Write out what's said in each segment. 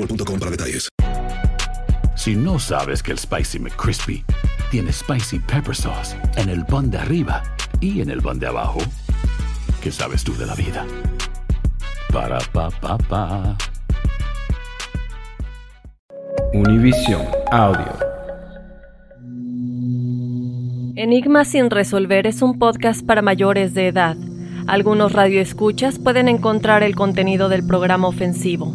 boostmobile.com para detalles. Si no sabes que el Spicy McCrispy tiene Spicy Pepper Sauce en el pan de arriba y en el pan de abajo, ¿qué sabes tú de la vida? Para, pa, pa, pa. Univision Audio. Enigma sin resolver es un podcast para mayores de edad. Algunos radioescuchas pueden encontrar el contenido del programa ofensivo.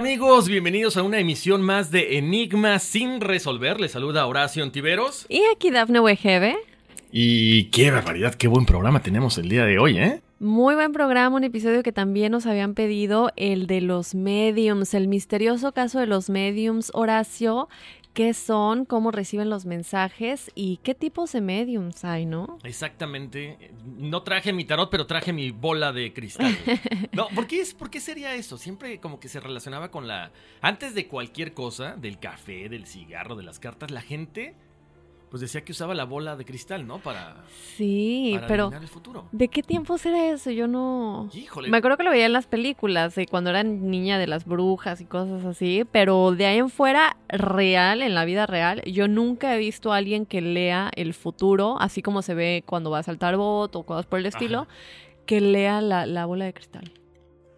Amigos? Bienvenidos a una emisión más de Enigma sin resolver. Les saluda Horacio Antiveros. Y aquí Dafne Wegebe. Y qué barbaridad, qué buen programa tenemos el día de hoy, ¿eh? Muy buen programa, un episodio que también nos habían pedido, el de los mediums, el misterioso caso de los mediums, Horacio. ¿Qué son? ¿Cómo reciben los mensajes? ¿Y qué tipos de mediums hay, no? Exactamente. No traje mi tarot, pero traje mi bola de cristal. No, ¿por qué, es, ¿por qué sería eso? Siempre como que se relacionaba con la... Antes de cualquier cosa, del café, del cigarro, de las cartas, la gente pues decía que usaba la bola de cristal, ¿no? Para, Sí, para pero el futuro. ¿de qué tiempo será eso? Yo no... Híjole. Me acuerdo que lo veía en las películas, de cuando era niña de las brujas y cosas así, pero de ahí en fuera, real, en la vida real, yo nunca he visto a alguien que lea el futuro, así como se ve cuando va a saltar bot o cosas por el estilo, Ajá. que lea la, la bola de cristal.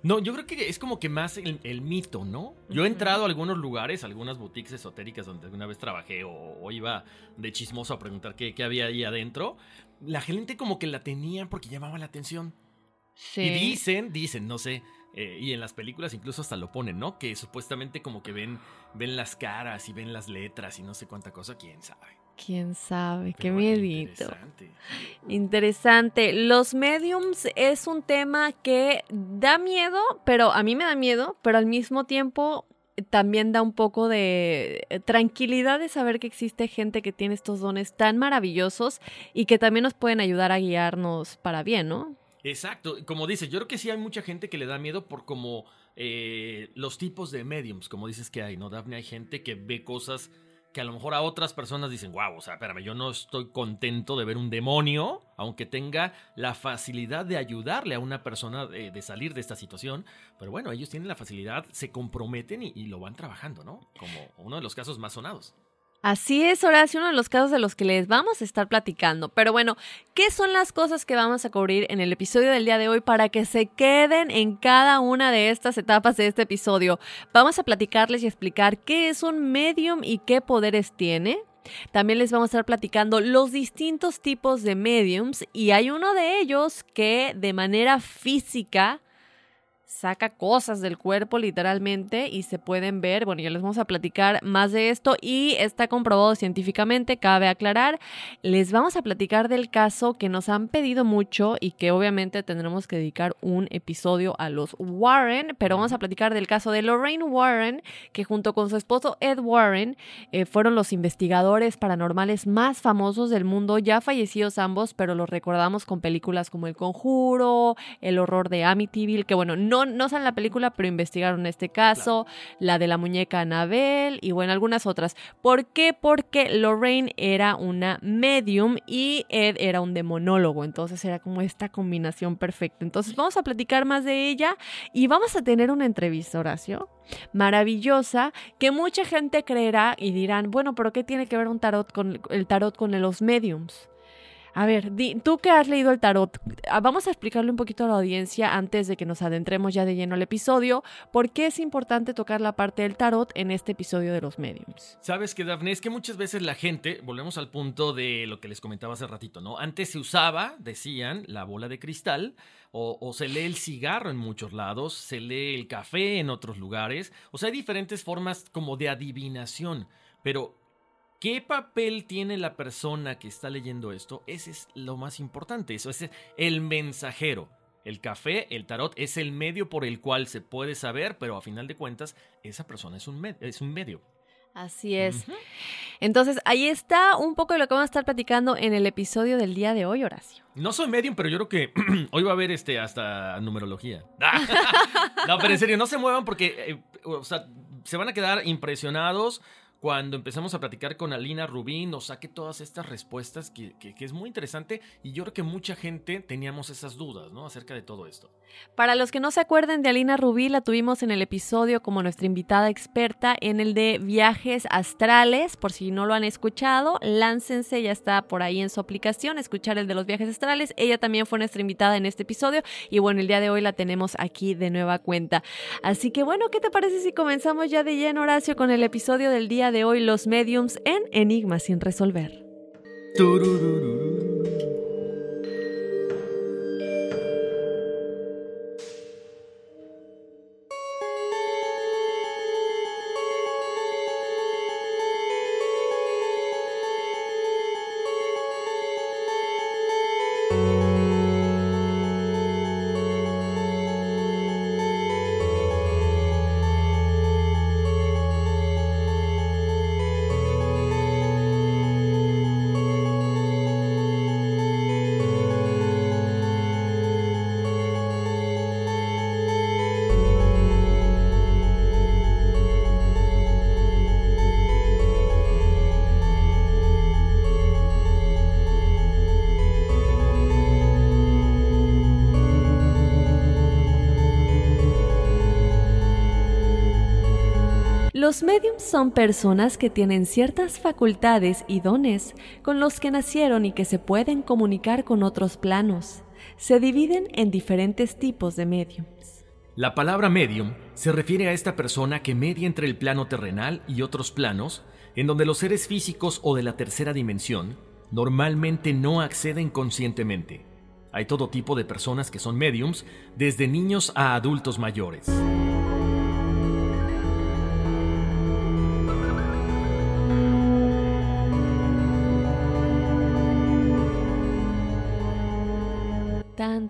No, yo creo que es como que más el, el mito, ¿no? Yo he entrado a algunos lugares, algunas boutiques esotéricas donde alguna vez trabajé o, o iba de chismoso a preguntar qué, qué había ahí adentro. La gente como que la tenía porque llamaba la atención. Sí. Y dicen, dicen, no sé, eh, y en las películas incluso hasta lo ponen, ¿no? Que supuestamente como que ven, ven las caras y ven las letras y no sé cuánta cosa, quién sabe. ¿Quién sabe? Qué Pero miedito. interesante. Interesante. Los mediums es un tema que da miedo, pero a mí me da miedo, pero al mismo tiempo también da un poco de eh, tranquilidad de saber que existe gente que tiene estos dones tan maravillosos y que también nos pueden ayudar a guiarnos para bien, ¿no? Exacto, como dices, yo creo que sí hay mucha gente que le da miedo por como eh, los tipos de mediums, como dices que hay, ¿no, Daphne? Hay gente que ve cosas que a lo mejor a otras personas dicen, wow, o sea, espérame, yo no estoy contento de ver un demonio, aunque tenga la facilidad de ayudarle a una persona de, salir de esta situación. Pero bueno, ellos tienen la facilidad, se comprometen y lo van trabajando, ¿no? Como uno de los casos más sonados. Así es, Horacio, uno de los casos de los que les vamos a estar platicando. Pero bueno, ¿qué son las cosas que vamos a cubrir en el episodio del día de hoy para que se queden en cada una de estas etapas de este episodio? Vamos a platicarles y explicar qué es un medium y qué poderes tiene. También les vamos a estar platicando los distintos tipos de mediums y hay uno de ellos que de manera física saca cosas del cuerpo literalmente y se pueden ver. Bueno, ya les vamos a platicar más de esto y está comprobado científicamente, cabe aclarar. Les vamos a platicar del caso que nos han pedido mucho y que obviamente tendremos que dedicar un episodio a los Warren, pero vamos a platicar del caso de Lorraine Warren, que junto con su esposo Ed Warren eh, fueron los investigadores paranormales más famosos del mundo, ya fallecidos ambos, pero los recordamos con películas como El Conjuro, El Horror de Amityville, que bueno, no no, sale en la película, pero investigaron este caso, la de la muñeca Anabel y bueno, algunas otras. ¿Por qué? Porque Lorraine era una medium y Ed era un demonólogo, entonces era como esta combinación perfecta. Entonces vamos a platicar más de ella y vamos a tener una entrevista, Horacio, maravillosa que mucha gente creerá y dirán, bueno, pero ¿qué tiene que ver un tarot con el tarot con los mediums? A ver, tú que has leído el tarot, ah, vamos a explicarle un poquito a la audiencia antes de que nos adentremos ya de lleno al episodio, por qué es importante tocar la parte del tarot en este episodio de los mediums. Sabes que, Daphne, es que muchas veces la gente, volvemos al punto de lo que les comentaba hace ratito, ¿no? Antes se usaba, decían, la bola de cristal, o, o, se lee el cigarro en muchos lados, se lee el café en otros lugares, o sea, hay diferentes formas como de adivinación, pero ¿Qué papel tiene la persona que está leyendo esto? Ese es lo más importante. Eso es el mensajero. El café, el tarot, es el medio por el cual se puede saber, pero a final de cuentas, esa persona es un, es un medio. Así es. Entonces, ahí está un poco de lo que vamos a estar platicando en el episodio del día de hoy, Horacio. No soy medium, pero yo creo que hoy va a haber este hasta numerología. no, pero en serio, no se muevan porque eh, o sea, se van a quedar impresionados cuando empezamos a platicar con Alina Rubín, nos saque todas estas respuestas que, es muy interesante y yo creo que mucha gente teníamos esas dudas, ¿no? Acerca de todo esto. Para los que no se acuerden de Alina Rubí, la tuvimos en el episodio como nuestra invitada experta en el de viajes astrales. Por si no lo han escuchado, láncense, ya está por ahí en su aplicación, escuchar el de los viajes astrales. Ella también fue nuestra invitada en este episodio y bueno, el día de hoy la tenemos aquí de nueva cuenta. Así que bueno, ¿qué te parece si comenzamos ya de lleno, Horacio, con el episodio del día de hoy, los mediums en Enigmas sin resolver. Los mediums son personas que tienen ciertas facultades y dones con los que nacieron y que se pueden comunicar con otros planos. Se dividen en diferentes tipos de mediums. La palabra medium se refiere a esta persona que media entre el plano terrenal y otros planos, en donde los seres físicos o de la tercera dimensión normalmente no acceden conscientemente. Hay todo tipo de personas que son mediums, desde niños a adultos mayores.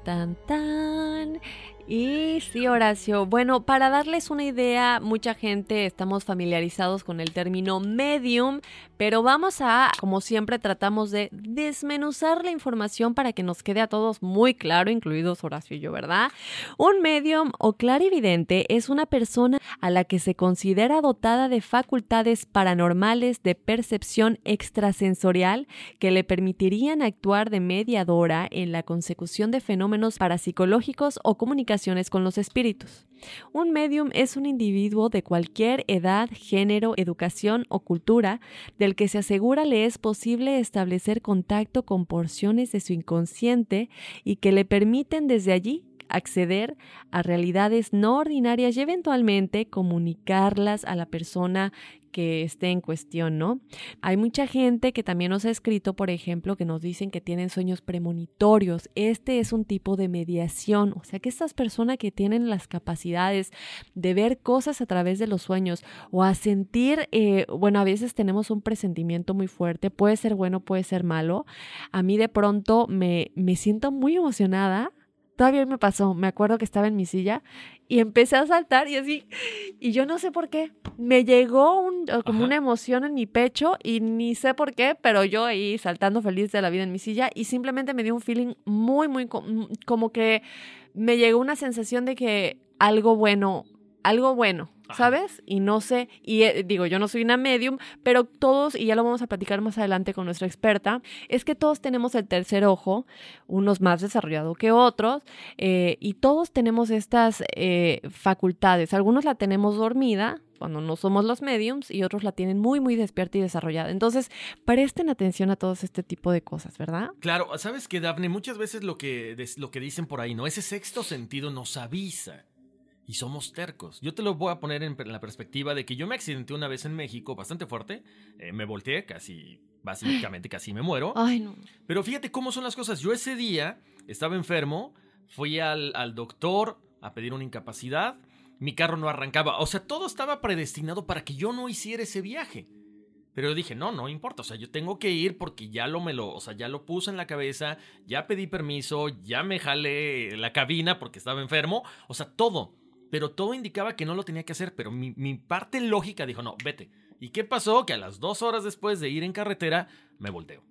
Tan, tan. Y sí, Horacio. Bueno, para darles una idea, mucha gente estamos familiarizados con el término medium, pero vamos a, como siempre, tratamos de desmenuzar la información para que nos quede a todos muy claro, incluidos Horacio y yo, ¿verdad? Un medium o clarividente es una persona a la que se considera dotada de facultades paranormales de percepción extrasensorial que le permitirían actuar de mediadora en la consecución de fenómenos parapsicológicos o comunicaciones con los espíritus. Un medium es un individuo de cualquier edad, género, educación o cultura del que se asegura le es posible establecer contacto con porciones de su inconsciente y que le permiten desde allí acceder a realidades no ordinarias y eventualmente comunicarlas a la persona que esté en cuestión, ¿no? Hay mucha gente que también nos ha escrito, por ejemplo, que nos dicen que tienen sueños premonitorios. Este es un tipo de mediación, o sea que estas personas que tienen las capacidades de ver cosas a través de los sueños o a sentir, eh, bueno, a veces tenemos un presentimiento muy fuerte, puede ser bueno, puede ser malo. A mí de pronto me, me siento muy emocionada Todavía me pasó, me acuerdo que estaba en mi silla y empecé a saltar y así, y yo no sé por qué, me llegó un, como una emoción en mi pecho y ni sé por qué, pero yo ahí saltando feliz de la vida en mi silla y simplemente me dio un feeling muy, muy, como que me llegó una sensación de que algo bueno, algo bueno, ¿sabes? Y no sé, y eh, digo, yo no soy una medium, pero todos, y ya lo vamos a platicar más adelante con nuestra experta, es que todos tenemos el tercer ojo, unos más desarrollado que otros, eh, y todos tenemos estas eh, facultades. Algunos la tenemos dormida, cuando no somos los mediums y otros la tienen muy, muy despierta y desarrollada. Entonces, presten atención a todo este tipo de cosas, ¿verdad? Claro, sabes que, Daphne, muchas veces lo que, lo que dicen por ahí, ¿no? Ese sexto sentido nos avisa y somos tercos. Yo te lo voy a poner en, la perspectiva de que yo me accidenté una vez en México bastante fuerte, eh, me volteé casi, básicamente casi me muero. Ay, no. Pero fíjate cómo son las cosas. Yo ese día estaba enfermo, fui al, al doctor a pedir una incapacidad, mi carro no arrancaba, o sea, todo estaba predestinado para que yo no hiciera ese viaje. Pero yo dije, no, no importa, o sea, yo tengo que ir porque ya lo me lo, o sea, ya lo puse en la cabeza, ya pedí permiso, ya me jalé la cabina porque estaba enfermo, o sea, todo pero todo indicaba que no lo tenía que hacer, pero mi, parte lógica dijo, no, vete. ¿Y qué pasó? Que a las dos horas después de ir en carretera, me volteo.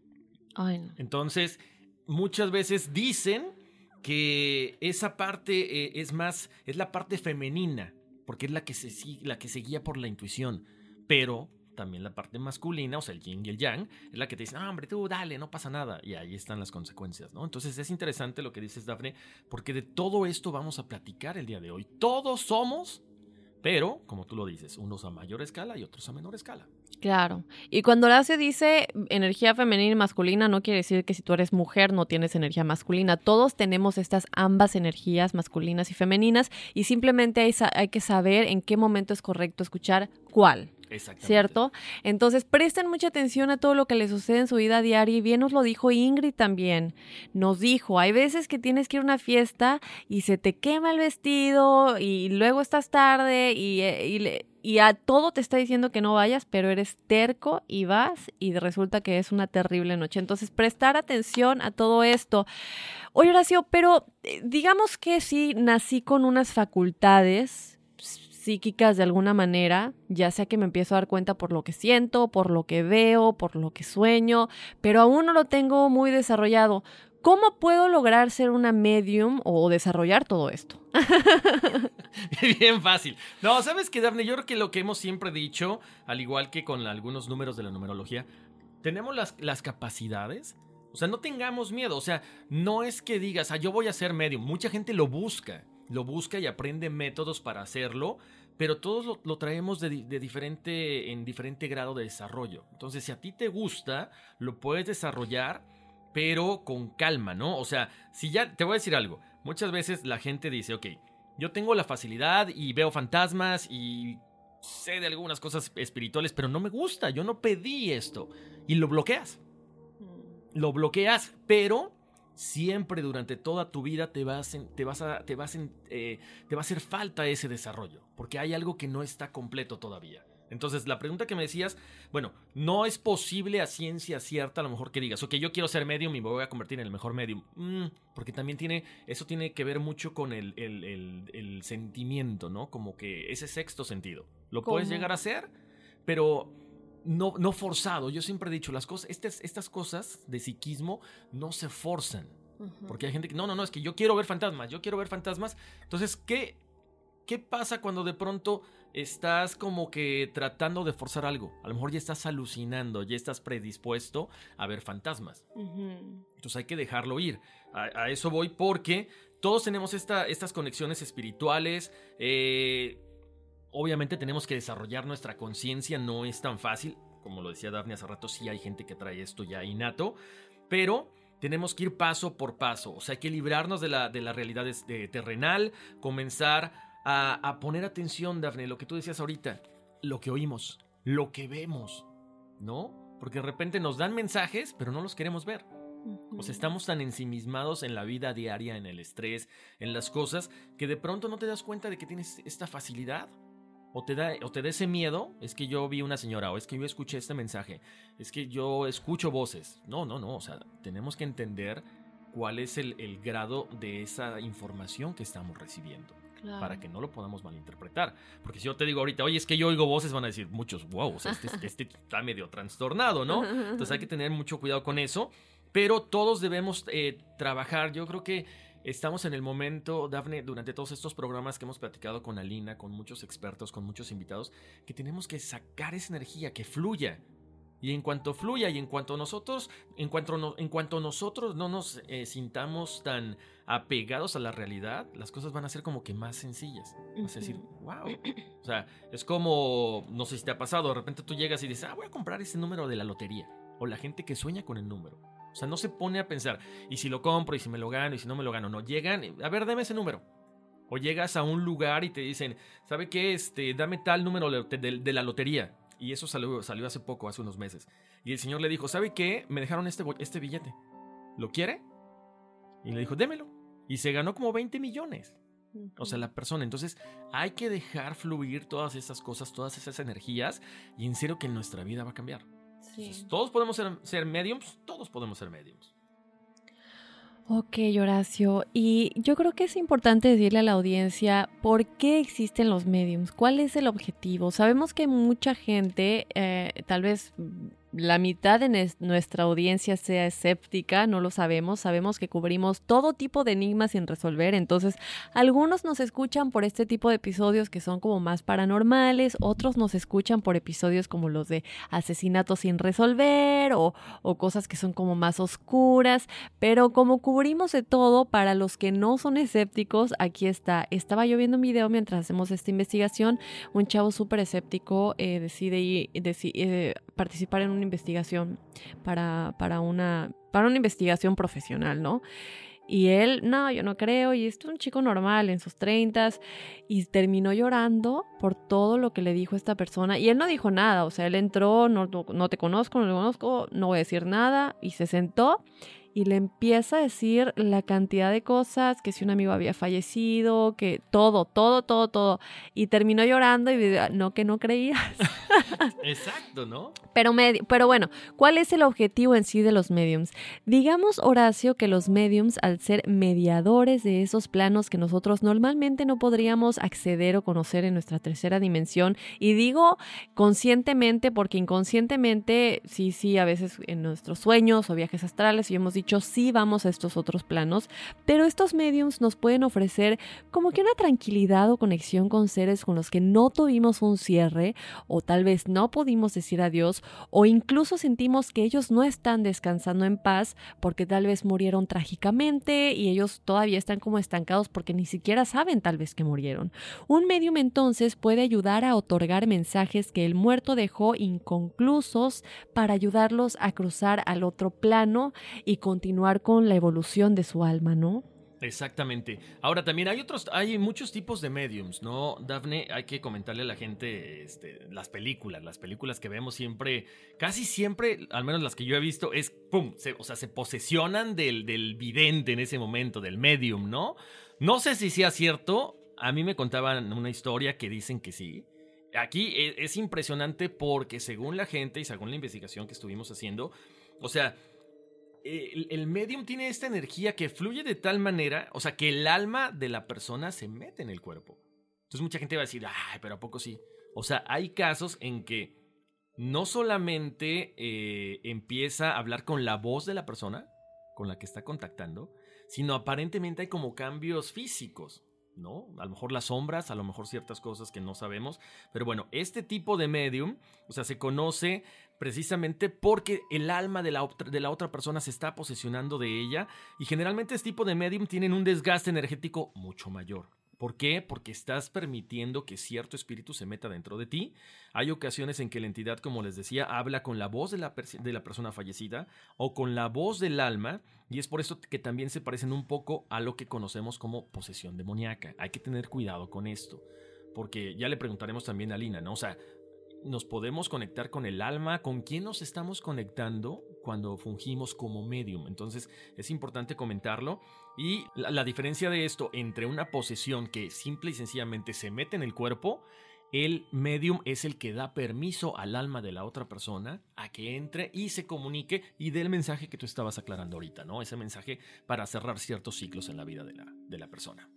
Entonces, muchas veces dicen que esa parte eh, es más, es la parte femenina, porque es la que, se, la que se guía por la intuición, pero también la parte masculina, o sea, el yin y el yang, es la que te dice, no, hombre, tú dale, no pasa nada. Y ahí están las consecuencias, ¿no? Entonces es interesante lo que dices, Dafne, porque de todo esto vamos a platicar el día de hoy. Todos somos, pero, como tú lo dices, unos a mayor escala y otros a menor escala. Claro. Y cuando Horacio dice energía femenina y masculina, no quiere decir que si tú eres mujer no tienes energía masculina. Todos tenemos estas ambas energías masculinas y femeninas y simplemente hay, hay que saber en qué momento es correcto escuchar cuál. ¿Cierto? Entonces, presten mucha atención a todo lo que les sucede en su vida diaria. Y bien nos lo dijo Ingrid también. Nos dijo, hay veces que tienes que ir a una fiesta y se te quema el vestido y luego estás tarde y, eh, y, a todo te está diciendo que no vayas, pero eres terco y vas y resulta que es una terrible noche. Entonces, prestar atención a todo esto. Oye, Horacio, pero eh, digamos que sí nací con unas facultades psíquicas de alguna manera, ya sea que me empiezo a dar cuenta por lo que siento, por lo que veo, por lo que sueño, pero aún no lo tengo muy desarrollado. ¿Cómo puedo lograr ser una medium o desarrollar todo esto? Bien fácil. No, ¿sabes qué, Daphne? Yo creo que lo que hemos siempre dicho, al igual que con algunos números de la numerología, tenemos las, las capacidades. O sea, no tengamos miedo. O sea, no es que digas, ah, yo voy a ser medium. Mucha gente lo busca lo busca y aprende métodos para hacerlo, pero todos lo, traemos de, diferente, en diferente grado de desarrollo. Entonces, si a ti te gusta, lo puedes desarrollar, pero con calma, ¿no? O sea, si ya, te voy a decir algo, muchas veces la gente dice, ok, yo tengo la facilidad y veo fantasmas y sé de algunas cosas espirituales, pero no me gusta, yo no pedí esto. Y lo bloqueas. Mm. Lo bloqueas, pero siempre durante toda tu vida te, vas te, vas a, te, vas eh, te va a hacer falta ese desarrollo, porque hay algo que no está completo todavía. Entonces, la pregunta que me decías, bueno, no es posible a ciencia cierta, a lo mejor que digas, ok, yo quiero ser medium y me voy a convertir en el mejor medium. Mm, porque también tiene, eso tiene que ver mucho con el, el, el, el sentimiento, ¿no? Como que ese sexto sentido. Lo puedes llegar a ser, pero no, no forzado. Yo siempre he dicho, las cosas, estas, estas cosas de psiquismo no se forzan. Porque hay gente que, no, no, no, es que yo quiero ver fantasmas, yo quiero ver fantasmas. Entonces, ¿qué, ¿qué pasa cuando de pronto estás como que tratando de forzar algo? A lo mejor ya estás alucinando, ya estás predispuesto a ver fantasmas. Entonces hay que dejarlo ir. A, a eso voy porque todos tenemos esta- estas conexiones espirituales. eh, obviamente tenemos que desarrollar nuestra conciencia, no es tan fácil. Como lo decía Daphne hace rato, sí hay gente que trae esto ya innato. Pero tenemos que ir paso por paso. O sea, hay que librarnos de la, de la realidad de- terrenal, comenzar a, a poner atención, Daphne, lo que tú decías ahorita, lo que oímos, lo que vemos, ¿no? Porque de repente nos dan mensajes, pero no los queremos ver. O sea, estamos tan ensimismados en la vida diaria, en el estrés, en las cosas, que de pronto no te das cuenta de que tienes esta facilidad. O te, da, o te da ese miedo, es que yo vi una señora, o es que yo escuché este mensaje, es que yo escucho voces. No, no, no, o sea, tenemos que entender cuál es el, el grado de esa información que estamos recibiendo Claro. para que no lo podamos malinterpretar. Porque si yo te digo ahorita, oye, es que yo oigo voces, van a decir muchos, wow, o sea, este, este está medio trastornado, ¿no? Entonces hay que tener mucho cuidado con eso. Pero todos debemos eh, trabajar. Yo creo que estamos en el momento, Dafne, durante todos estos programas que hemos platicado con Alina, con muchos expertos, con muchos invitados, que tenemos que sacar esa energía, que fluya. Y en cuanto fluya y en cuanto nosotros, en cuanto, no- en cuanto nosotros no nos eh, sintamos tan apegados a la realidad, las cosas van a ser como que más sencillas. Vas a decir, wow. O sea, es como, no sé si te ha pasado, de repente tú llegas y dices, ah, voy a comprar ese número de la lotería. O la gente que sueña con el número. O sea, no se pone a pensar, y si lo compro, y si me lo gano, y si no me lo gano. No, llegan, a ver, dame ese número. O llegas a un lugar y te dicen, ¿sabe qué? Este, dame tal número de, de- de la lotería. Y eso salió, salió hace poco, hace unos meses. Y el señor le dijo, ¿sabe qué? Me dejaron este, este billete. ¿Lo quiere? Y le dijo, démelo. Y se ganó como 20 millones. O sea, la persona. Entonces, hay que dejar fluir todas esas cosas, todas esas energías. Y en serio que nuestra vida va a cambiar. Sí. Todos podemos ser, ser mediums, todos podemos ser mediums. Ok, Horacio. Y yo creo que es importante decirle a la audiencia por qué existen los mediums, cuál es el objetivo. Sabemos que mucha gente, eh, tal vez la mitad de nuestra audiencia sea escéptica, no lo sabemos. Sabemos que cubrimos todo tipo de enigmas sin resolver. Entonces, algunos nos escuchan por este tipo de episodios que son como más paranormales, otros nos escuchan por episodios como los de asesinatos sin resolver o, cosas que son como más oscuras. Pero como cubrimos de todo, para los que no son escépticos, aquí está. Estaba yo viendo un video mientras hacemos esta investigación. Un chavo súper escéptico eh, decide ir- deci- eh, participar en una investigación para, para, una, para una investigación profesional, ¿no? Y él, no, yo no creo, y es un chico normal en sus treintas, y terminó llorando por todo lo que le dijo esta persona. Y él no dijo nada, o sea, él entró, no, no, no te conozco, no te conozco, no voy a decir nada, y se sentó y le empieza a decir la cantidad de cosas, que si un amigo había fallecido, que todo, todo, todo, todo. Y terminó llorando y dijo, no, que no creías. Exacto, ¿no? Pero, medi- pero bueno, ¿cuál es el objetivo en sí de los mediums? Digamos, Horacio, que los mediums, al ser mediadores de esos planos que nosotros normalmente no podríamos acceder o conocer en nuestra tercera dimensión, y digo conscientemente porque inconscientemente, sí, sí, a veces en nuestros sueños o viajes astrales, y hemos dicho, sí, vamos a estos otros planos, pero estos mediums nos pueden ofrecer como que una tranquilidad o conexión con seres con los que no tuvimos un cierre o tal vez no pudimos decir adiós o incluso sentimos que ellos no están descansando en paz porque tal vez murieron trágicamente y ellos todavía están como estancados porque ni siquiera saben tal vez que murieron. Un medium entonces puede ayudar a otorgar mensajes que el muerto dejó inconclusos para ayudarlos a cruzar al otro plano y continuar con la evolución de su alma, ¿no? Exactamente. Ahora también hay otros, hay muchos tipos de mediums, ¿no? Dafne, hay que comentarle a la gente este, las películas, las películas que vemos siempre, casi siempre, al menos las que yo he visto, es pum, o sea, se posesionan del, del vidente en ese momento, del medium, ¿no? No sé si sea cierto, a mí me contaban una historia que dicen que sí. aquí e- es, impresionante porque según la gente y según la investigación que estuvimos haciendo, o sea, el, el medium tiene esta energía que fluye de tal manera, o sea, que el alma de la persona se mete en el cuerpo. Entonces mucha gente va a decir, ay, pero ¿a poco sí? O sea, hay casos en que no solamente eh, empieza a hablar con la voz de la persona con la que está contactando, sino aparentemente hay como cambios físicos. ¿no? A lo mejor las sombras, a lo mejor ciertas cosas que no sabemos. Pero bueno, este tipo de medium, o sea, se conoce precisamente porque el alma de la, de la otra persona se está posesionando de ella y generalmente este tipo de medium tienen un desgaste energético mucho mayor. ¿Por qué? Porque estás permitiendo que cierto espíritu se meta dentro de ti. Hay ocasiones en que la entidad, como les decía, habla con la voz de la, de la persona fallecida o con la voz del alma y es por eso que también se parecen un poco a lo que conocemos como posesión demoníaca. Hay que tener cuidado con esto. Porque ya le preguntaremos también a Lina, ¿no? O sea, nos podemos conectar con el alma, con quién nos estamos conectando cuando fungimos como medium. Entonces es importante comentarlo. Y la, diferencia de esto entre una posesión que simple y sencillamente se mete en el cuerpo, el medium es el que da permiso al alma de la otra persona a que entre y se comunique y dé el mensaje que tú estabas aclarando ahorita, ¿no? Ese mensaje para cerrar ciertos ciclos en la vida de la, de la persona.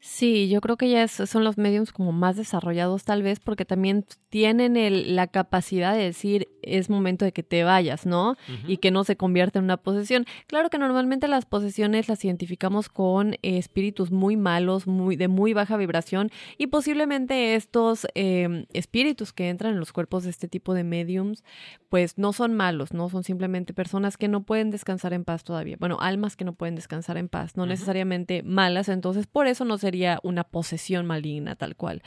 Sí, yo creo que ya son los mediums como más desarrollados tal vez porque también tienen el, la capacidad de decir es momento de que te vayas, ¿no? Y que no se convierta en una posesión. Claro que normalmente las posesiones las identificamos con espíritus muy malos, muy, de muy baja vibración y posiblemente estos em, espíritus que entran en los cuerpos de este tipo de mediums pues no son malos, ¿no? Son simplemente personas que no pueden descansar en paz todavía. Bueno, almas que no pueden descansar en paz, no necesariamente malas, entonces por eso no sería una posesión maligna tal cual.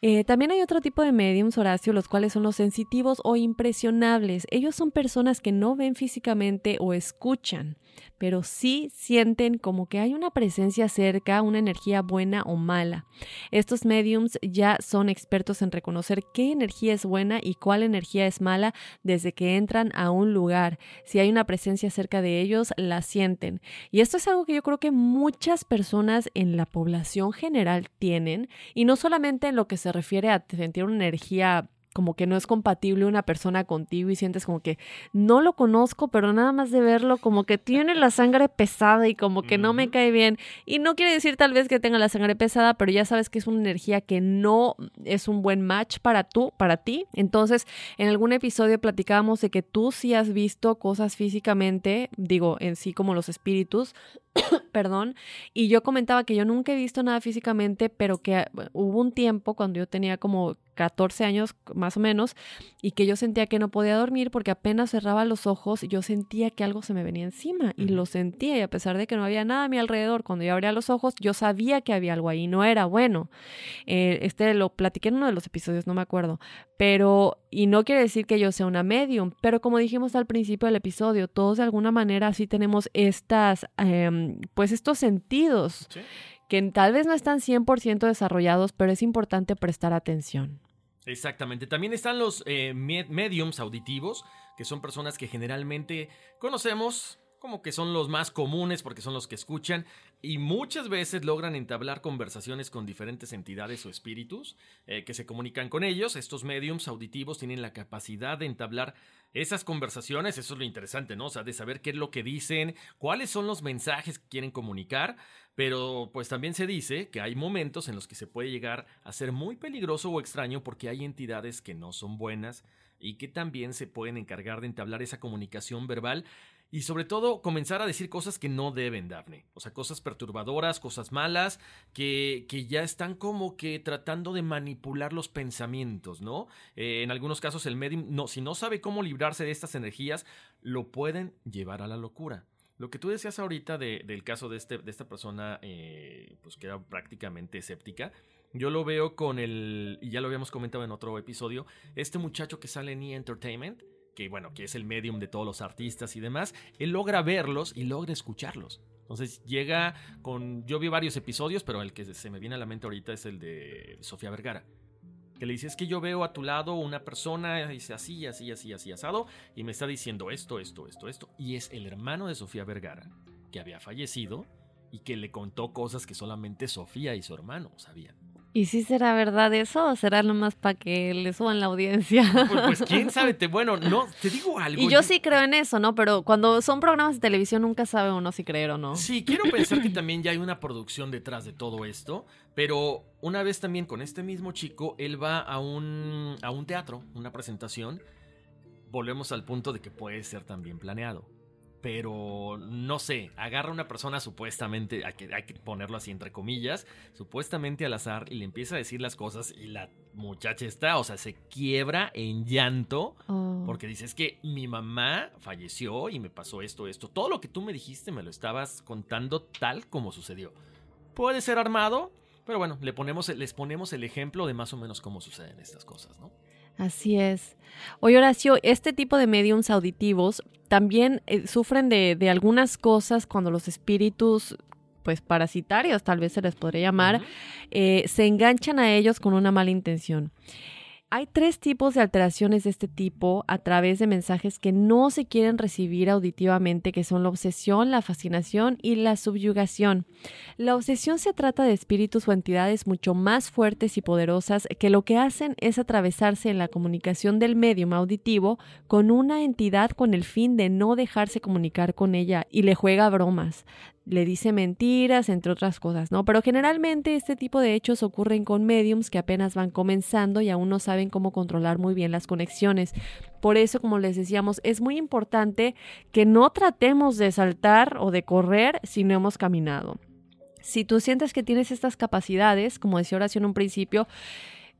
Eh, también hay otro tipo de mediums, Horacio, los cuales son los sensitivos o impresionables. Ellos son personas que no ven físicamente o escuchan pero sí sienten como que hay una presencia cerca, una energía buena o mala. Estos mediums ya son expertos en reconocer qué energía es buena y cuál energía es mala desde que entran a un lugar. Si hay una presencia cerca de ellos, la sienten. Y esto es algo que yo creo que muchas personas en la población general tienen, y no solamente en lo que se refiere a sentir una energía como que no es compatible una persona contigo y sientes como que no lo conozco, pero nada más de verlo como que tiene la sangre pesada y como que no me cae bien. Y no quiere decir tal vez que tenga la sangre pesada, pero ya sabes que es una energía que no es un buen match para tú, para ti. Entonces, en algún episodio platicábamos de que tú sí has visto cosas físicamente, digo, en sí como los espíritus, perdón, y yo comentaba que yo nunca he visto nada físicamente, pero que hubo un tiempo cuando yo tenía como 14 años más o menos y que yo sentía que no podía dormir porque apenas cerraba los ojos yo sentía que algo se me venía encima y lo sentía y a pesar de que no había nada a mi alrededor, cuando yo abría los ojos yo sabía que había algo ahí, no era bueno. Eh, este lo platiqué en uno de los episodios, no me acuerdo, pero y no quiere decir que yo sea una medium, pero como dijimos al principio del episodio, todos de alguna manera sí tenemos estas, em, pues estos sentidos. que tal vez no están 100% desarrollados, pero es importante prestar atención. Exactamente. También están los eh, mediums auditivos, que son personas que generalmente conocemos como que son los más comunes porque son los que escuchan y muchas veces logran entablar conversaciones con diferentes entidades o espíritus eh, que se comunican con ellos. Estos mediums auditivos tienen la capacidad de entablar esas conversaciones, eso es lo interesante, ¿no? O sea, de saber qué es lo que dicen, cuáles son los mensajes que quieren comunicar, pero pues también se dice que hay momentos en los que se puede llegar a ser muy peligroso o extraño porque hay entidades que no son buenas y que también se pueden encargar de entablar esa comunicación verbal y sobre todo comenzar a decir cosas que no deben, Daphne. O sea, cosas perturbadoras, cosas malas, que, que ya están como que tratando de manipular los pensamientos, ¿no? Eh, en algunos casos el medium, no, si no sabe cómo librarse de estas energías, lo pueden llevar a la locura. Lo que tú decías ahorita del caso de, este, de esta persona, eh, pues que era prácticamente escéptica, yo lo veo con el, y ya lo habíamos comentado en otro episodio, este muchacho que sale en E! Entertainment, que bueno, que es el medium de todos los artistas y demás, él logra verlos y logra escucharlos. Entonces llega con, yo vi varios episodios, pero el que se me viene a la mente ahorita es el de Sofía Vergara que le dice, es que yo veo a tu lado una persona, dice así, así, así, así, asado, y me está diciendo esto, esto, esto, esto, y es el hermano de Sofía Vergara, que había fallecido y que le contó cosas que solamente Sofía y su hermano sabían. ¿Y si será verdad eso o será nomás para que le suban la audiencia? Pues, pues, quién sabe, te, bueno, no, te digo algo. Y yo sí creo en eso, ¿no? Pero cuando son programas de televisión nunca sabe uno si creer o no. Sí, quiero pensar que también ya hay una producción detrás de todo esto, pero una vez también con este mismo chico, él va a un, a un teatro, una presentación. Volvemos al punto de que puede ser también planeado pero no sé, agarra a una persona supuestamente, hay que, hay que ponerlo así entre comillas, supuestamente al azar y le empieza a decir las cosas y la muchacha está, o sea, se quiebra en llanto Oh. porque dice, es que mi mamá falleció y me pasó esto, esto, todo lo que tú me dijiste me lo estabas contando tal como sucedió. Puede ser armado, pero bueno, le ponemos, les ponemos el ejemplo de más o menos cómo suceden estas cosas, ¿no? Así es. Oye, Horacio, este tipo de mediums auditivos también eh, sufren de, de, algunas cosas cuando los espíritus, pues parasitarios, tal vez se les podría llamar, uh -huh. eh, se enganchan a ellos con una mala intención. Hay tres tipos de alteraciones de este tipo a través de mensajes que no se quieren recibir auditivamente, que son la obsesión, la fascinación y la subyugación. La obsesión se trata de espíritus o entidades mucho más fuertes y poderosas que lo que hacen es atravesarse en la comunicación del medium auditivo con una entidad con el fin de no dejarse comunicar con ella y le juega bromas le dice mentiras, entre otras cosas, ¿no? Pero generalmente este tipo de hechos ocurren con mediums que apenas van comenzando y aún no saben cómo controlar muy bien las conexiones. Por eso, como les decíamos, es muy importante que no tratemos de saltar o de correr si no hemos caminado. Si tú sientes que tienes estas capacidades, como decía Horacio en un principio,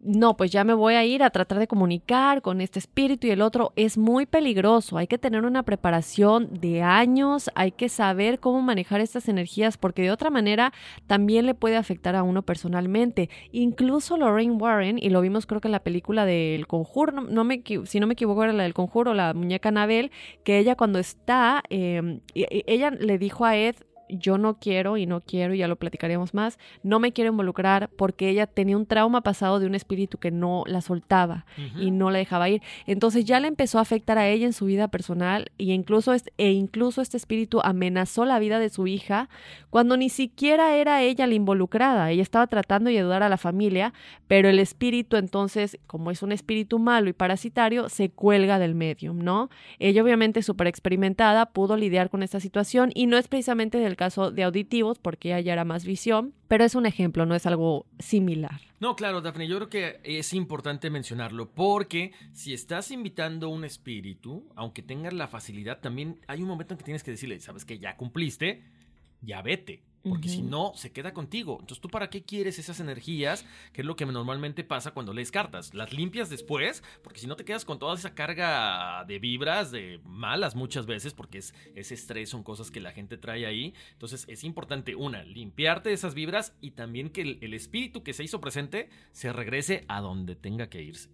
no, pues ya me voy a ir a tratar de comunicar con este espíritu y el otro. Es muy peligroso. Hay que tener una preparación de años, hay que saber cómo manejar estas energías, porque de otra manera también le puede afectar a uno personalmente. Incluso Lorraine Warren, y lo vimos creo que en la película del Conjuro, no, me, si no me equivoco era la del Conjuro, la muñeca Anabel, que ella cuando está, eh, ella le dijo a Ed, yo no quiero y no quiero, y ya lo platicaremos más, no me quiero involucrar porque ella tenía un trauma pasado de un espíritu que no la soltaba uh -huh. y no la dejaba ir. Entonces ya le empezó a afectar a ella en su vida personal y incluso este, e incluso este espíritu amenazó la vida de su hija cuando ni siquiera era ella la involucrada. Ella estaba tratando de ayudar a la familia, pero el espíritu entonces, como es un espíritu malo y parasitario, se cuelga del medium, ¿no? Ella obviamente súper experimentada pudo lidiar con esta situación y no es precisamente del caso de auditivos, porque ella ya era más visión, pero es un ejemplo, no es algo similar. No, claro, Daphne, yo creo que es importante mencionarlo, porque si estás invitando un espíritu, aunque tengas la facilidad, también hay un momento en que tienes que decirle, sabes que ya cumpliste, ya vete. Porque uh -huh. si no, se queda contigo. Entonces, ¿tú para qué quieres esas energías? Que es lo que normalmente pasa cuando lees cartas. Las limpias después, porque si no te quedas con toda esa carga de vibras, de malas muchas veces, porque es, ese estrés son cosas que la gente trae ahí. Entonces, es importante, una, limpiarte esas vibras y también que el, el espíritu que se hizo presente se regrese a donde tenga que irse.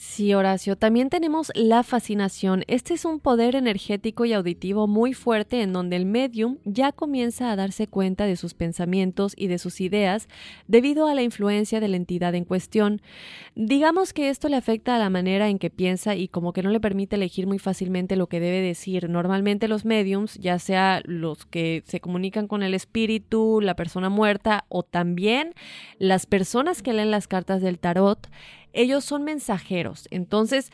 Sí, Horacio, también tenemos la fascinación. Este es un poder energético y auditivo muy fuerte en donde el medium ya comienza a darse cuenta de sus pensamientos y de sus ideas debido a la influencia de la entidad en cuestión. Digamos que esto le afecta a la manera en que piensa y como que no le permite elegir muy fácilmente lo que debe decir. Normalmente los mediums, ya sea los que se comunican con el espíritu, la persona muerta o también las personas que leen las cartas del tarot, ellos son mensajeros. Entonces,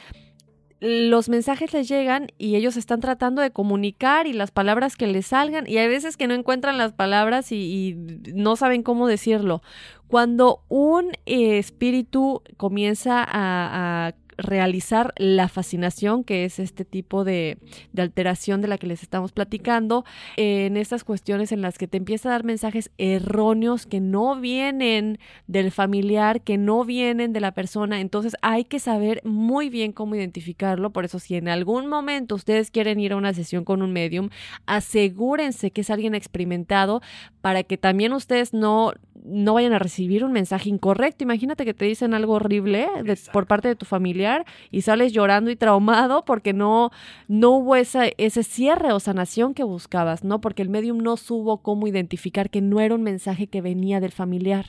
los mensajes les llegan y ellos están tratando de comunicar y las palabras que les salgan y hay veces que no encuentran las palabras y, no saben cómo decirlo. Cuando un eh, espíritu comienza a, a realizar la fascinación, que es este tipo de, alteración de la que les estamos platicando, en estas cuestiones en las que te empieza a dar mensajes erróneos que no vienen del familiar, que no vienen de la persona. Entonces hay que saber muy bien cómo identificarlo. Por eso, si en algún momento ustedes quieren ir a una sesión con un medium, asegúrense que es alguien experimentado para que también ustedes no no vayan a recibir un mensaje incorrecto. Imagínate que te dicen algo horrible de, por parte de tu familiar y sales llorando y traumado porque no, no hubo esa, ese cierre o sanación que buscabas, ¿no? Porque el medium no supo cómo identificar que no era un mensaje que venía del familiar.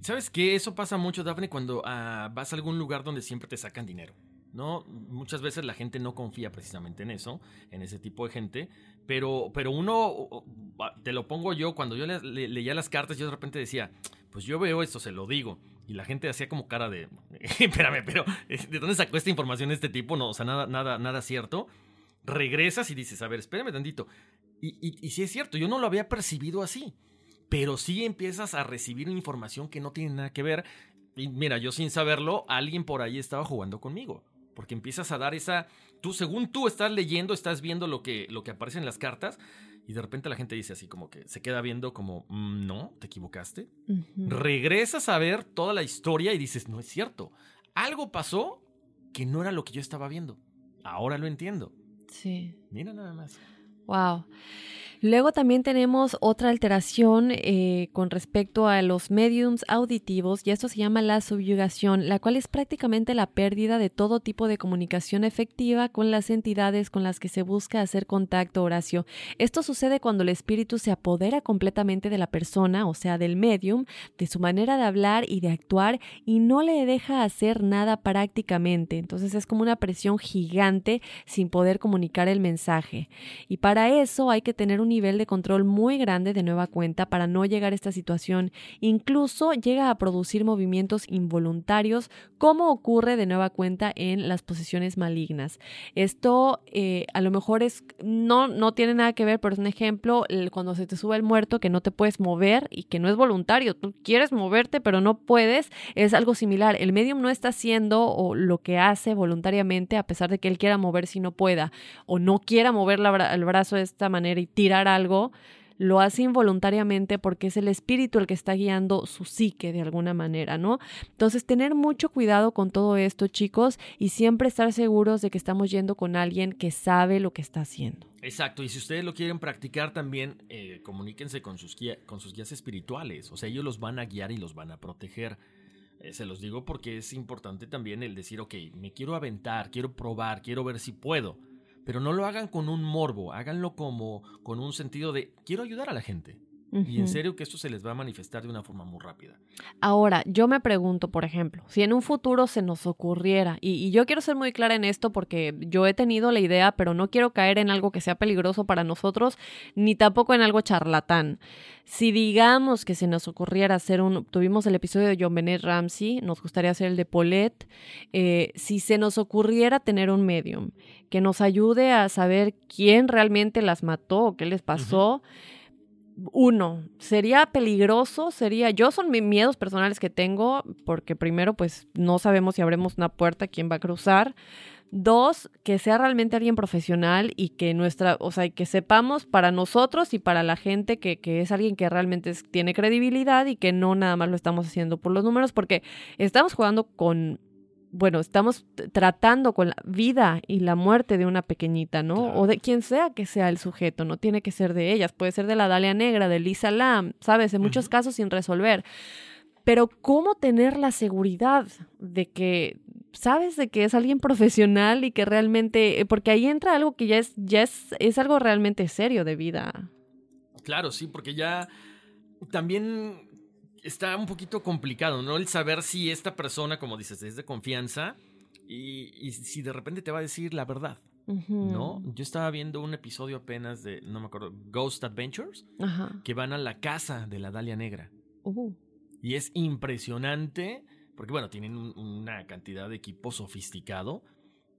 ¿Sabes qué? Eso pasa mucho, Daphne, cuando uh, vas a algún lugar donde siempre te sacan dinero. ¿No? Muchas veces la gente no confía precisamente en eso, en ese tipo de gente, pero, pero uno, te lo pongo yo, cuando yo le, le, leía las cartas, yo de repente decía, pues yo veo esto, se lo digo. Y la gente hacía como cara de, espérame, pero ¿de dónde sacó esta información este tipo? No, o sea, nada, nada, nada cierto. Regresas y dices, a ver, espérame tantito. Y, y, y sí es cierto, yo no lo había percibido así. Pero sí empiezas a recibir información que no tiene nada que ver. Y mira, yo sin saberlo, alguien por ahí estaba jugando conmigo. Porque empiezas a dar esa. Tú, según tú estás leyendo, estás viendo lo que, lo que aparece en las cartas. Y de repente la gente dice así, como que se queda viendo, como, "Mm, no, te equivocaste. Regresas a ver toda la historia y dices, no es cierto. Algo pasó que no era lo que yo estaba viendo. Ahora lo entiendo. Sí. Mira nada más. Wow. Luego también tenemos otra alteración eh, con respecto a los mediums auditivos y esto se llama la subyugación, la cual es prácticamente la pérdida de todo tipo de comunicación efectiva con las entidades con las que se busca hacer contacto, Horacio. Esto sucede cuando el espíritu se apodera completamente de la persona, o sea, del medium, de su manera de hablar y de actuar y no le deja hacer nada prácticamente. Entonces es como una presión gigante sin poder comunicar el mensaje. Y para eso hay que tener un nivel de control muy grande de nueva cuenta para no llegar a esta situación. Incluso llega a producir movimientos involuntarios, como ocurre de nueva cuenta en las posesiones malignas. Esto eh, a lo mejor es no, no tiene nada que ver, pero es un ejemplo el- cuando se te sube el muerto que no te puedes mover y que no es voluntario. Tú quieres moverte, pero no puedes. Es algo similar. El medium no está haciendo o lo que hace voluntariamente, a pesar de que él quiera mover si no pueda, o no quiera mover la el brazo de esta manera y tirar algo, lo hace involuntariamente porque es el espíritu el que está guiando su psique de alguna manera, ¿no? Entonces, tener mucho cuidado con todo esto, chicos, y siempre estar seguros de que estamos yendo con alguien que sabe lo que está haciendo. Exacto, y si ustedes lo quieren practicar también, eh, comuníquense con sus, con sus guías espirituales, o sea, ellos los van a guiar y los van a proteger. Eh, se los digo porque es importante también el decir, ok, me quiero aventar, quiero probar, quiero ver si puedo, pero no lo hagan con un morbo, háganlo como con un sentido de, quiero ayudar a la gente. Y en serio que esto se les va a manifestar de una forma muy rápida. Ahora, yo me pregunto, por ejemplo, si en un futuro se nos ocurriera, y, y yo quiero ser muy clara en esto porque yo he tenido la idea, pero no quiero caer en algo que sea peligroso para nosotros, ni tampoco en algo charlatán. Si digamos que se nos ocurriera hacer un, tuvimos el episodio de John Bennett Ramsey, nos gustaría hacer el de Paulette, eh, si se nos ocurriera tener un medium que nos ayude a saber quién realmente las mató o qué les pasó, uno, sería peligroso, sería, yo son mis miedos personales que tengo, porque primero, pues no sabemos si abremos una puerta, quién va a cruzar. Dos, que sea realmente alguien profesional y que nuestra, o sea, que sepamos para nosotros y para la gente que, que es alguien que realmente tiene credibilidad y que no nada más lo estamos haciendo por los números, porque estamos jugando con, bueno, estamos tratando con la vida y la muerte de una pequeñita, ¿no? Claro. O de quien sea que sea el sujeto, no tiene que ser de ellas, puede ser de la Dalia Negra, de Lisa Lam, ¿sabes? En muchos casos sin resolver. Pero ¿cómo tener la seguridad de que sabes de que es alguien profesional y que realmente, eh, porque ahí entra algo que ya es, ya es, es algo realmente serio de vida. Claro, sí, porque ya también está un poquito complicado, ¿no? El saber si esta persona, como dices, es de confianza y, y si de repente te va a decir la verdad, ¿no? Yo estaba viendo un episodio apenas de, no me acuerdo, Ghost Adventures, Ajá. que van a la casa de la Dalia Negra. Uh, Y es impresionante, porque bueno, tienen un- una cantidad de equipo sofisticado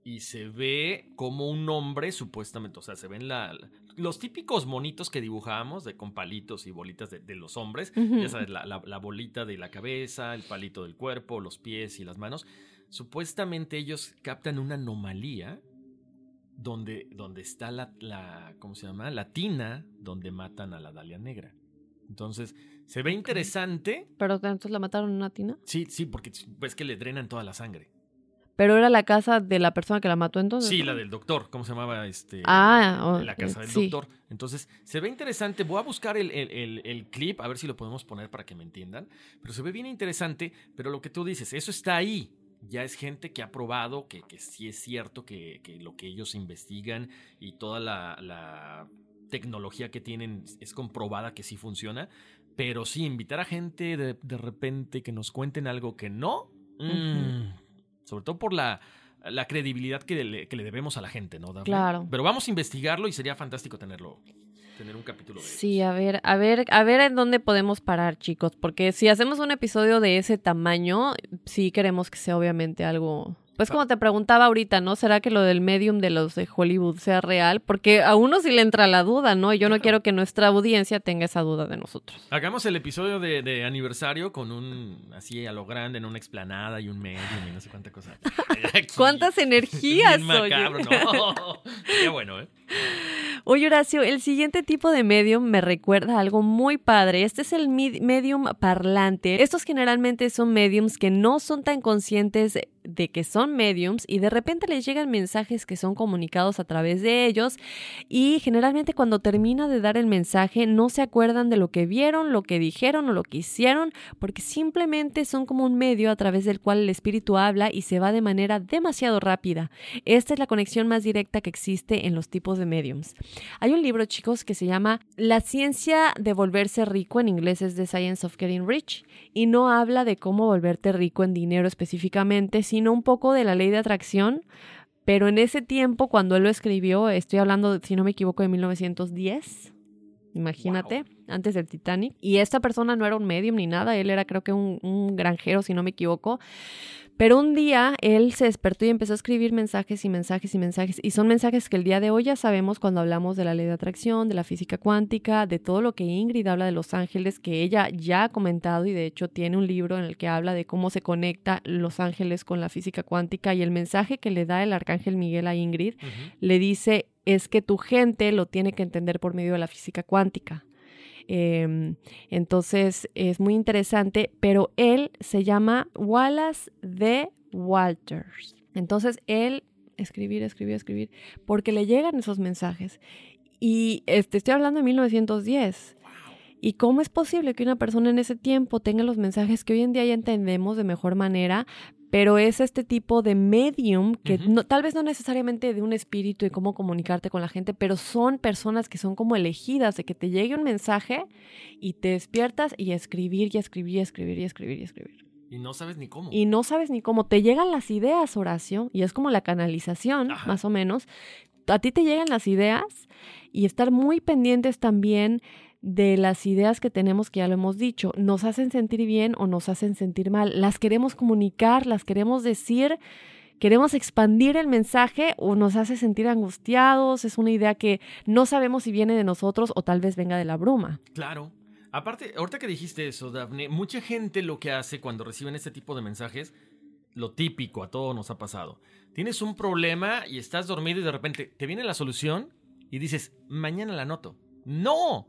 y se ve como un hombre supuestamente, o sea, se ven la, los típicos monitos que dibujábamos de con palitos y bolitas de, de los hombres, Ujú. ya sabes, la, la- la bolita de la cabeza, el palito del cuerpo, los pies y las manos. Supuestamente ellos captan una anomalía donde, donde está la, la, ¿cómo se llama? La tina donde matan a la Dalia Negra. Entonces, se ve interesante. pero entonces la mataron en una tina. Sí, sí, porque ves que le drenan toda la sangre. Pero era la casa de la persona que la mató entonces. Sí, la del doctor, ¿cómo se llamaba? Este, Ah, oh, la casa del sí. doctor. Entonces, se ve interesante. Voy a buscar el, el- el- el clip, a ver si lo podemos poner para que me entiendan. Pero se ve bien interesante, pero lo que tú dices, eso está ahí. Ya es gente que ha probado que, que sí es cierto que, que lo que ellos investigan y toda la, la tecnología que tienen es comprobada que sí funciona. Pero sí, invitar a gente de, de repente que nos cuenten algo que no. Sobre todo por la, la credibilidad que le, que le debemos a la gente, ¿no? Claro. Pero vamos a investigarlo y sería fantástico tenerlo, tener un capítulo de Sí, a ver, a ver, a ver en dónde podemos parar, chicos, porque si hacemos un episodio de ese tamaño, sí queremos que sea obviamente algo pues como te preguntaba ahorita, ¿no? ¿Será que lo del medium de los de Hollywood sea real? Porque a uno sí le entra la duda, ¿no? Y yo no quiero que nuestra audiencia tenga esa duda de nosotros. Hagamos el episodio de, de aniversario con un, así a lo grande, en una explanada y un medium y no sé cuánta cosa. ¿Cuántas energías? Bien macabro, ¿no? Qué bueno, ¿eh? Oye, Horacio, el siguiente tipo de medium me recuerda a algo muy padre. Este es el medium parlante. Estos generalmente son mediums que no son tan conscientes de que son mediums y de repente les llegan mensajes que son comunicados a través de ellos y generalmente cuando termina de dar el mensaje no se acuerdan de lo que vieron, lo que dijeron o lo que hicieron porque simplemente son como un medio a través del cual el espíritu habla y se va de manera demasiado rápida. Esta es la conexión más directa que existe en los tipos de mediums. Hay un libro, chicos, que se llama La ciencia de volverse rico, en inglés es The Science of Getting Rich, y no habla de cómo volverte rico en dinero específicamente, sino un poco de la ley de atracción. Pero en ese tiempo, cuando él lo escribió, estoy hablando, si no me equivoco, de 1910. Imagínate, antes del Titanic. Y esta persona no era un medium ni nada, él era creo que un, un granjero, si no me equivoco. Pero un día él se despertó y empezó a escribir mensajes y mensajes y mensajes. Y son mensajes que el día de hoy ya sabemos cuando hablamos de la ley de atracción, de la física cuántica, de todo lo que Ingrid habla de los ángeles, que ella ya ha comentado y de hecho tiene un libro en el que habla de cómo se conecta los ángeles con la física cuántica. Y el mensaje que le da el arcángel Miguel a Ingrid le dice es que tu gente lo tiene que entender por medio de la física cuántica. Em, entonces es muy interesante, pero él se llama Wallace de Walters. Entonces él escribir, escribir, escribir, porque le llegan esos mensajes. Y este, estoy hablando de 1910. ¿Y cómo es posible que una persona en ese tiempo tenga los mensajes que hoy en día ya entendemos de mejor manera, pero es este tipo de medium que no, tal vez no necesariamente de un espíritu y cómo comunicarte con la gente, pero son personas que son como elegidas de que te llegue un mensaje y te despiertas y escribir y escribir y escribir y escribir y escribir. Y no sabes ni cómo. Y no sabes ni cómo. Te llegan las ideas, Horacio, y es como la canalización, más o menos. A ti te llegan las ideas y estar muy pendientes también de las ideas que tenemos, que ya lo hemos dicho, nos hacen sentir bien o nos hacen sentir mal. Las queremos comunicar, las queremos decir, queremos expandir el mensaje o nos hace sentir angustiados. Es una idea que no sabemos si viene de nosotros o tal vez venga de la bruma. Claro. Aparte, ahorita que dijiste eso, Daphne, mucha gente lo que hace cuando reciben este tipo de mensajes, lo típico, a todos nos ha pasado. Tienes un problema y estás dormido y de repente te viene la solución y dices, mañana la noto. No,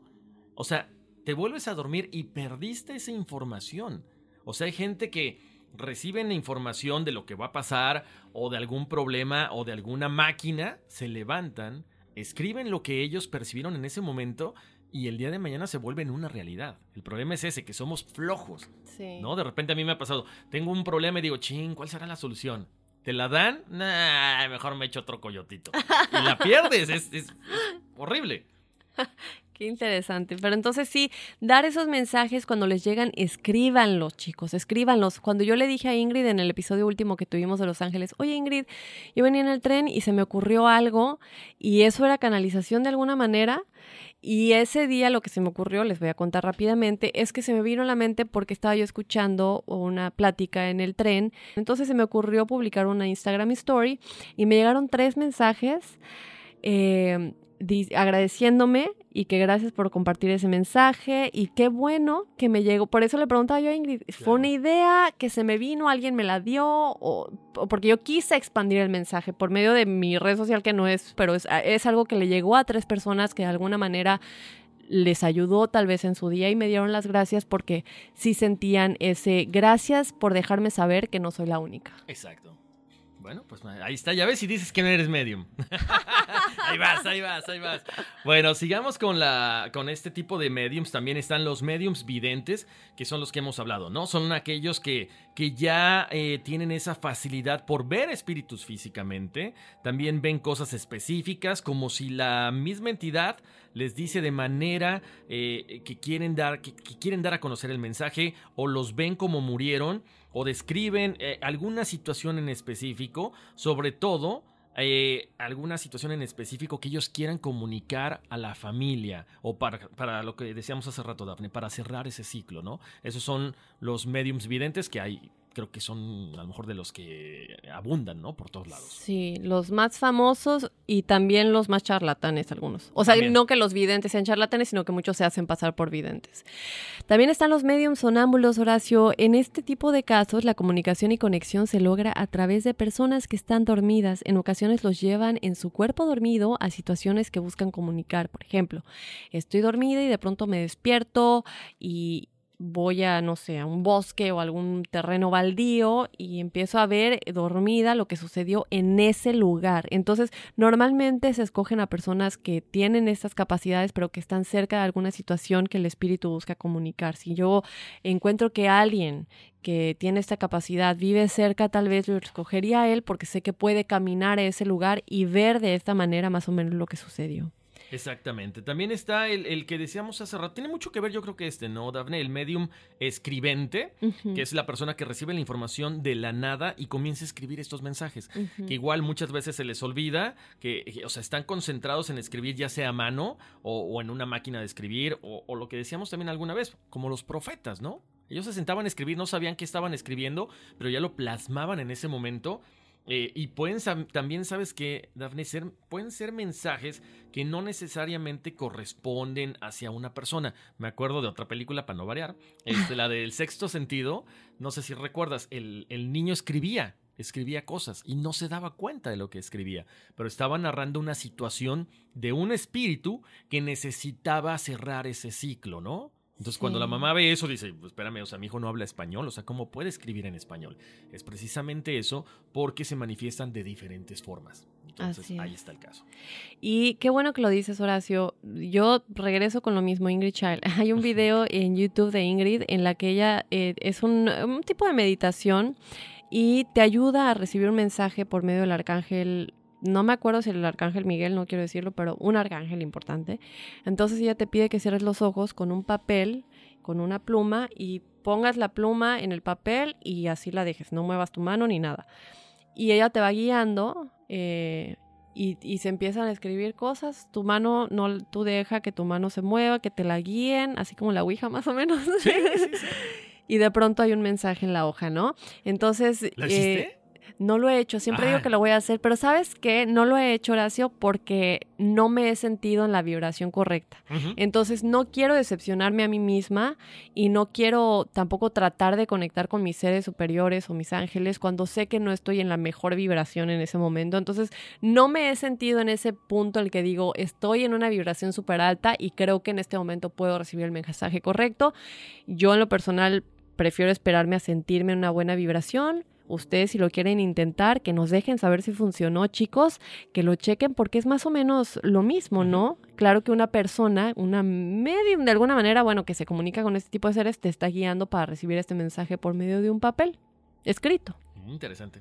o sea, te vuelves a dormir y perdiste esa información. O sea, hay gente que reciben la información de lo que va a pasar o de algún problema o de alguna máquina, se levantan, escriben lo que ellos percibieron en ese momento y el día de mañana se vuelven una realidad. El problema es ese, que somos flojos. ¿No? De repente a mí me ha pasado, tengo un problema y digo, ching, ¿cuál será la solución? ¿Te la dan? Nah, mejor me echo otro coyotito. Y la pierdes, es, es horrible. Qué interesante. Pero entonces sí, dar esos mensajes cuando les llegan, escríbanlos, chicos, escríbanlos. Cuando yo le dije a Ingrid en el episodio último que tuvimos de Los Ángeles, oye Ingrid, yo venía en el tren y se me ocurrió algo y eso era canalización de alguna manera. Y ese día lo que se me ocurrió, les voy a contar rápidamente, es que se me vino a la mente porque estaba yo escuchando una plática en el tren. Entonces se me ocurrió publicar una Instagram Story y me llegaron tres mensajes. Eh, agradeciéndome y que gracias por compartir ese mensaje y qué bueno que me llegó. Por eso le preguntaba yo a Ingrid, ¿fue una idea que se me vino, alguien me la dio o, porque yo quise expandir el mensaje por medio de mi red social que no es, pero es, es algo que le llegó a tres personas que de alguna manera les ayudó tal vez en su día y me dieron las gracias porque sí sentían ese gracias por dejarme saber que no soy la única. Exacto. Bueno, pues ahí está, ya ves y dices que no eres medium. ahí vas, ahí vas, ahí vas. Bueno, sigamos con la con este tipo de mediums. También están los mediums videntes, que son los que hemos hablado, ¿no? Son aquellos que, que ya eh, tienen esa facilidad por ver espíritus físicamente. También ven cosas específicas, como si la misma entidad les dice de manera eh, que, quieren dar, que quieren dar a conocer el mensaje o los ven como murieron o describen eh, alguna situación en específico, sobre todo eh, alguna situación en específico que ellos quieran comunicar a la familia o para, para lo que decíamos hace rato, Dafne, para cerrar ese ciclo, ¿no? Esos son los mediums videntes que hay creo que son a lo mejor de los que abundan, ¿no? Por todos lados. Sí, los más famosos y también los más charlatanes algunos. O sea, no que los videntes sean charlatanes, sino que muchos se hacen pasar por videntes. También están los mediums sonámbulos, Horacio. En este tipo de casos, la comunicación y conexión se logra a través de personas que están dormidas. En ocasiones los llevan en su cuerpo dormido a situaciones que buscan comunicar. Por ejemplo, estoy dormida y de pronto me despierto y, voy a, no sé, a un bosque o algún terreno baldío y empiezo a ver dormida lo que sucedió en ese lugar. Entonces, normalmente se escogen a personas que tienen estas capacidades, pero que están cerca de alguna situación que el espíritu busca comunicar. Si yo encuentro que alguien que tiene esta capacidad vive cerca, tal vez lo escogería a él porque sé que puede caminar a ese lugar y ver de esta manera más o menos lo que sucedió. Exactamente. También está el, que decíamos hace rato. Tiene mucho que ver, yo creo que este, ¿no, Dafne? El medium escribente, que es la persona que recibe la información de la nada y comienza a escribir estos mensajes. Que igual muchas veces se les olvida, que, o sea, están concentrados en escribir ya sea a mano o, en una máquina de escribir, o, o lo que decíamos también alguna vez, como los profetas, ¿no? Ellos se sentaban a escribir, no sabían qué estaban escribiendo, pero ya lo plasmaban en ese momento eh, y pueden también, sabes que, Dafne, ser, pueden ser mensajes que no necesariamente corresponden hacia una persona. Me acuerdo de otra película, para no variar, este, la del sexto sentido. No sé si recuerdas, el, el niño escribía, escribía cosas y no se daba cuenta de lo que escribía, pero estaba narrando una situación de un espíritu que necesitaba cerrar ese ciclo, ¿no? Entonces, cuando la mamá ve eso, dice, pues, espérame, o sea, mi hijo no habla español, o sea, ¿cómo puede escribir en español? Es precisamente eso porque se manifiestan de diferentes formas. Entonces, ahí está el caso. Y qué bueno que lo dices, Horacio. Yo regreso con lo mismo, Ingrid Child. Hay un video en YouTube de Ingrid en la que ella eh, es un, un tipo de meditación y te ayuda a recibir un mensaje por medio del arcángel no me acuerdo si el arcángel Miguel, no quiero decirlo, pero un arcángel importante. Entonces ella te pide que cierres los ojos con un papel, con una pluma y pongas la pluma en el papel y así la dejes, no muevas tu mano ni nada. Y ella te va guiando eh, y, se empiezan a escribir cosas. Tu mano, no, tú deja que tu mano se mueva, que te la guíen, así como la Ouija más o menos. y de pronto hay un mensaje en la hoja, ¿no? Entonces... ¿La eh, no lo he hecho, siempre digo que lo voy a hacer, pero ¿sabes qué? No lo he hecho, Horacio, porque no me he sentido en la vibración correcta. Entonces no quiero decepcionarme a mí misma y no quiero tampoco tratar de conectar con mis seres superiores o mis ángeles cuando sé que no estoy en la mejor vibración en ese momento. Entonces no me he sentido en ese punto el que digo, estoy en una vibración súper alta y creo que en este momento puedo recibir el mensaje correcto. Yo en lo personal prefiero esperarme a sentirme en una buena vibración Ustedes si lo quieren intentar, que nos dejen saber si funcionó, chicos, que lo chequen porque es más o menos lo mismo, ¿no? Claro que una persona, una medium de alguna manera, bueno, que se comunica con este tipo de seres, te está guiando para recibir este mensaje por medio de un papel escrito. Interesante.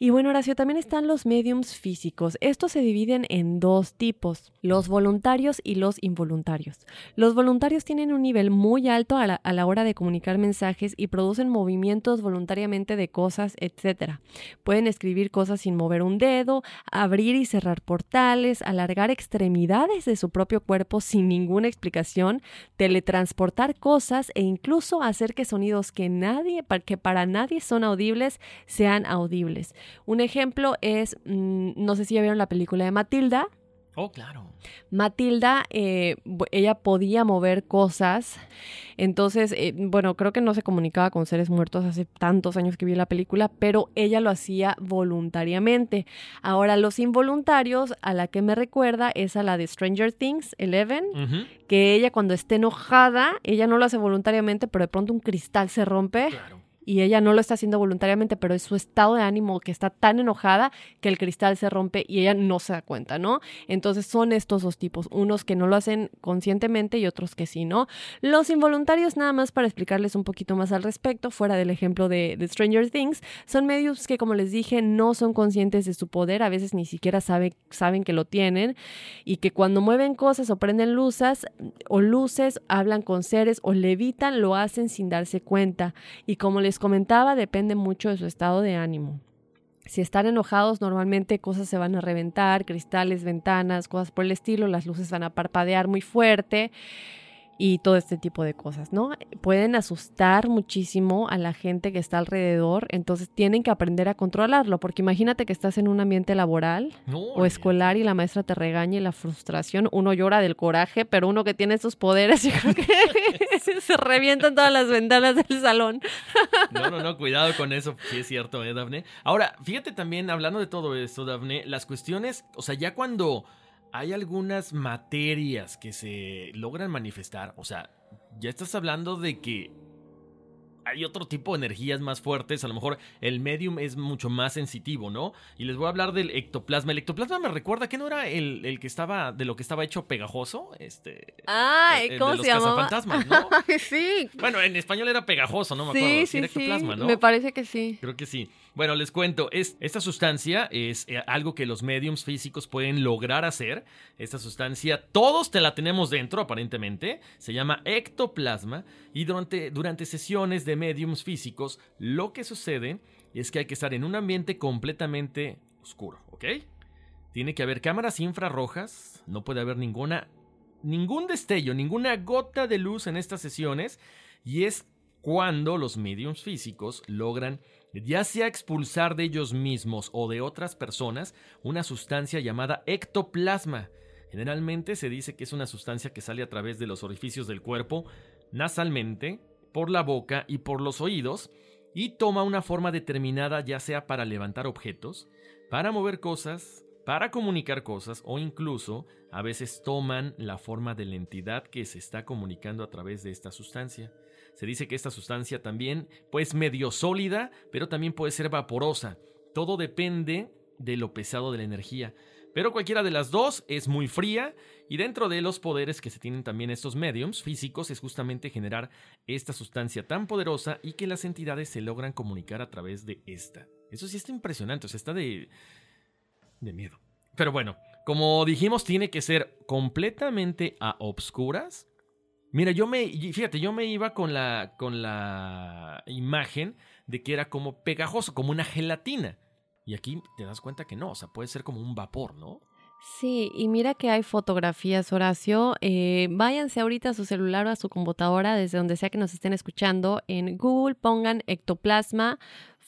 Y bueno, Horacio, también están los mediums físicos. Estos se dividen en dos tipos, los voluntarios y los involuntarios. Los voluntarios tienen un nivel muy alto a la, hora de comunicar mensajes y producen movimientos voluntariamente de cosas, etc. Pueden escribir cosas sin mover un dedo, abrir y cerrar portales, alargar extremidades de su propio cuerpo sin ninguna explicación, teletransportar cosas e incluso hacer que sonidos que nadie, que para nadie son audibles, sean audibles. Un ejemplo es, mm, no sé si ya vieron la película de Matilda. Oh, claro. Matilda, eh, ella podía mover cosas. Entonces, eh, bueno, creo que no se comunicaba con seres muertos hace tantos años que vi la película, pero ella lo hacía voluntariamente. Ahora, los involuntarios, a la que me recuerda es a la de Stranger Things, Eleven, que ella cuando esté enojada, ella no lo hace voluntariamente, pero de pronto un cristal se rompe. Claro y ella no lo está haciendo voluntariamente, pero es su estado de ánimo que está tan enojada que el cristal se rompe y ella no se da cuenta, ¿no? Entonces son estos dos tipos, unos que no lo hacen conscientemente y otros que sí, ¿no? Los involuntarios, nada más para explicarles un poquito más al respecto, fuera del ejemplo de, Stranger Things, son medios que, como les dije, no son conscientes de su poder, a veces ni siquiera saben que lo tienen y que cuando mueven cosas o prenden luces o luces, hablan con seres o levitan, lo hacen sin darse cuenta. Y como les comentaba, depende mucho de su estado de ánimo. Si están enojados, normalmente cosas se van a reventar, cristales, ventanas, cosas por el estilo, las luces van a parpadear muy fuerte y todo este tipo de cosas, ¿no? Pueden asustar muchísimo a la gente que está alrededor, entonces tienen que aprender a controlarlo, porque imagínate que estás en un ambiente laboral o escolar y la maestra te regaña y la frustración, uno llora del coraje, pero uno que tiene estos poderes, yo creo que se revientan todas las ventanas del salón. No, no, no, cuidado con eso, sí es cierto, ¿eh, Dafne? Ahora, fíjate también, hablando de todo esto, Dafne, las cuestiones, o sea, ya cuando hay algunas materias que se logran manifestar. O sea, ya estás hablando de que hay otro tipo de energías más fuertes. A lo mejor el medium es mucho más sensitivo, ¿no? Y les voy a hablar del ectoplasma. El ectoplasma me recuerda que no era el, que estaba, de lo que estaba hecho pegajoso. Este. Ah, ¿cómo se llama? ¿no? sí. Bueno, en español era pegajoso, no me acuerdo. Sí, sí, sí. Me parece que sí. Creo que sí. Bueno, les cuento, es, esta sustancia es eh, algo que los mediums físicos pueden lograr hacer. Esta sustancia, todos te la tenemos dentro, aparentemente. Se llama ectoplasma. Y durante, durante sesiones de mediums físicos, lo que sucede es que hay que estar en un ambiente completamente oscuro, ¿ok? Tiene que haber cámaras infrarrojas, no puede haber ninguna, ningún destello, ninguna gota de luz en estas sesiones. Y es cuando los mediums físicos logran ya sea expulsar de ellos mismos o de otras personas una sustancia llamada ectoplasma. Generalmente se dice que es una sustancia que sale a través de los orificios del cuerpo, nasalmente, por la boca y por los oídos, y toma una forma determinada ya sea para levantar objetos, para mover cosas, para comunicar cosas o incluso a veces toman la forma de la entidad que se está comunicando a través de esta sustancia. Se dice que esta sustancia también pues medio sólida, pero también puede ser vaporosa. Todo depende de lo pesado de la energía. Pero cualquiera de las dos es muy fría y dentro de los poderes que se tienen también estos mediums físicos es justamente generar esta sustancia tan poderosa y que las entidades se logran comunicar a través de esta. Eso sí está impresionante, o sea, está de, de miedo. Pero bueno, como dijimos, tiene que ser completamente a obscuras Mira, yo me, fíjate, yo me iba con la, con la imagen de que era como pegajoso, como una gelatina. Y aquí te das cuenta que no, o sea, puede ser como un vapor, ¿no? Sí, y mira que hay fotografías, Horacio. Eh, váyanse ahorita a su celular o a su computadora, desde donde sea que nos estén escuchando. En Google pongan ectoplasma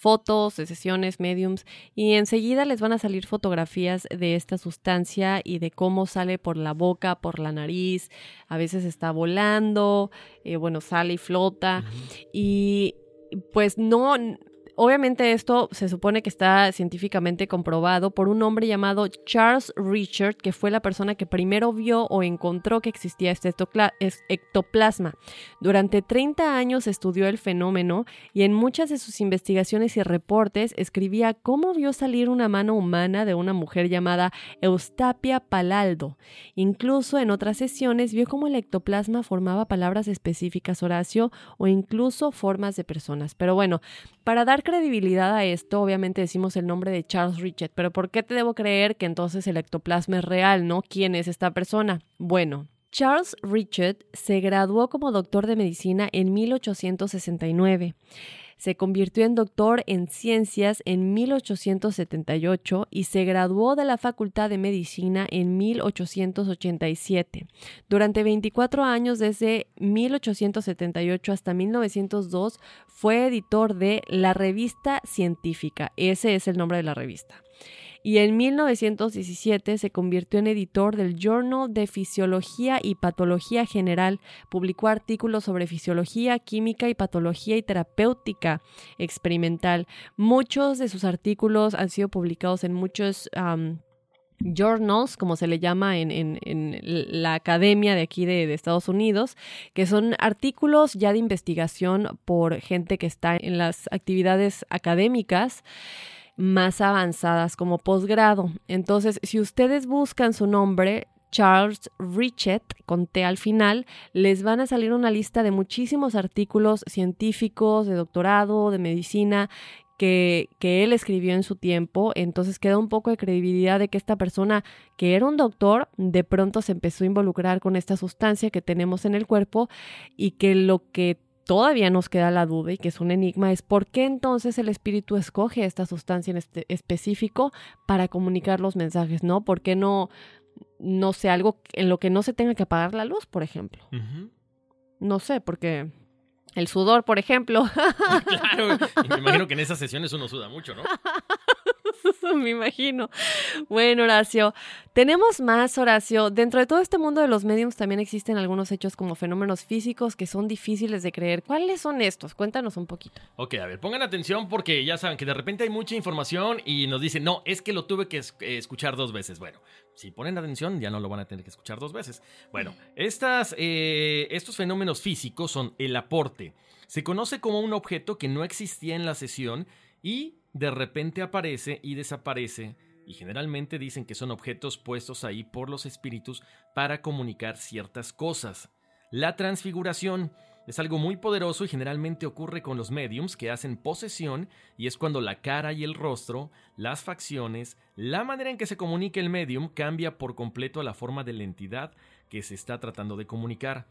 fotos de sesiones, mediums, y enseguida les van a salir fotografías de esta sustancia y de cómo sale por la boca, por la nariz, a veces está volando, eh, bueno, sale y flota, y pues no, Obviamente esto se supone que está científicamente comprobado por un hombre llamado Charles Richard, que fue la persona que primero vio o encontró que existía este ectoplasma. Durante 30 años estudió el fenómeno y en muchas de sus investigaciones y reportes escribía cómo vio salir una mano humana de una mujer llamada Eustapia Palaldo. Incluso en otras sesiones vio cómo el ectoplasma formaba palabras específicas, Horacio, o incluso formas de personas. Pero bueno, para dar credibilidad a esto, obviamente decimos el nombre de Charles Richard, pero ¿por qué te debo creer que entonces el ectoplasma es real, no? ¿Quién es esta persona? Bueno, Charles Richard se graduó como doctor de medicina en 1869. Se convirtió en doctor en ciencias en 1878 y se graduó de la Facultad de Medicina en 1887. Durante 24 años, desde 1878 hasta 1902, fue editor de La Revista Científica. Ese es el nombre de la revista y en 1917 se convirtió en editor del Journal de Fisiología y Patología General. Publicó artículos sobre fisiología, química y patología y terapéutica experimental. Muchos de sus artículos han sido publicados en muchos... journals, como se le llama en, la academia de aquí de, Estados Unidos, que son artículos ya de investigación por gente que está en las actividades académicas más avanzadas como posgrado. Entonces, si ustedes buscan su nombre, Charles Richet, con T al final, les van a salir una lista de muchísimos artículos científicos, de doctorado, de medicina, que, que, él escribió en su tiempo, entonces queda un poco de credibilidad de que esta persona que era un doctor, de pronto se empezó a involucrar con esta sustancia que tenemos en el cuerpo y que lo que todavía nos queda la duda y que es un enigma es por qué entonces el espíritu escoge esta sustancia en este específico para comunicar los mensajes, ¿no? ¿Por qué no, no sé, algo en lo que no se tenga que apagar la luz, por ejemplo? No sé, porque el sudor, por ejemplo. claro, y me imagino que en esas sesiones uno suda mucho, ¿no? me imagino. Bueno, Horacio, tenemos más, Horacio. Dentro de todo este mundo de los mediums también existen algunos hechos como fenómenos físicos que son difíciles de creer. ¿Cuáles son estos? Cuéntanos un poquito. Ok, a ver, pongan atención porque ya saben que de repente hay mucha información y nos dicen, no, es que lo tuve que eh, escuchar dos veces. Bueno, si ponen atención ya no lo van a tener que escuchar dos veces. Bueno, estas, eh, estos fenómenos físicos son el aporte. Se conoce como un objeto que no existía en la sesión y de repente aparece y desaparece, y generalmente dicen que son objetos puestos ahí por los espíritus para comunicar ciertas cosas. La transfiguración es algo muy poderoso y generalmente ocurre con los mediums que hacen posesión y es cuando la cara y el rostro, las facciones, la manera en que se comunica el medium cambia por completo a la forma de la entidad que se está tratando de comunicar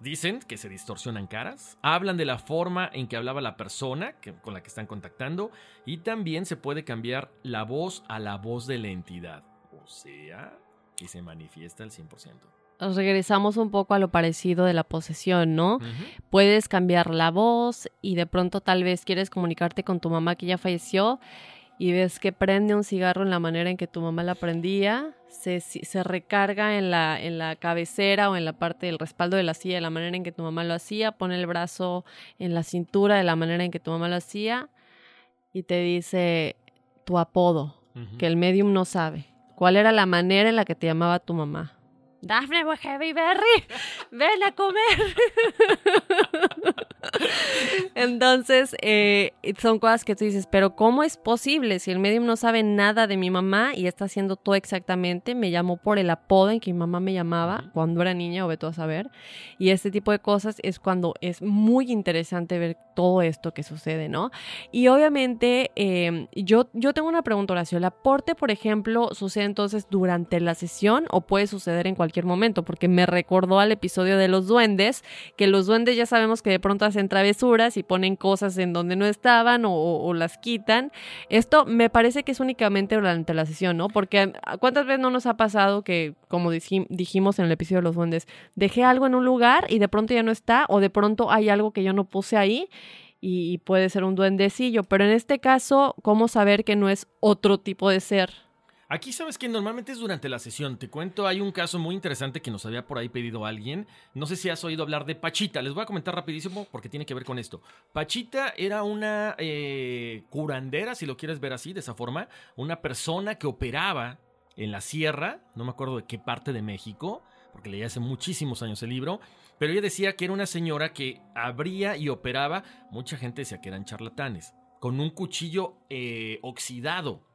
dicen que se distorsionan caras, hablan de la forma en que hablaba la persona con la que están contactando y también se puede cambiar la voz a la voz de la entidad. O sea, que se manifiesta al 100%. regresamos un poco a lo parecido de la posesión, ¿no? Puedes cambiar la voz y de pronto tal vez quieres comunicarte con tu mamá que ya falleció y ves que prende un cigarro en la manera en que tu mamá la prendía, se, se, recarga en la, en la cabecera o en la parte del respaldo de la silla de la manera en que tu mamá lo hacía, pone el brazo en la cintura de la manera en que tu mamá lo hacía y te dice tu apodo, que el medium no sabe. ¿Cuál era la manera en la que te llamaba tu mamá? Daphne Heavy Berry, ven a comer. Entonces, eh, son cosas que tú dices, pero ¿cómo es posible si el medium no sabe nada de mi mamá y está haciendo todo exactamente? Me llamó por el apodo en que mi mamá me llamaba cuando era niña, o ve todo a saber. Y este tipo de cosas es cuando es muy interesante ver todo esto que sucede, ¿no? Y obviamente, em, yo, yo tengo una pregunta, Horacio. ¿El aporte, por ejemplo, sucede entonces durante la sesión o puede suceder en cualquier momento? Porque me recordó al episodio de los duendes, que los duendes ya sabemos que de pronto hacen travesuras y ponen cosas en donde no estaban o, las quitan. Esto me parece que es únicamente durante la sesión, ¿no? Porque ¿cuántas veces no nos ha pasado que, como dijimos en el episodio de los duendes, dejé algo en un lugar y de pronto ya no está o de pronto hay algo que yo no puse ahí? y puede ser un duendecillo, pero en este caso, ¿cómo saber que no es otro tipo de ser? Aquí sabes que normalmente es durante la sesión. Te cuento, hay un caso muy interesante que nos había por ahí pedido alguien. No sé si has oído hablar de Pachita. Les voy a comentar rapidísimo porque tiene que ver con esto. Pachita era una eh, curandera, si lo quieres ver así, de esa forma. Una persona que operaba en la sierra, no me acuerdo de qué parte de México, porque leí hace muchísimos años el libro. Pero ella decía que era una señora que abría y operaba. Mucha gente decía que eran charlatanes. Con un cuchillo eh, oxidado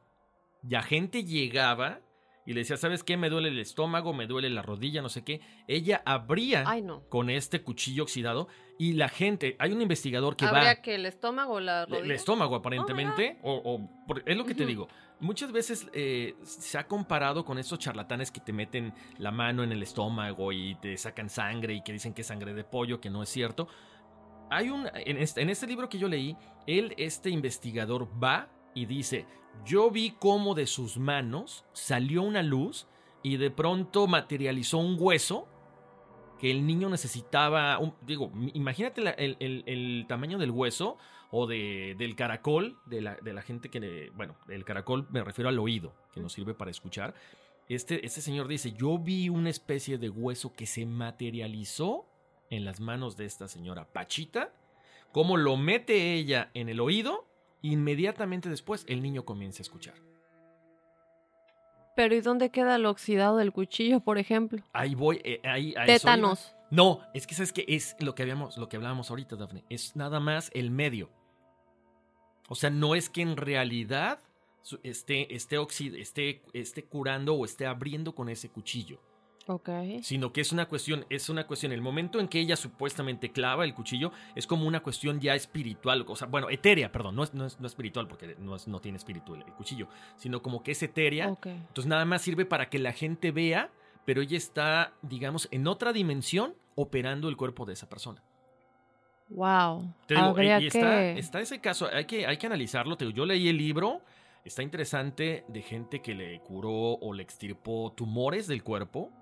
ya gente llegaba y le decía, ¿sabes qué? Me duele el estómago, me duele la rodilla, no sé qué. Ella abría con este cuchillo oxidado y la gente, hay un investigador que va... ¿Abría que el estómago o la rodilla? El estómago, aparentemente. Oh, o, es lo que te digo. Muchas veces eh, se ha comparado con estos charlatanes que te meten la mano en el estómago y te sacan sangre y que dicen que es sangre de pollo, que no es cierto. Hay un... En este, en este libro que yo leí, él, este investigador, va y dice, yo vi cómo de sus manos salió una luz y de pronto materializó un hueso que el niño necesitaba, digo, imagínate el, tamaño del hueso o de, del caracol, de la, de la gente que, bueno, el caracol me refiero al oído, que nos sirve para escuchar. Este, este señor dice, yo vi una especie de hueso que se materializó en las manos de esta señora Pachita, cómo lo mete ella en el oído Inmediatamente después el niño comienza a escuchar. Pero ¿y dónde queda el oxidado del cuchillo, por ejemplo? Ahí voy, eh, ahí, Tétanos. No, es que sabes que es lo que habíamos, lo que hablábamos ahorita, Daphne. Es nada más el medio. O sea, no es que en realidad esté, esté, esté, esté curando o esté abriendo con ese cuchillo. Sino que es una cuestión, es una cuestión, el momento en que ella supuestamente clava el cuchillo es como una cuestión ya espiritual, o sea, bueno, etérea, perdón, no es, no es, espiritual porque no, no tiene espíritu el, cuchillo, sino como que es etérea. Entonces nada más sirve para que la gente vea, pero ella está, digamos, en otra dimensión operando el cuerpo de esa persona. Wow. Te digo, Habría y está, que... está ese caso, hay que, hay que analizarlo. Te digo, yo leí el libro, está interesante de gente que le curó o le extirpó tumores del cuerpo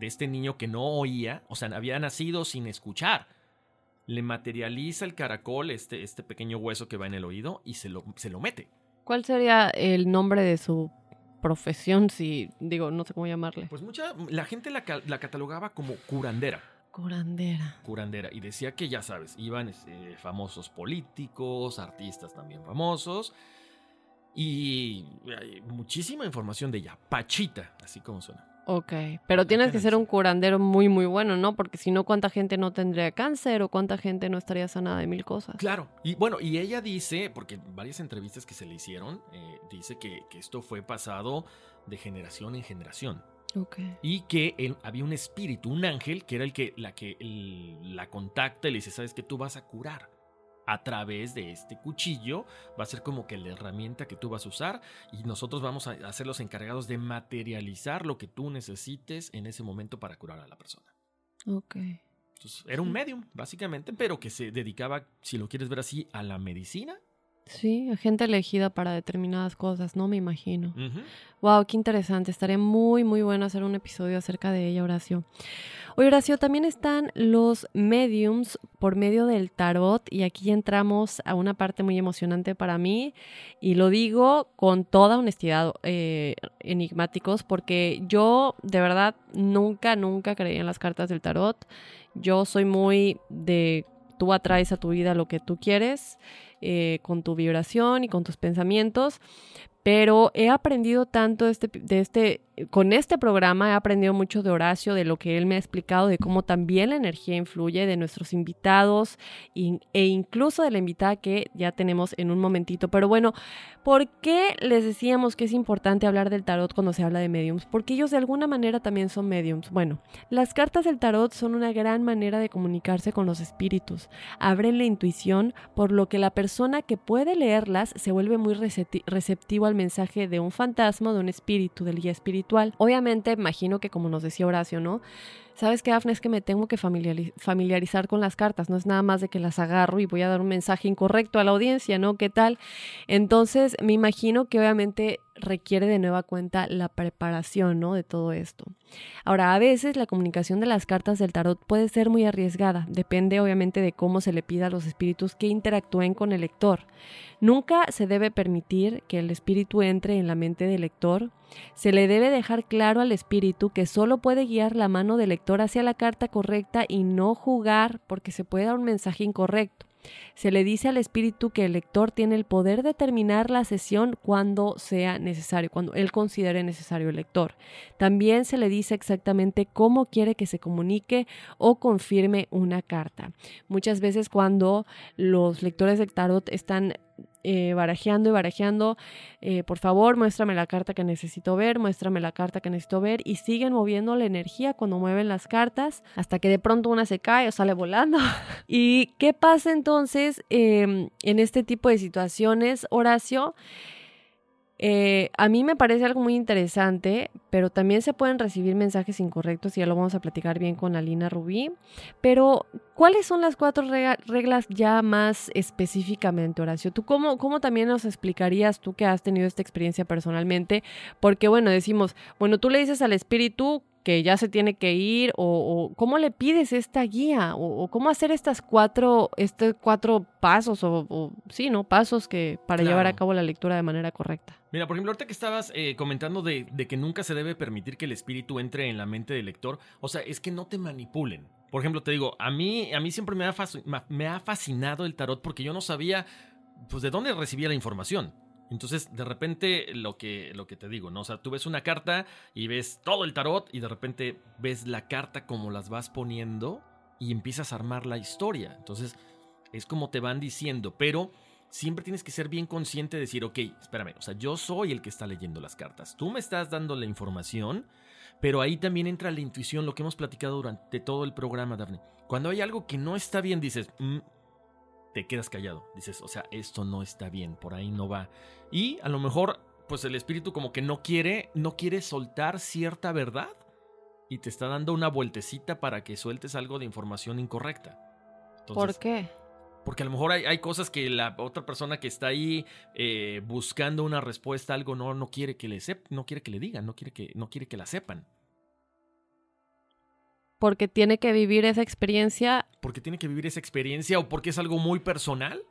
de este niño que no oía, o sea, había nacido sin escuchar. Le materializa el caracol, este, este pequeño hueso que va en el oído, y se lo, se lo mete. ¿Cuál sería el nombre de su profesión? Si digo, no sé cómo llamarle. Pues mucha, la gente la, ca- la catalogaba como curandera. Curandera. curandera y decía que ya sabes, iban este, famosos políticos, artistas también famosos y muchísima información de ella, Pachita, así como suena. Ok, pero tienes que ser un curandero muy, muy bueno, ¿no? Porque si no, ¿cuánta gente no tendría cáncer o cuánta gente no estaría sanada de mil cosas? Claro, y bueno, y ella dice, porque varias entrevistas que se le hicieron, eh, dice que, que esto fue pasado de generación en generación. Ok. Y que él- había un espíritu, un ángel, que era el que la, que el- la contacta y le dice, sabes que tú vas a curar a través de este cuchillo, va a ser como que la herramienta que tú vas a usar y nosotros vamos a, ser los encargados de materializar lo que tú necesites en ese momento para curar a la persona. Ok. Entonces, era un medium, básicamente, pero que se dedicaba, si lo quieres ver así, a la medicina. Sí, gente elegida para determinadas cosas, ¿no? Me imagino. Wow, qué interesante. Estaría muy, muy bueno hacer un episodio acerca de ella, Horacio. Oye, Horacio, también están los mediums por medio del tarot y aquí entramos a una parte muy emocionante para mí y lo digo con toda honestidad, eh, enigmáticos, porque yo de verdad nunca, nunca creí en las cartas del tarot. Yo soy muy de tú atraes a tu vida lo que tú quieres eh, con tu vibración y con tus pensamientos. Pero he aprendido tanto de este, de este, con este programa, he aprendido mucho de Horacio, de lo que él me ha explicado, de cómo también la energía influye, de nuestros invitados in- e incluso de la invitada que ya tenemos en un momentito. Pero bueno, ¿por qué les decíamos que es importante hablar del tarot cuando se habla de mediums? Porque ellos de alguna manera también son mediums. Bueno, las cartas del tarot son una gran manera de comunicarse con los espíritus. Abren la intuición, por lo que la persona que puede leerlas se vuelve muy recepti- receptivo al mensaje de un fantasma de un espíritu, del guía espiritual. Obviamente, imagino que como nos decía Horacio, ¿no? ¿Sabes qué, Dafne? Es que me tengo que familiari- familiarizar con las cartas. No es nada más de que las agarro y voy a dar un mensaje incorrecto a la audiencia, ¿no? ¿Qué tal? Entonces, me imagino que obviamente requiere de nueva cuenta la preparación, ¿no? De todo esto. Ahora, a veces la comunicación de las cartas del tarot puede ser muy arriesgada. Depende obviamente de cómo se le pida a los espíritus que interactúen con el lector. Nunca se debe permitir que el espíritu entre en la mente del lector. Se le debe dejar claro al espíritu que solo puede guiar la mano del lector hacia la carta correcta y no jugar porque se puede dar un mensaje incorrecto. Se le dice al espíritu que el lector tiene el poder de terminar la sesión cuando sea necesario, cuando él considere necesario el lector. También se le dice exactamente cómo quiere que se comunique o confirme una carta. Muchas veces cuando los lectores de tarot están eh, barajeando y barajeando, eh, por favor, muéstrame la carta que necesito ver, muéstrame la carta que necesito ver y siguen moviendo la energía cuando mueven las cartas hasta que de pronto una se cae o sale volando. ¿Y qué pasa entonces eh, en este tipo de situaciones, Horacio? Eh, a mí me parece algo muy interesante, pero también se pueden recibir mensajes incorrectos y ya lo vamos a platicar bien con Alina Rubí. Pero, ¿cuáles son las cuatro reglas ya más específicamente, Horacio? ¿Tú cómo, cómo también nos explicarías tú que has tenido esta experiencia personalmente? Porque, bueno, decimos, bueno, tú le dices al espíritu que ya se tiene que ir o, o cómo le pides esta guía o, o cómo hacer estas cuatro estos cuatro pasos o, o sí no pasos que para llevar a cabo la lectura de manera correcta Mira, por ejemplo, ahorita que estabas eh, comentando de, de que nunca se debe permitir que el espíritu entre en la mente del lector, o sea, es que no te manipulen. Por ejemplo, te digo, a mí, a mí siempre me ha, me ha fascinado el tarot porque yo no sabía, pues, de dónde recibía la información. Entonces, de repente, lo que, lo que te digo, ¿no? O sea, tú ves una carta y ves todo el tarot y de repente ves la carta como las vas poniendo y empiezas a armar la historia. Entonces, es como te van diciendo, pero siempre tienes que ser bien consciente de decir, ok, espérame, o sea, yo soy el que está leyendo las cartas. Tú me estás dando la información, pero ahí también entra la intuición, lo que hemos platicado durante todo el programa, Daphne. Cuando hay algo que no está bien, dices, "Mm", te quedas callado. Dices, o sea, esto no está bien, por ahí no va. Y a lo mejor, pues el espíritu como que no quiere, no quiere soltar cierta verdad y te está dando una vueltecita para que sueltes algo de información incorrecta. ¿por qué? Porque a lo mejor hay, hay cosas que la otra persona que está ahí eh, buscando una respuesta a algo no, no quiere que le sep- no quiere que le digan, no quiere que, no quiere que la sepan. Porque tiene que vivir esa experiencia. Porque tiene que vivir esa experiencia o porque es algo muy personal.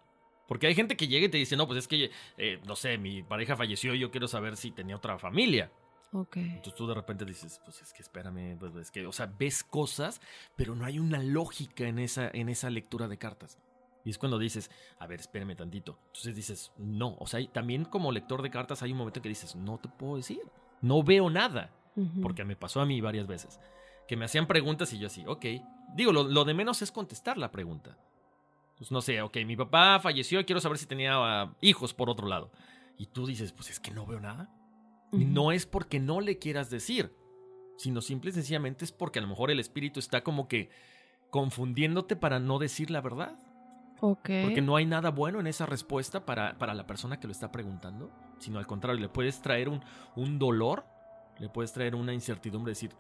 Porque hay gente que llega y te dice, no, pues es que, eh, no sé, mi pareja falleció y yo quiero saber si tenía otra familia. Ok. Entonces tú de repente dices, pues es que espérame, pues es que, o sea, ves cosas, pero no hay una lógica en esa, en esa lectura de cartas. Y es cuando dices, a ver, espérame tantito. Entonces dices, no, o sea, también como lector de cartas hay un momento que dices, no te puedo decir, no veo nada. Ujú. Porque me pasó a mí varias veces. Que me hacían preguntas y yo así, ok. Digo, lo, lo de menos es contestar la pregunta. Pues no sé, ok, mi papá falleció y quiero saber si tenía ah, hijos por otro lado. Y tú dices, pues es que no veo nada. Y Ujú. no es porque no le quieras decir, sino simple y sencillamente es porque a lo mejor el espíritu está como que confundiéndote para no decir la verdad. Ok. Porque no hay nada bueno en esa respuesta para, para la persona que lo está preguntando, sino al contrario, le puedes traer un, un dolor, le puedes traer una incertidumbre, decir,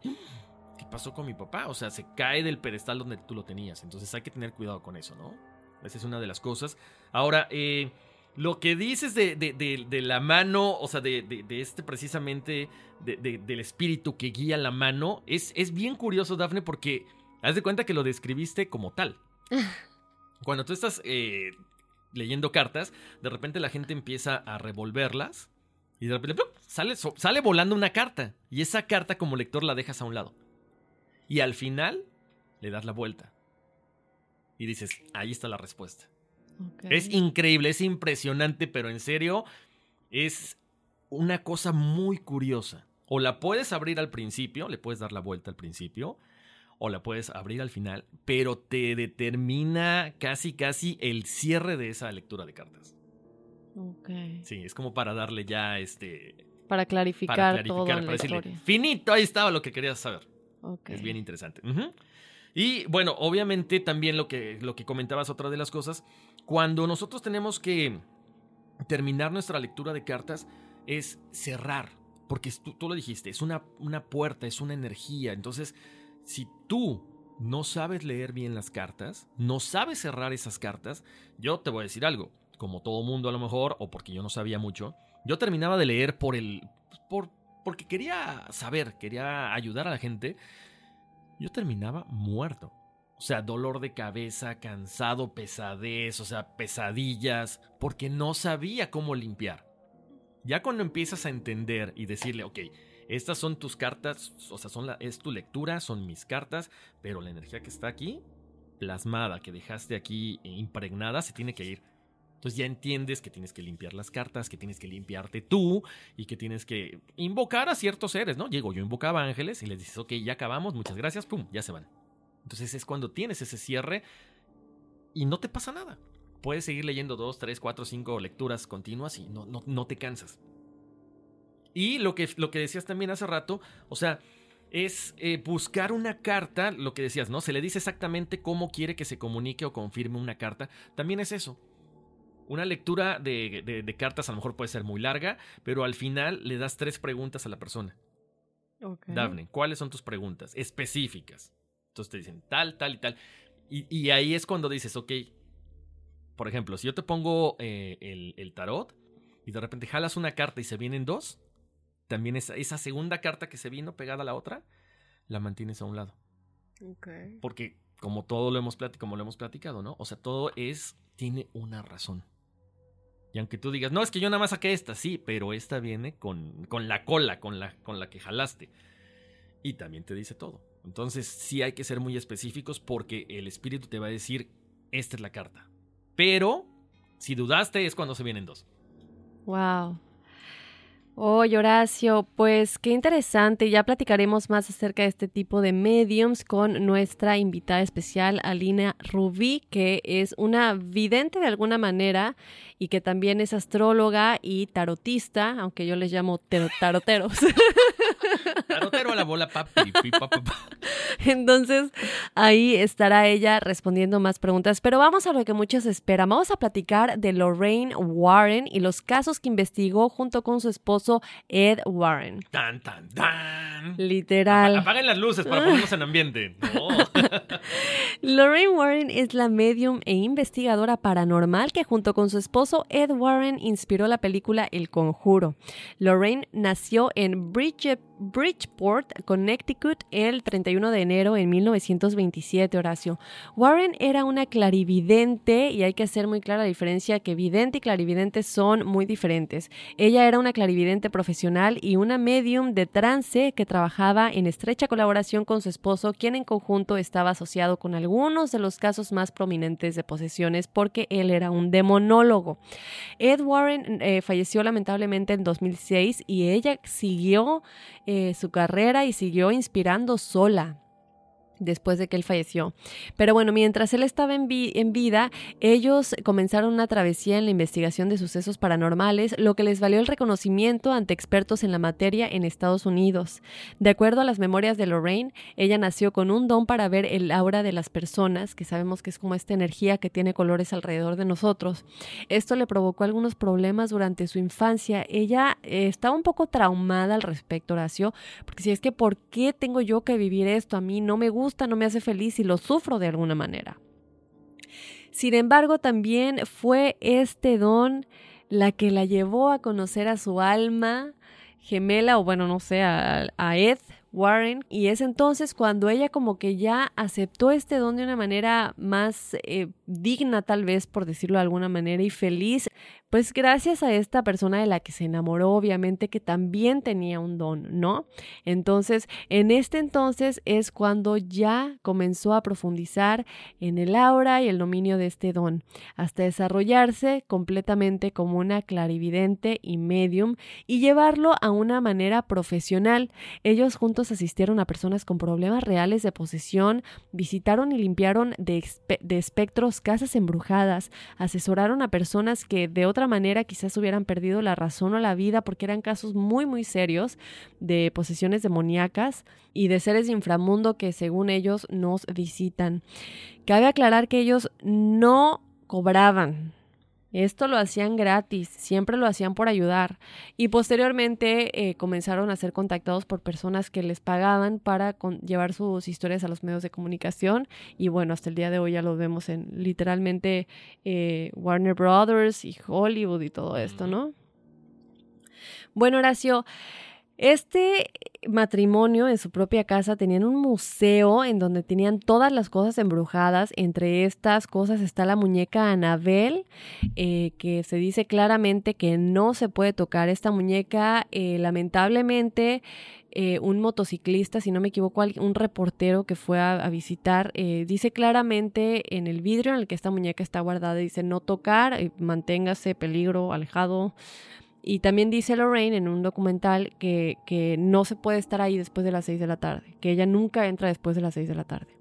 ¿qué pasó con mi papá? O sea, se cae del pedestal donde tú lo tenías. Entonces hay que tener cuidado con eso, ¿no? Esa es una de las cosas. Ahora, eh, lo que dices de, de- de- de la mano, o sea, de, este precisamente, de- de- del espíritu que guía la mano, es, es bien curioso, Dafne, porque haz de cuenta que lo describiste como tal. Cuando tú estás eh, leyendo cartas, de repente la gente empieza a revolverlas y de repente ¡plum! sale, sale volando una carta. Y esa carta como lector la dejas a un lado. Y al final le das la vuelta. Y dices, ahí está la respuesta. Es increíble, es impresionante, pero en serio, es una cosa muy curiosa. O la puedes abrir al principio, le puedes dar la vuelta al principio, o la puedes abrir al final, pero te determina casi, casi el cierre de esa lectura de cartas. Ok. Sí, es como para darle ya este. Para clarificar, Para todo clarificar, para la decirle, historia. finito, ahí estaba lo que querías saber. Es bien interesante. Y bueno, obviamente también lo que, lo que comentabas, otra de las cosas, cuando nosotros tenemos que terminar nuestra lectura de cartas, es cerrar. Porque tú, tú lo dijiste, es una, una puerta, es una energía. Entonces, si tú no sabes leer bien las cartas, no sabes cerrar esas cartas, yo te voy a decir algo. Como todo mundo a lo mejor, o porque yo no sabía mucho, yo terminaba de leer por el. Por, porque quería saber, quería ayudar a la gente. Yo terminaba muerto. O sea, dolor de cabeza, cansado, pesadez, o sea, pesadillas, porque no sabía cómo limpiar. Ya cuando empiezas a entender y decirle, ok, estas son tus cartas, o sea, son la, es tu lectura, son mis cartas, pero la energía que está aquí, plasmada, que dejaste aquí eh, impregnada, se tiene que ir. Entonces ya entiendes que tienes que limpiar las cartas, que tienes que limpiarte tú y que tienes que invocar a ciertos seres, ¿no? Llego, yo invocaba ángeles y les dices, ok, ya acabamos, muchas gracias, pum, ya se van. Entonces es cuando tienes ese cierre y no te pasa nada. Puedes seguir leyendo dos, tres, cuatro, cinco lecturas continuas y no, no, no te cansas. Y lo que, lo que decías también hace rato, o sea, es eh, buscar una carta, lo que decías, ¿no? Se le dice exactamente cómo quiere que se comunique o confirme una carta. También es eso. Una lectura de, de- de cartas a lo mejor puede ser muy larga, pero al final le das tres preguntas a la persona. Ok. Dafne, ¿cuáles son tus preguntas específicas? Entonces te dicen tal, tal y tal. Y, y ahí es cuando dices, ok, por ejemplo, si yo te pongo eh, el, el tarot y de repente jalas una carta y se vienen dos, también esa, esa segunda carta que se vino pegada a la otra, la mantienes a un lado. Porque como todo lo hemos platicado, como lo hemos platicado, ¿no? O sea, todo es, tiene una razón. Y aunque tú digas, no, es que yo nada más saqué esta, sí, pero esta viene con, con la cola, con la, con la que jalaste. Y también te dice todo. Entonces sí hay que ser muy específicos porque el espíritu te va a decir, esta es la carta. Pero, si dudaste, es cuando se vienen dos. Wow. Oye, Horacio, pues qué interesante. Ya platicaremos más acerca de este tipo de mediums con nuestra invitada especial, Alina Rubí, que es una vidente de alguna manera y que también es astróloga y tarotista, aunque yo les llamo tero- taroteros. Tarotero a la bola, papi, pi, pa, pa, pa. Entonces, ahí estará ella respondiendo más preguntas. Pero vamos a lo que muchos esperan. Vamos a platicar de Lorraine Warren y los casos que investigó junto con su esposo Ed Warren. Tan, tan, tan. Literal. Apaguen las luces para ponernos en ambiente. No. Lorraine Warren es la medium e investigadora paranormal que junto con su esposo Ed Warren inspiró la película El Conjuro. Lorraine nació en Bridgeport, Connecticut, el 31 de enero en 1927, Horacio. Warren era una clarividente y hay que hacer muy clara la diferencia que vidente y clarividente son muy diferentes. Ella era una clarividente profesional y una medium de trance que trabajaba en estrecha colaboración con su esposo, quien en conjunto estaba asociado con algunos de los casos más prominentes de posesiones porque él era un demonólogo. Ed Warren eh, falleció lamentablemente en 2006 y ella siguió eh, su carrera y siguió inspirando sola después de que él falleció. Pero bueno, mientras él estaba en, vida, ellos comenzaron una travesía en la investigación de sucesos paranormales, lo que les valió el reconocimiento ante expertos en la materia en Estados Unidos. De acuerdo a las memorias de Lorraine, ella nació con un don para ver el aura de las personas, que sabemos que es como esta energía que tiene colores alrededor de nosotros. Esto le provocó algunos problemas durante su infancia. Ella eh, estaba un poco traumada al respecto, Horacio, porque si es que, ¿por qué tengo yo que vivir esto? A mí no me gusta no me hace feliz y lo sufro de alguna manera. Sin embargo, también fue este don la que la llevó a conocer a su alma gemela, o bueno, no sé, a, Ed Warren, y es entonces cuando ella como que ya aceptó este don de una manera más eh, digna tal vez, por decirlo de alguna manera, y feliz, pues gracias a esta persona de la que se enamoró, obviamente que también tenía un don, ¿no? Entonces, en este entonces es cuando ya comenzó a profundizar en el aura y el dominio de este don, hasta desarrollarse completamente como una clarividente y medium y llevarlo a una manera profesional. Ellos juntos asistieron a personas con problemas reales de posesión, visitaron y limpiaron de, espectros casas embrujadas, asesoraron a personas que de otra manera quizás hubieran perdido la razón o la vida porque eran casos muy muy serios de posesiones demoníacas y de seres de inframundo que según ellos nos visitan. Cabe aclarar que ellos no cobraban, esto lo hacían gratis, siempre lo hacían por ayudar. Y posteriormente eh, comenzaron a ser contactados por personas que les pagaban para llevar sus historias a los medios de comunicación. Y bueno, hasta el día de hoy ya lo vemos en literalmente eh, Warner Brothers y Hollywood y todo esto, ¿no? Bueno, Horacio, este matrimonio en su propia casa tenían un museo en donde tenían todas las cosas embrujadas. Entre estas cosas está la muñeca Anabel, eh, que se dice claramente que no se puede tocar. Esta muñeca, eh, lamentablemente, eh, un motociclista, si no me equivoco, un reportero que fue a, visitar, dice claramente en el vidrio en el que esta muñeca está guardada, dice no tocar, manténgase peligro, alejado. Y también dice Lorraine en un documental que, que, no se puede estar ahí después de las 6 de la tarde, que ella nunca entra después de las 6 de la tarde.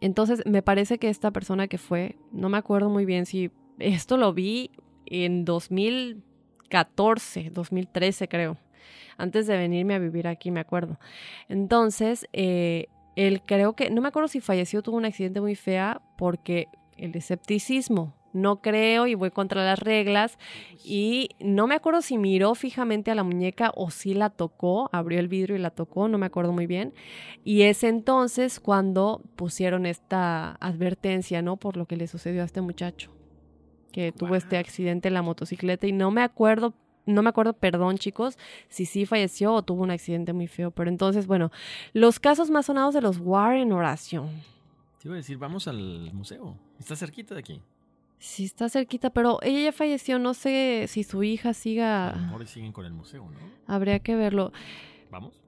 Entonces, me parece que esta persona que fue, no me acuerdo muy bien si esto lo vi en 2014, 2013 creo, antes de venirme a vivir aquí, me acuerdo. Entonces, eh, él creo que, no me acuerdo si falleció, tuvo un accidente muy fea porque el escepticismo no creo y voy contra las reglas. Y no me acuerdo si miró fijamente a la muñeca o si la tocó, abrió el vidrio y la tocó, no me acuerdo muy bien. Y es entonces cuando pusieron esta advertencia, ¿no? Por lo que le sucedió a este muchacho, que tuvo este accidente en la motocicleta y no me acuerdo no me acuerdo, perdón chicos, si sí falleció o tuvo un accidente muy feo. Pero entonces, bueno, los casos más sonados de los Warren Oración. Te iba a decir, vamos al museo. Está cerquita de aquí. Sí, está cerquita, pero ella ya falleció. No sé si su hija siga. A lo mejor siguen con el museo, ¿no? Habría que verlo. ¿Vamos?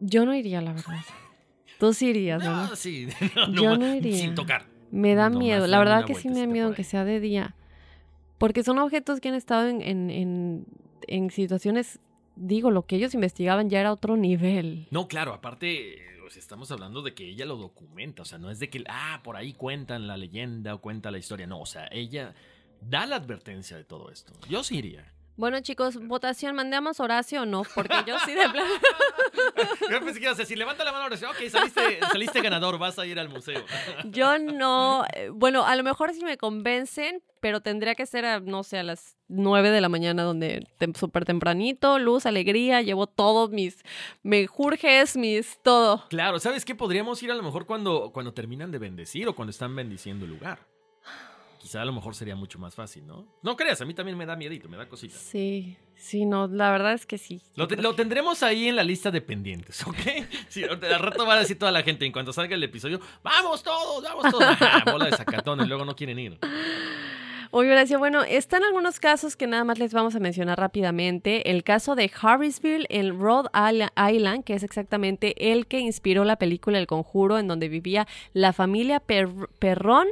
Yo no iría, la verdad. Tú sí irías, ¿no? No, sí. Yo no iría. Sin tocar. Me da miedo. La verdad que sí me da miedo, aunque sea de día. Porque son objetos que han estado en, en, en, en situaciones. Digo, lo que ellos investigaban ya era otro nivel. No, claro, aparte pues, estamos hablando de que ella lo documenta, o sea, no es de que, ah, por ahí cuentan la leyenda o cuenta la historia, no, o sea, ella da la advertencia de todo esto. Yo sí iría. Bueno, chicos, votación, ¿mandamos Horacio o no? Porque yo sí de plano. Yo pensé que ibas a decir, levanta la mano ahora. Ok, saliste, saliste ganador, vas a ir al museo. Yo no. eh, Bueno, a lo mejor sí me convencen, pero tendría que ser, a, no sé, a las 9 de la mañana, donde tem- súper tempranito, luz, alegría, llevo todos mis menjurjes, mis todo. Claro, ¿sabes qué? Podríamos ir a lo mejor cuando, cuando terminan de bendecir o cuando están bendiciendo el lugar. Quizá a lo mejor sería mucho más fácil, ¿no? No creas, a mí también me da miedito, me da cosita. Sí, sí, no, la verdad es que sí. Lo, te- lo tendremos ahí en la lista de pendientes, ¿ok? Sí, al rato va a decir toda la gente, en cuanto salga el episodio, ¡vamos todos, vamos todos! Ajá, bola de sacatones, luego no quieren ir. Oye, Horacio, bueno, están algunos casos que nada más les vamos a mencionar rápidamente. El caso de Harrisville en Rhode Isla- Island, que es exactamente el que inspiró la película El Conjuro, en donde vivía la familia Per- Perrón,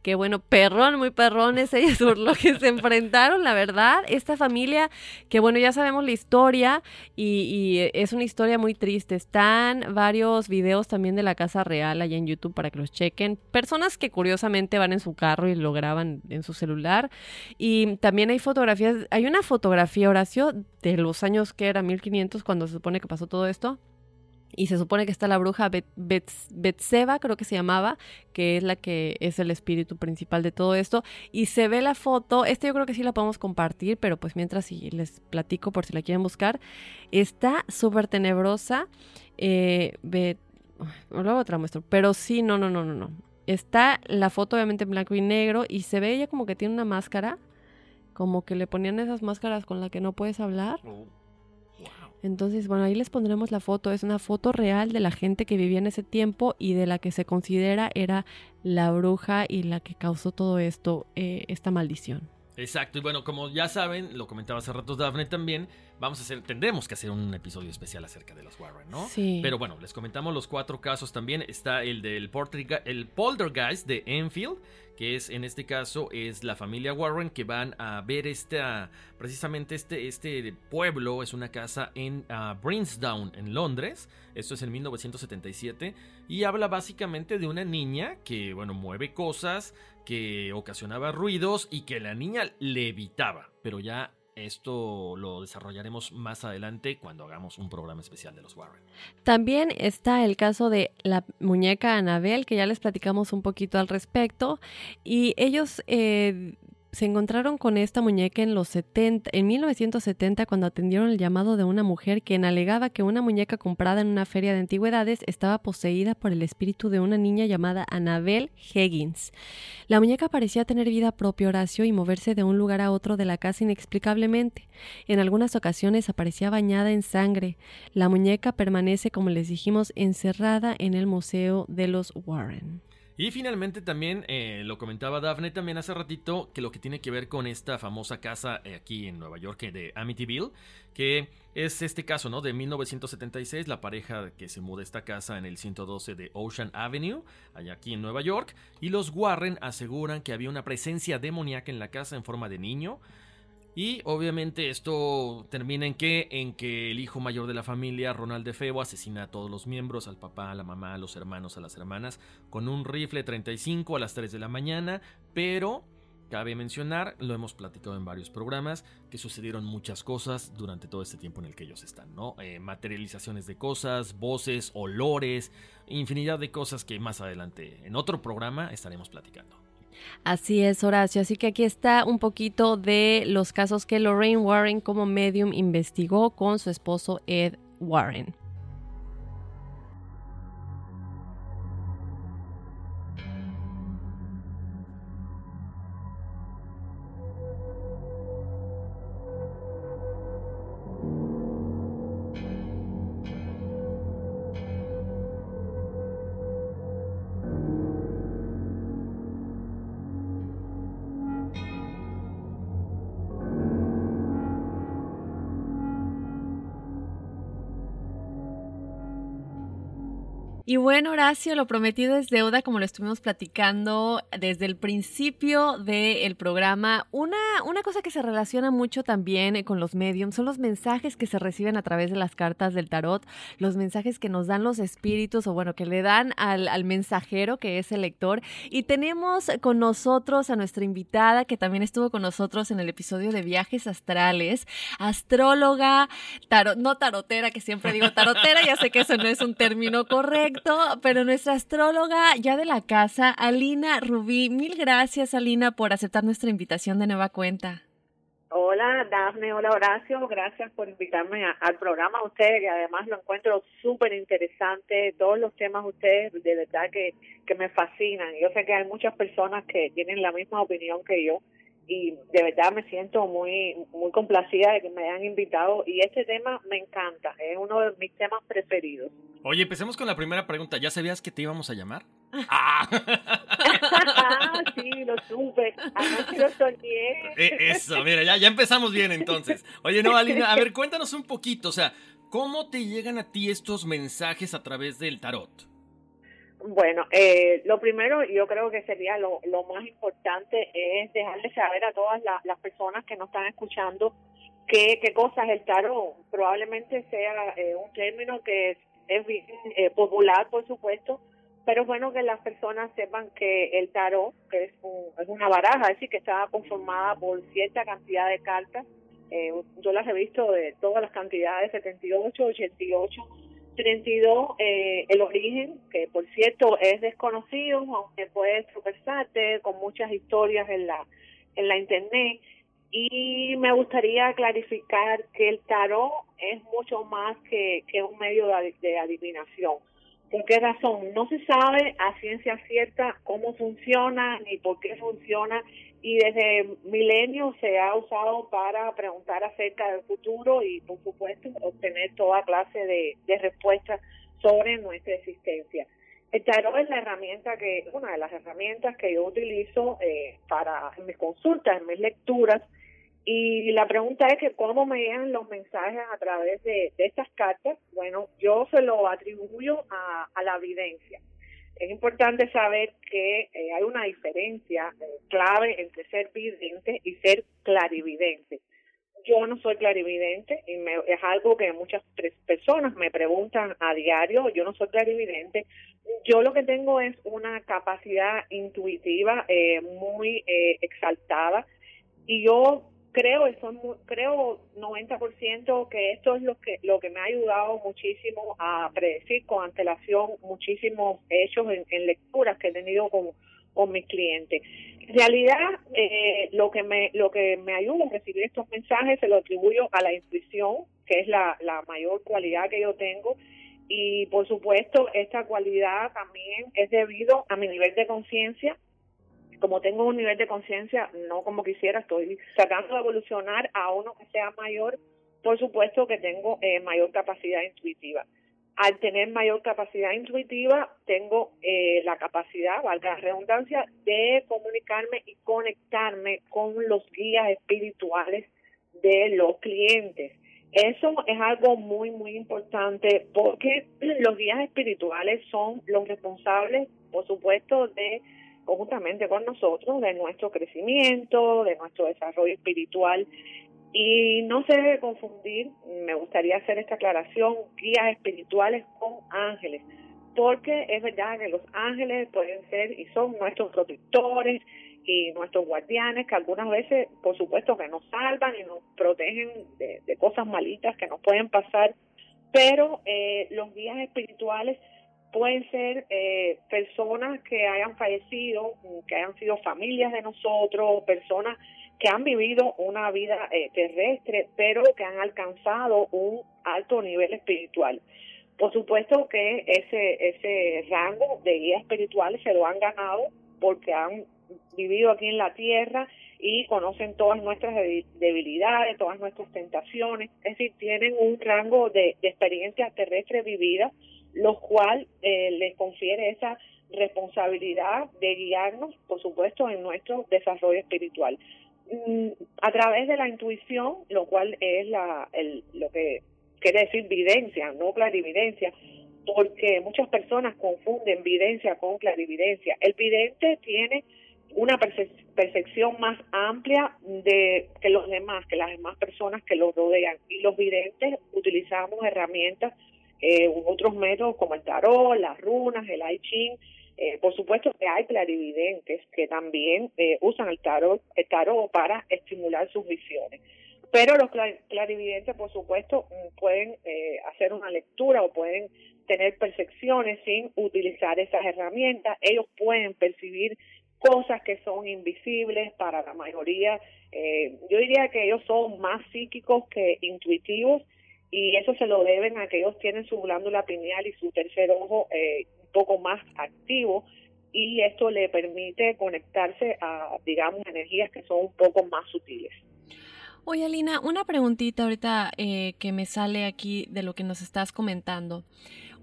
que bueno, perrón, muy perrón es ellos por lo que se enfrentaron, la verdad. Esta familia, que bueno, ya sabemos la historia y, y es una historia muy triste. Están varios videos también de la Casa Real allá en YouTube para que los chequen. Personas que curiosamente van en su carro y lo graban en su celular. Y también hay fotografías, hay una fotografía, Horacio, de los años que era 1500 cuando se supone que pasó todo esto. Y se supone que está la bruja Bet- Betseba, creo que se llamaba, que es la que es el espíritu principal de todo esto. Y se ve la foto, esta yo creo que sí la podemos compartir, pero pues mientras sí les platico por si la quieren buscar. Está súper tenebrosa. Eh, Bet- Luego te la muestro. Pero sí, no, no, no, no, no. Está la foto obviamente en blanco y negro y se ve ella como que tiene una máscara. Como que le ponían esas máscaras con las que no puedes hablar. Entonces, bueno, ahí les pondremos la foto. Es una foto real de la gente que vivía en ese tiempo y de la que se considera era la bruja y la que causó todo esto, eh, esta maldición. Exacto, y bueno, como ya saben, lo comentaba hace rato Daphne también, vamos a hacer, tendremos que hacer un episodio especial acerca de los Warren, ¿no? Sí. Pero bueno, les comentamos los cuatro casos también. Está el del el Poltergeist de Enfield, que es en este caso es la familia Warren que van a ver esta precisamente este este pueblo es una casa en ah, Brinsdown en Londres. Esto es en 1977 y habla básicamente de una niña que bueno mueve cosas, que ocasionaba ruidos y que la niña levitaba, pero ya esto lo desarrollaremos más adelante cuando hagamos un programa especial de los Warren. También está el caso de la muñeca Anabel, que ya les platicamos un poquito al respecto. Y ellos eh, se encontraron con esta muñeca en los 70, en 1970, cuando atendieron el llamado de una mujer quien alegaba que una muñeca comprada en una feria de antigüedades estaba poseída por el espíritu de una niña llamada Anabel Higgins. La muñeca parecía tener vida propia, Horacio, y moverse de un lugar a otro de la casa inexplicablemente. En algunas ocasiones aparecía bañada en sangre. La muñeca permanece, como les dijimos, encerrada en el Museo de los Warren. Y finalmente también, eh, lo comentaba Daphne también hace ratito, que lo que tiene que ver con esta famosa casa eh, aquí en Nueva York eh, de Amityville, que es este caso, ¿no? De 1976, la pareja que se muda a esta casa en el 112 de Ocean Avenue, allá aquí en Nueva York, y los Warren aseguran que había una presencia demoníaca en la casa en forma de niño, y obviamente esto termina en que, en que el hijo mayor de la familia, Ronald DeFeo, asesina a todos los miembros, al papá, a la mamá, a los hermanos, a las hermanas, con un rifle 35 a las 3 de la mañana, pero cabe mencionar, lo hemos platicado en varios programas, que sucedieron muchas cosas durante todo este tiempo en el que ellos están, ¿no? Eh, materializaciones de cosas, voces, olores, infinidad de cosas que más adelante en otro programa estaremos platicando. Así es, Horacio. Así que aquí está un poquito de los casos que Lorraine Warren como medium investigó con su esposo Ed Warren. Y bueno, Horacio, lo prometido es deuda, como lo estuvimos platicando desde el principio del programa. Una, una cosa que se relaciona mucho también con los mediums son los mensajes que se reciben a través de las cartas del tarot, los mensajes que nos dan los espíritus o bueno, que le dan al, al mensajero que es el lector. Y tenemos con nosotros a nuestra invitada que también estuvo con nosotros en el episodio de viajes astrales, astróloga, tarot, no tarotera, que siempre digo tarotera, ya sé que eso no es un término correcto pero nuestra astróloga ya de la casa, Alina Rubí, mil gracias Alina por aceptar nuestra invitación de nueva cuenta. Hola Dafne, hola Horacio, gracias por invitarme al programa a ustedes, que además lo encuentro súper interesante, todos los temas ustedes de verdad que, que me fascinan. Yo sé que hay muchas personas que tienen la misma opinión que yo y de verdad me siento muy muy complacida de que me hayan invitado y este tema me encanta, es uno de mis temas preferidos. Oye, empecemos con la primera pregunta. ¿Ya sabías que te íbamos a llamar? ¡Ah! sí, lo supe. Anoche lo soñé. Eh, eso, mira, ya, ya empezamos bien entonces. Oye, no, Alina, a ver, cuéntanos un poquito, o sea, ¿cómo te llegan a ti estos mensajes a través del tarot? Bueno, eh, lo primero yo creo que sería lo, lo más importante es dejarle saber a todas las personas que nos están escuchando qué, qué cosa es el tarot. Probablemente sea eh, un término que es, eh, popular, por supuesto, pero es bueno que las personas sepan que el tarot, que es, es una baraja, es decir, que está conformada por cierta cantidad de cartas. Eh, yo las he visto de todas las cantidades, 78, 88 32, eh, el origen, que por cierto es desconocido, aunque puedes tropezarte con muchas historias en la, en la internet. Y me gustaría clarificar que el tarot es mucho más que, que un medio de, de adivinación. ¿Por qué razón? No se sabe a ciencia cierta cómo funciona ni por qué funciona y desde milenios se ha usado para preguntar acerca del futuro y por supuesto obtener toda clase de, respuestas sobre nuestra existencia. El tarot es la herramienta que, una de las herramientas que yo utilizo eh, para en mis consultas, en mis lecturas, y la pregunta es que cómo me llegan los mensajes a través de, estas cartas. Bueno, yo se lo atribuyo a, a la evidencia es importante saber que eh, hay una diferencia eh, clave entre ser vidente y ser clarividente. Yo no soy clarividente y me, es algo que muchas personas me preguntan a diario. Yo no soy clarividente. Yo lo que tengo es una capacidad intuitiva eh, muy exaltada y yo creo son creo 90% que esto es lo que lo que me ha ayudado muchísimo a predecir con antelación muchísimos hechos en, lecturas que he tenido con, con mis clientes. En realidad, eh, lo que me lo que me ayuda a recibir estos mensajes se lo atribuyo a la intuición, que es la, la mayor cualidad que yo tengo, y por supuesto esta cualidad también es debido a mi nivel de conciencia como tengo un nivel de conciencia no como quisiera, estoy tratando de evolucionar a uno que sea mayor, por supuesto que tengo eh, mayor capacidad intuitiva. Al tener mayor capacidad intuitiva, tengo eh, la capacidad, valga la redundancia, de comunicarme y conectarme con los guías espirituales de los clientes. Eso es algo muy, muy importante porque los guías espirituales son los responsables, por supuesto, de conjuntamente con nosotros de nuestro crecimiento, de nuestro desarrollo espiritual. Y no se debe confundir, me gustaría hacer esta aclaración, guías espirituales con ángeles, porque es verdad que los ángeles pueden ser y son nuestros protectores y nuestros guardianes, que algunas veces, por supuesto, que nos salvan y nos protegen de, cosas malitas que nos pueden pasar, pero eh, los guías espirituales pueden ser eh, personas que hayan fallecido, que hayan sido familias de nosotros, personas que han vivido una vida eh, terrestre, pero que han alcanzado un alto nivel espiritual. Por supuesto que ese, ese rango de guías espirituales se lo han ganado porque han vivido aquí en la tierra y conocen todas nuestras debilidades, todas nuestras tentaciones, es decir, tienen un rango de, de experiencia terrestre vivida lo cual eh, les confiere esa responsabilidad de guiarnos, por supuesto, en nuestro desarrollo espiritual. Mm, a través de la intuición, lo cual es la, el, lo que quiere decir videncia, no clarividencia, porque muchas personas confunden videncia con clarividencia. El vidente tiene una percepción más amplia de que los demás, que las demás personas que lo rodean. Y los videntes utilizamos herramientas, eh, otros métodos como el tarot, las runas, el I Ching. Eh, por supuesto que hay clarividentes que también eh, usan el tarot, el tarot para estimular sus visiones. Pero los clarividentes, por supuesto, mm, pueden eh, hacer una lectura o pueden tener percepciones sin utilizar esas herramientas. Ellos pueden percibir cosas que son invisibles para la mayoría. Eh, yo diría que ellos son más psíquicos que intuitivos y eso se lo deben a que ellos tienen su glándula pineal y su tercer ojo eh, un poco más activo y esto le permite conectarse a, digamos, energías que son un poco más sutiles. Oye, Alina, una preguntita ahorita eh, que me sale aquí de lo que nos estás comentando.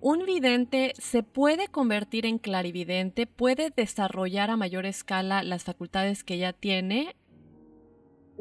¿Un vidente se puede convertir en clarividente? ¿Puede desarrollar a mayor escala las facultades que ya tiene?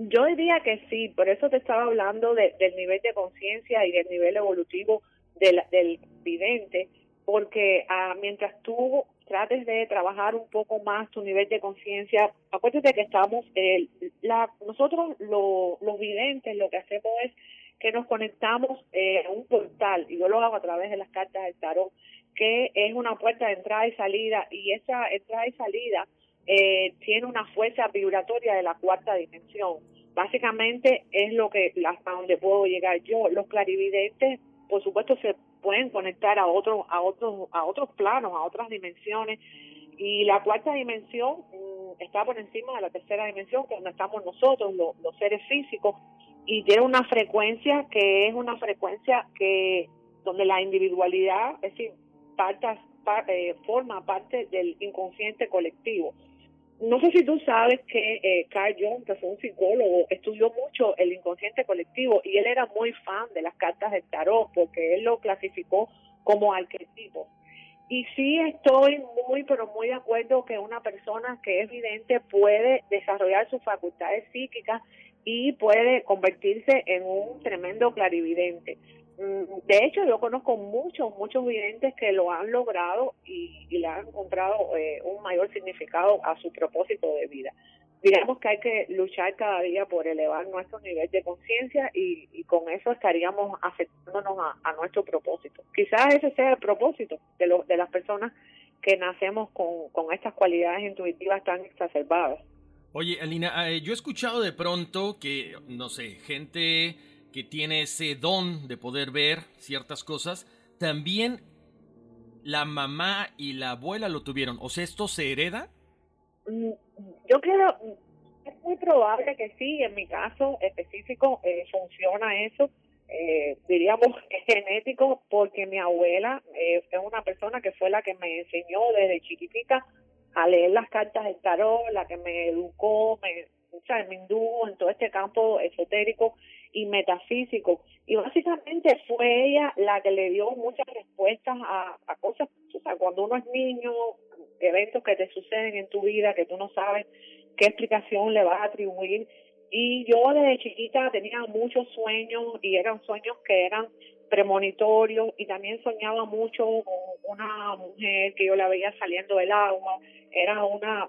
Yo diría que sí, por eso te estaba hablando del nivel de conciencia y del nivel evolutivo del, del vidente, porque ah, mientras tú trates de trabajar un poco más tu nivel de conciencia, acuérdate que estamos, eh, la, nosotros los videntes lo que hacemos es que nos conectamos eh, a un portal, y yo lo hago a través de las cartas del tarot, que es una puerta de entrada y salida, y esa entrada y salida eh, tiene una fuerza vibratoria de la cuarta dimensión. Básicamente es lo que, hasta donde puedo llegar yo. Los clarividentes, por supuesto, se pueden conectar a otros, a otros, a otros planos, a otras dimensiones, y la cuarta dimensión mm, está por encima de la tercera dimensión, que es donde estamos nosotros, los seres físicos, y tiene una frecuencia que es una frecuencia que donde la individualidad, es decir, eh, forma parte del inconsciente colectivo. No sé si tú sabes que eh, Carl Jung, que fue un psicólogo, estudió mucho el inconsciente colectivo y él era muy fan de las cartas del tarot porque él lo clasificó como arquetipo. Y sí estoy muy, pero muy de acuerdo que una persona que es vidente puede desarrollar sus facultades psíquicas y puede convertirse en un tremendo clarividente. Mm, de hecho, yo conozco muchos, muchos videntes que lo han logrado y, le han encontrado eh, un mayor significado a su propósito de vida. Digamos que hay que luchar cada día por elevar nuestro nivel de conciencia y, con eso estaríamos acercándonos a, nuestro propósito. Quizás ese sea el propósito de, los de las personas que nacemos con, con estas cualidades intuitivas tan exacerbadas. Oye, Alina, eh, yo he escuchado de pronto que, no sé, gente que tiene ese don de poder ver ciertas cosas, también la mamá y la abuela lo tuvieron. O sea, ¿esto se hereda? Mm, yo creo, es muy probable que sí, en mi caso específico eh, funciona eso. Eh, diríamos genético porque mi abuela eh, es una persona que fue la que me enseñó desde chiquitita a leer las cartas del tarot, la que me educó, me, me indujo en todo este campo esotérico y metafísico. Y básicamente fue ella la que le dio muchas respuestas a, a cosas, o sea, cuando uno es niño, eventos que te suceden en tu vida que tú no sabes qué explicación le vas a atribuir. Y yo desde chiquita tenía muchos sueños y eran sueños que eran premonitorio y también soñaba mucho con una mujer que yo la veía saliendo del agua, era una,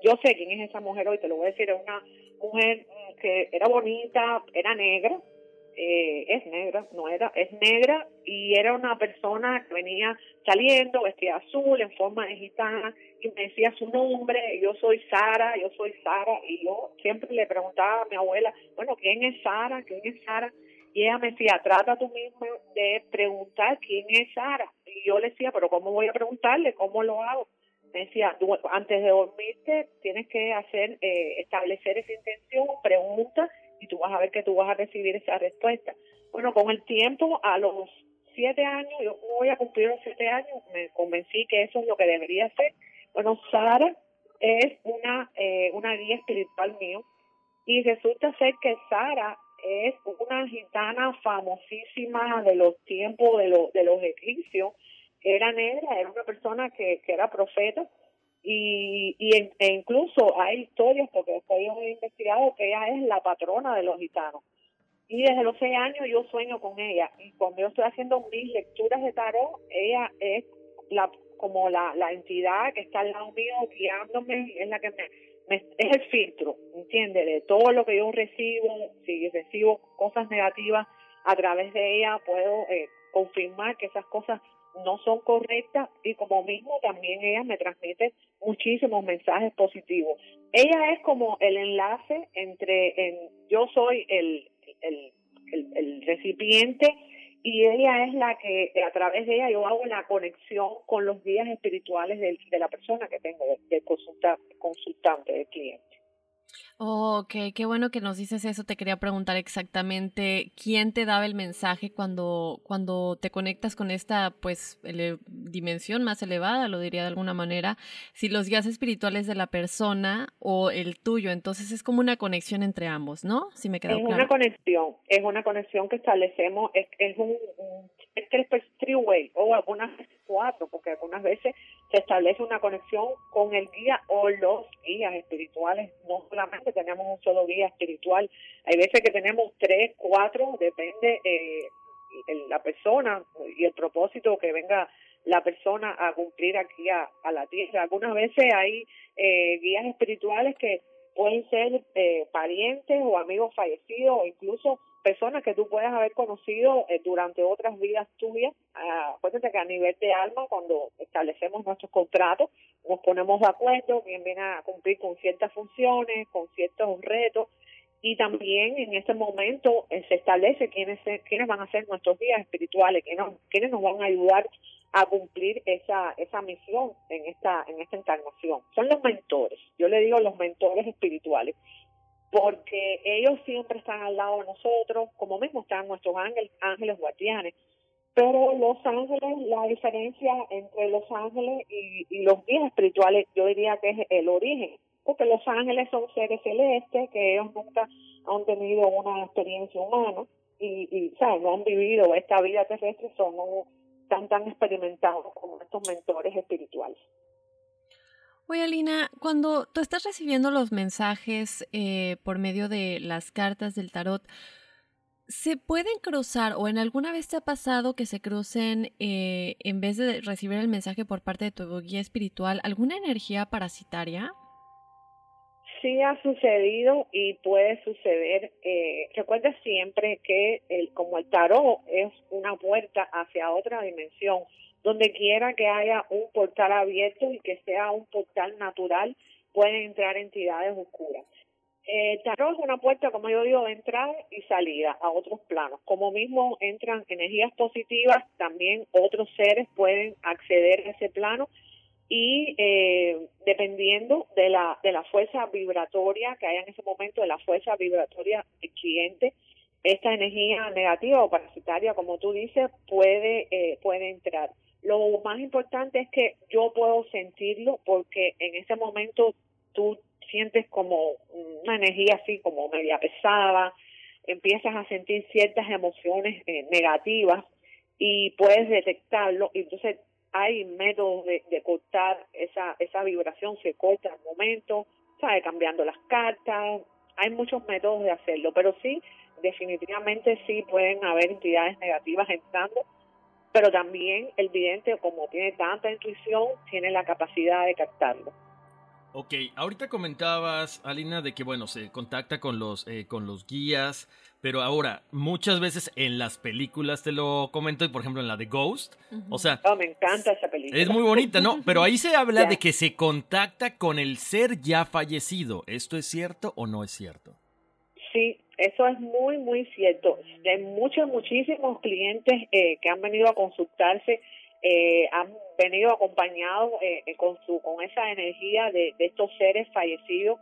yo sé quién es esa mujer hoy, te lo voy a decir, era una mujer que era bonita, era negra, eh, es negra, no era, es negra y era una persona que venía saliendo, vestida azul, en forma de gitana, y me decía su nombre, yo soy Sara, yo soy Sara, y yo siempre le preguntaba a mi abuela, bueno, ¿quién es Sara? ¿quién es Sara? Y ella me decía, trata tú mismo de preguntar quién es Sara. Y yo le decía, pero ¿cómo voy a preguntarle? ¿Cómo lo hago? Decía, antes de dormirte tienes que hacer, eh, establecer esa intención, pregunta, y tú vas a ver que tú vas a recibir esa respuesta. Bueno, con el tiempo, a los siete años, yo voy a cumplir los siete años, me convencí que eso es lo que debería hacer. Bueno, Sara es una, eh, una guía espiritual mío, y resulta ser que Sara es una gitana famosísima de los tiempos de, los de los egipcios. Era negra, era una persona que, que era profeta y, y e incluso hay historias, porque después yo he investigado que ella es la patrona de los gitanos. Y desde los seis años yo sueño con ella. Y cuando yo estoy haciendo mis lecturas de tarot, ella es la como la, la entidad que está al lado mío guiándome, es la que me, me es el filtro, ¿entiendes? De todo lo que yo recibo, si recibo cosas negativas a través de ella, puedo eh, confirmar que esas cosas no son correctas y como mismo también ella me transmite muchísimos mensajes positivos. Ella es como el enlace entre en, yo soy el, el, el, recipiente y ella es la que a través de ella yo hago la conexión con los guías espirituales de, de la persona que tengo, del consultante, consultante, del cliente. Ok, qué bueno que nos dices eso. Te quería preguntar exactamente quién te daba el mensaje cuando, cuando te conectas con esta pues dimensión más elevada, lo diría de alguna manera, si los guías espirituales de la persona o el tuyo. Entonces es como una conexión entre ambos, ¿no? Si me queda es claro. una conexión, es una conexión que establecemos, es, es un, es three way o algunas cuatro, porque algunas veces se establece una conexión con el guía o los guías espirituales. No solamente tenemos un solo guía espiritual, hay veces que tenemos tres, cuatro, depende eh, la persona y el propósito que venga la persona a cumplir aquí a, la tierra. Algunas veces hay eh, guías espirituales que pueden ser eh, parientes o amigos fallecidos o incluso personas que tú puedas haber conocido eh, durante otras vidas tuyas. Uh, acuérdate que a nivel de alma, cuando establecemos nuestros contratos, nos ponemos de acuerdo, quién viene a cumplir con ciertas funciones, con ciertos retos, y también en ese momento eh, se establece quiénes, quiénes van a ser nuestros guías espirituales, quiénes, quiénes nos van a ayudar a cumplir esa esa misión en esta en esta encarnación. Son los mentores. Yo le digo los mentores espirituales porque ellos siempre están al lado de nosotros, como mismo están nuestros ángeles, ángeles guardianes. Pero los ángeles, la diferencia entre los ángeles y, los guías espirituales, yo diría que es el origen, porque los ángeles son seres celestes que ellos nunca han tenido una experiencia humana y, y no han vivido esta vida terrestre, son tan tan experimentados como estos mentores espirituales. Oye, Alina, cuando tú estás recibiendo los mensajes eh, por medio de las cartas del tarot, ¿se pueden cruzar o en alguna vez te ha pasado que se crucen, eh, en vez de recibir el mensaje por parte de tu guía espiritual, alguna energía parasitaria? Sí ha sucedido y puede suceder. Eh, recuerda siempre que el, como el tarot es una puerta hacia otra dimensión, donde quiera que haya un portal abierto y que sea un portal natural, pueden entrar entidades oscuras. Eh, tarot es una puerta, como yo digo, de entrada y salida a otros planos. Como mismo entran energías positivas, también otros seres pueden acceder a ese plano y eh, dependiendo de la, de la fuerza vibratoria que haya en ese momento, de la fuerza vibratoria del cliente, esta energía negativa o parasitaria, como tú dices, puede, eh, puede entrar. Lo más importante es que yo puedo sentirlo porque en ese momento tú sientes como una energía así como media pesada, empiezas a sentir ciertas emociones eh, negativas y puedes detectarlo. Y entonces hay métodos de, cortar esa, esa vibración, se corta al momento, ¿sabe? cambiando las cartas, hay muchos métodos de hacerlo, pero sí, definitivamente sí pueden haber entidades negativas entrando pero también el vidente, como tiene tanta intuición, tiene la capacidad de captarlo. Ok, ahorita comentabas, Alina, de que bueno, se contacta con los, eh, con los guías, pero ahora, muchas veces en las películas te lo comento, por ejemplo en la de Ghost, o sea... Oh, me encanta esa película. Es muy bonita, ¿no? Pero ahí se habla de que se contacta con el ser ya fallecido. ¿Esto es cierto o no es cierto? Sí, eso es muy, muy cierto. De muchos, muchísimos clientes eh, que han venido a consultarse, eh, han venido acompañados eh, con, su, con esa energía de, estos seres fallecidos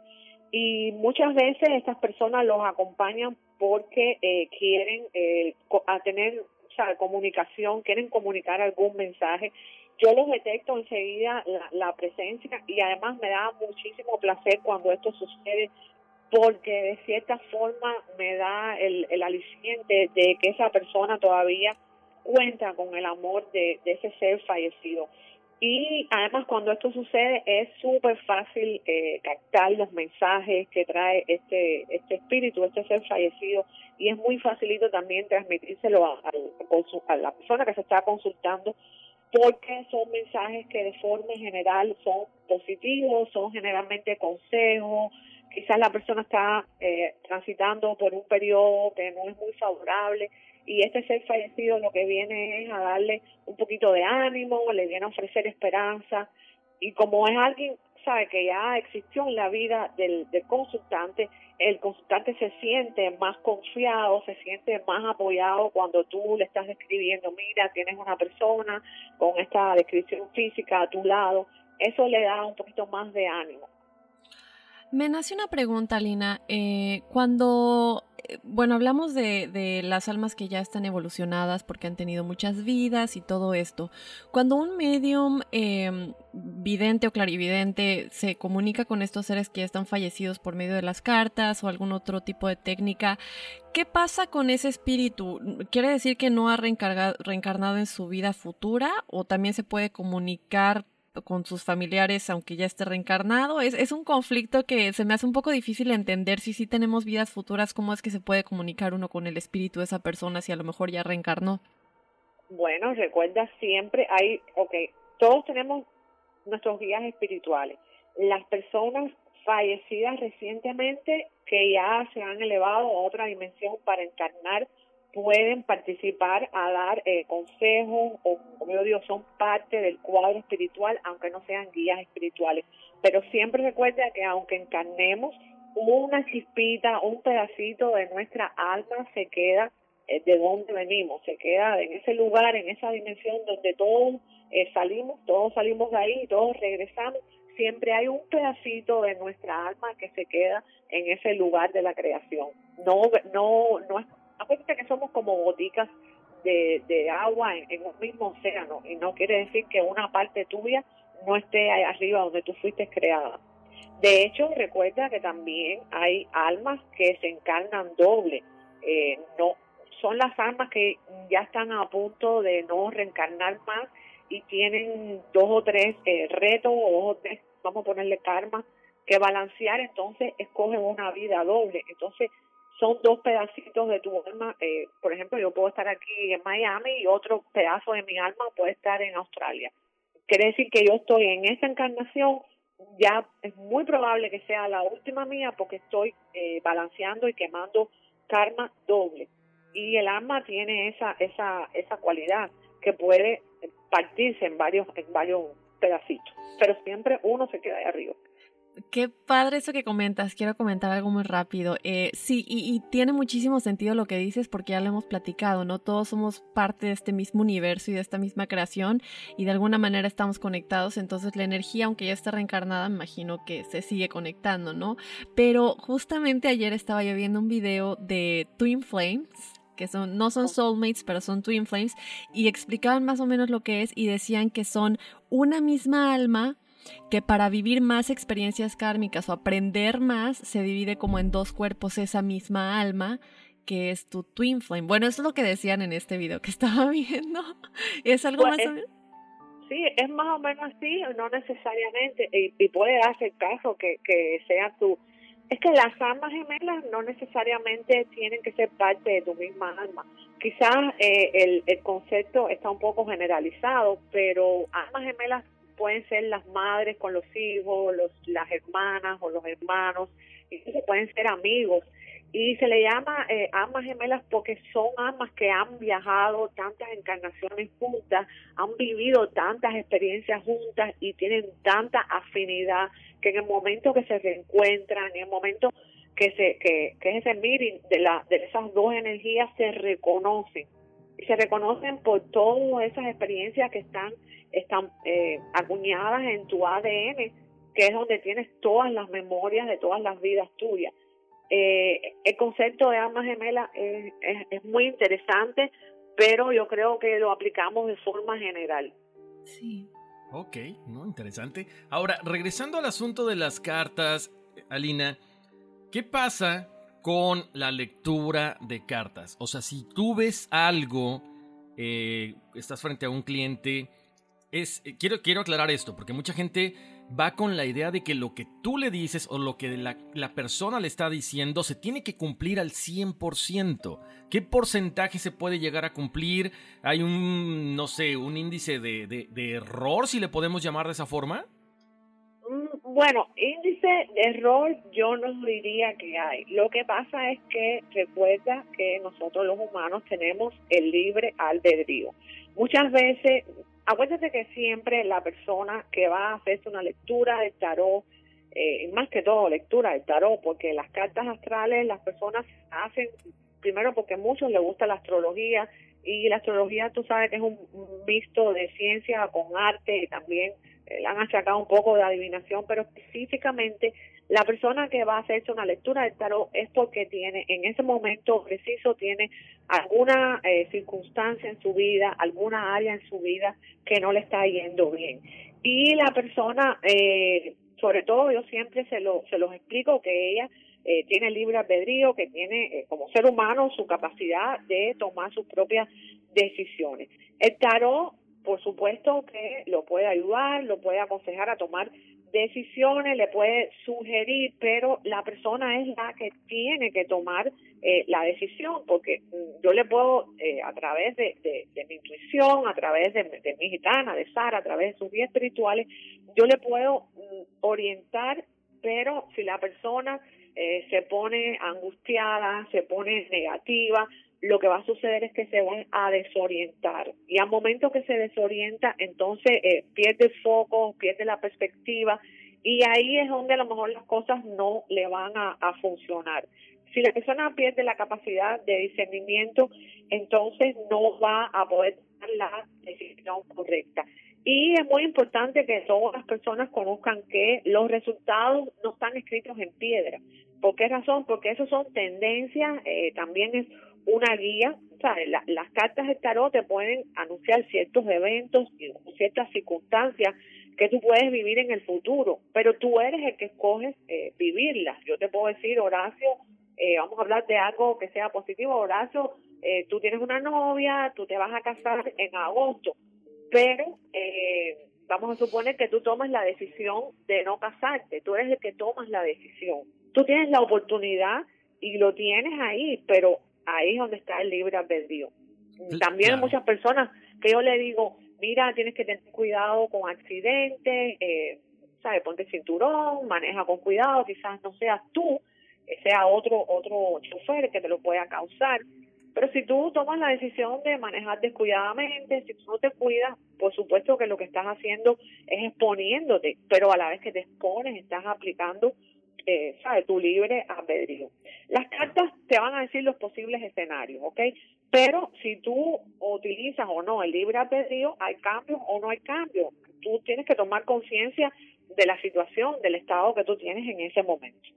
y muchas veces estas personas los acompañan porque quieren a tener o sea, comunicación, quieren comunicar algún mensaje. Yo los detecto enseguida la, la presencia y además me da muchísimo placer cuando esto sucede porque de cierta forma me da el, el aliciente de que esa persona todavía cuenta con el amor de, ese ser fallecido. Y además cuando esto sucede es súper fácil eh, captar los mensajes que trae este, este espíritu, este ser fallecido, y es muy facilito también transmitírselo a, a, la persona que se está consultando, porque son mensajes que de forma general son positivos, son generalmente consejos, quizás la persona está eh, transitando por un periodo que no es muy favorable y este ser fallecido lo que viene es a darle un poquito de ánimo, le viene a ofrecer esperanza y como es alguien sabe que ya existió en la vida del, consultante, el consultante se siente más confiado, se siente más apoyado cuando tú le estás describiendo, mira, tienes una persona con esta descripción física a tu lado, eso le da un poquito más de ánimo. Me nace una pregunta, Lina. Eh, cuando, eh, bueno, hablamos de, las almas que ya están evolucionadas porque han tenido muchas vidas y todo esto. Cuando un medium em, vidente o clarividente se comunica con estos seres que ya están fallecidos por medio de las cartas o algún otro tipo de técnica, ¿qué pasa con ese espíritu? ¿Quiere decir que no ha reencarnado en su vida futura o también se puede comunicar con sus familiares aunque ya esté reencarnado. Es, es un conflicto que se me hace un poco difícil entender si sí tenemos vidas futuras, cómo es que se puede comunicar uno con el espíritu de esa persona si a lo mejor ya reencarnó. Bueno, recuerda siempre, hay, ok, todos tenemos nuestros guías espirituales. Las personas fallecidas recientemente que ya se han elevado a otra dimensión para encarnar pueden participar a dar eh, consejos o, como yo digo, son parte del cuadro espiritual, aunque no sean guías espirituales. Pero siempre recuerda que aunque encarnemos, una chispita, un pedacito de nuestra alma se queda eh, de donde venimos, se queda en ese lugar, en esa dimensión donde todos eh, salimos, todos salimos de ahí, todos regresamos. Siempre hay un pedacito de nuestra alma que se queda en ese lugar de la creación. No, no, no es Acuérdate que somos como goticas de, agua en, un mismo océano y no quiere decir que una parte tuya no esté ahí arriba donde tú fuiste creada. De hecho, recuerda que también hay almas que se encarnan doble. Eh, no son las almas que ya están a punto de no reencarnar más y tienen dos o tres eh, retos o tres, vamos a ponerle karma, que balancear, entonces escogen una vida doble. Entonces son dos pedacitos de tu alma. Eh, por ejemplo, yo puedo estar aquí en Miami y otro pedazo de mi alma puede estar en Australia. Quiere decir que yo estoy en esa encarnación, ya es muy probable que sea la última mía porque estoy eh, balanceando y quemando karma doble. Y el alma tiene esa, esa, esa cualidad que puede partirse en varios, en varios pedacitos, pero siempre uno se queda ahí arriba. Qué padre eso que comentas. Quiero comentar algo muy rápido. Eh, sí, y, tiene muchísimo sentido lo que dices porque ya lo hemos platicado, ¿no? Todos somos parte de este mismo universo y de esta misma creación y de alguna manera estamos conectados. Entonces la energía, aunque ya está reencarnada, me imagino que se sigue conectando, ¿no? Pero justamente ayer estaba yo viendo un video de Twin Flames que son, no son soulmates, pero son twin flames, y explicaban más o menos lo que es y decían que son una misma alma que para vivir más experiencias kármicas o aprender más se divide como en dos cuerpos esa misma alma que es tu twin flame. Bueno, eso es lo que decían en este video que estaba viendo. ¿Es algo pues más o menos? Sí, es más o menos así, no necesariamente, y, puede darse el caso que, que sea tu... Es que las almas gemelas no necesariamente tienen que ser parte de tu misma alma. Quizás eh, el, el concepto está un poco generalizado, pero almas gemelas pueden ser las madres con los hijos, los, las hermanas o los hermanos, incluso pueden ser amigos. Y se le llama eh, gemelas porque son almas que han viajado tantas encarnaciones juntas, han vivido tantas experiencias juntas y tienen tanta afinidad que en el momento que se reencuentran, en el momento que se que, que es ese meeting de, la, de esas dos energías se reconocen se reconocen por todas esas experiencias que están están eh, acuñadas en tu ADN, que es donde tienes todas las memorias de todas las vidas tuyas. Eh, el concepto de alma gemela es, es, muy interesante, pero yo creo que lo aplicamos de forma general. Sí. Ok, no, interesante. Ahora, regresando al asunto de las cartas, Alina, ¿qué pasa con la lectura de cartas? O sea, si tú ves algo, eh, estás frente a un cliente es, eh, quiero, quiero aclarar esto, porque mucha gente va con la idea de que lo que tú le dices o lo que la, la persona le está diciendo se tiene que cumplir al 100%. ¿Qué porcentaje se puede llegar a cumplir? ¿Hay un, no sé, un índice de, de, de error, si le podemos llamar de esa forma? Bueno, índice de error yo no diría que hay. Lo que pasa es que recuerda que nosotros los humanos tenemos el libre albedrío. Muchas veces, acuérdate que siempre la persona que va a hacerse una lectura del tarot, eh, más que todo lectura del tarot, porque las cartas astrales las personas hacen primero porque a muchos les gusta la astrología y la astrología tú sabes que es un, visto de ciencia con arte y también le han achacado un poco de adivinación, pero específicamente la persona que va a hacerse una lectura del tarot es porque tiene, en ese momento preciso, tiene alguna eh, circunstancia en su vida, alguna área en su vida que no le está yendo bien. Y la persona, eh, sobre todo yo siempre se, lo, se los explico que ella eh, tiene libre albedrío, que tiene eh, como ser humano su capacidad de tomar sus propias decisiones. El tarot, por supuesto que lo puede ayudar, lo puede aconsejar a tomar decisiones, le puede sugerir, pero la persona es la que tiene que tomar eh, la decisión, porque mm, yo le puedo, eh, a través de, de, de, mi intuición, a través de, de, mi gitana, de Sara, a través de sus guías espirituales, yo le puedo mm, orientar, pero si la persona eh, se pone angustiada, se pone negativa, lo que va a suceder es que se van a desorientar. Y al momento que se desorienta, entonces eh, pierde el foco, pierde la perspectiva y ahí es donde a lo mejor las cosas no le van a, a funcionar. Si la persona pierde la capacidad de discernimiento, entonces no va a poder tomar la decisión correcta. Y es muy importante que todas las personas conozcan que los resultados no están escritos en piedra. ¿Por qué razón? Porque eso son tendencias, eh, también es una guía. O sea, la, las cartas de tarot te pueden anunciar ciertos eventos y ciertas circunstancias que tú puedes vivir en el futuro, pero tú eres el que escoges eh, vivirlas. Yo te puedo decir, Horacio, eh, vamos a hablar de algo que sea positivo. Horacio, eh, tú tienes una novia, tú te vas a casar en agosto, pero eh, vamos a suponer que tú tomas la decisión de no casarte, tú eres el que tomas la decisión. Tú tienes la oportunidad y lo tienes ahí, pero ahí es donde está el libre albedrío. También hay muchas personas que yo le digo, mira, tienes que tener cuidado con accidentes, eh, ¿sabes? Ponte el cinturón, maneja con cuidado, quizás no seas tú, sea otro otro chofer que te lo pueda causar. Pero si tú tomas la decisión de manejar descuidadamente, si tú no te cuidas, por supuesto que lo que estás haciendo es exponiéndote, pero a la vez que te expones, estás aplicando, eh, ¿sabes?, tu libre albedrío. Las cartas te van a decir los posibles escenarios, ¿ok? Pero si tú utilizas o no el libre albedrío, hay cambios o no hay cambios. Tú tienes que tomar conciencia de la situación, del estado que tú tienes en ese momento.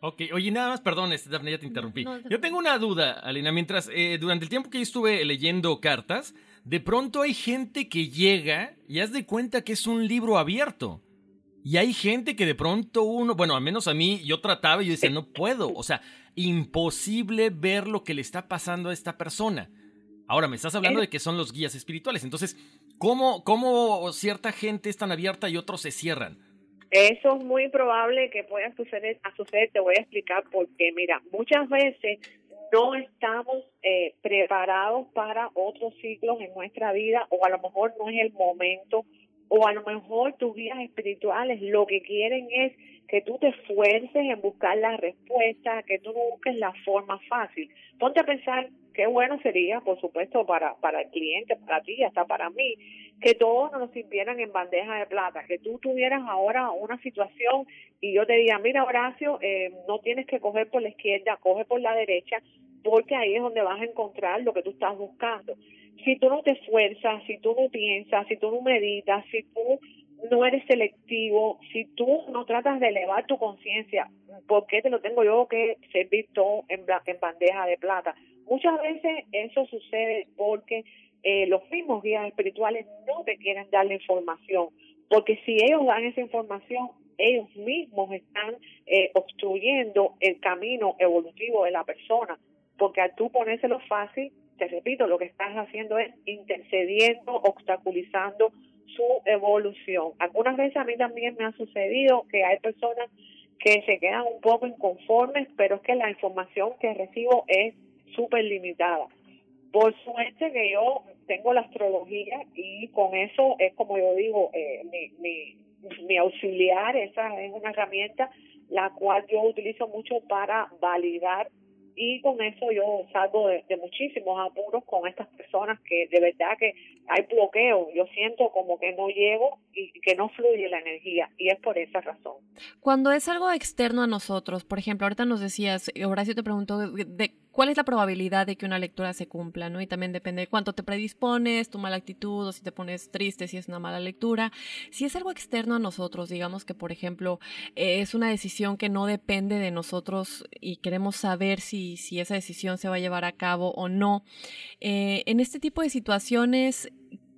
Ok, oye, nada más, perdón, este, Daphne, ya te interrumpí. No, no, yo tengo una duda, Alina. Mientras, eh, durante el tiempo que yo estuve leyendo cartas, de pronto hay gente que llega y haz de cuenta que es un libro abierto. Y hay gente que de pronto uno, bueno, al menos a mí, yo trataba y yo decía, no puedo. O sea, imposible ver lo que le está pasando a esta persona. Ahora, me estás hablando de que son los guías espirituales. Entonces, ¿cómo, cómo cierta gente es tan abierta y otros se cierran? Eso es muy probable que pueda suceder, a suceder, te voy a explicar por qué. Mira, muchas veces no estamos eh, preparados para otros ciclos en nuestra vida o a lo mejor no es el momento o a lo mejor tus guías espirituales lo que quieren es que tú te esfuerces en buscar la respuesta, que tú busques la forma fácil. Ponte a pensar qué bueno sería, por supuesto, para, para el cliente, para ti, hasta para mí, que todos nos sirvieran en bandeja de plata, que tú tuvieras ahora una situación y yo te diga, mira Horacio, eh, no tienes que coger por la izquierda, coge por la derecha, porque ahí es donde vas a encontrar lo que tú estás buscando. Si tú no te esfuerzas, si tú no piensas, si tú no meditas, si tú no eres selectivo, si tú no tratas de elevar tu conciencia, ¿por qué te lo tengo yo que servir todo en, en bandeja de plata? Muchas veces eso sucede porque eh, los mismos guías espirituales no te quieren dar la información, porque si ellos dan esa información, ellos mismos están eh, obstruyendo el camino evolutivo de la persona, porque al tú ponérselo fácil, te repito, lo que estás haciendo es intercediendo, obstaculizando su evolución. Algunas veces a mí también me ha sucedido que hay personas que se quedan un poco inconformes, pero es que la información que recibo es súper limitada. Por suerte que yo tengo la astrología y con eso es como yo digo, eh, mi, mi, mi auxiliar, esa es una herramienta la cual yo utilizo mucho para validar y con eso yo salgo de, muchísimos apuros con estas personas que de verdad que hay bloqueo, yo siento como que no llego y que no fluye la energía y es por esa razón. Cuando es algo externo a nosotros, por ejemplo, ahorita nos decías, Horacio te preguntó de cuál es la probabilidad de que una lectura se cumpla, ¿no? Y también depende de cuánto te predispones, tu mala actitud, o si te pones triste, si es una mala lectura. Si es algo externo a nosotros, digamos que, por ejemplo, eh, es una decisión que no depende de nosotros y queremos saber si, si esa decisión se va a llevar a cabo o no. Eh, en este tipo de situaciones,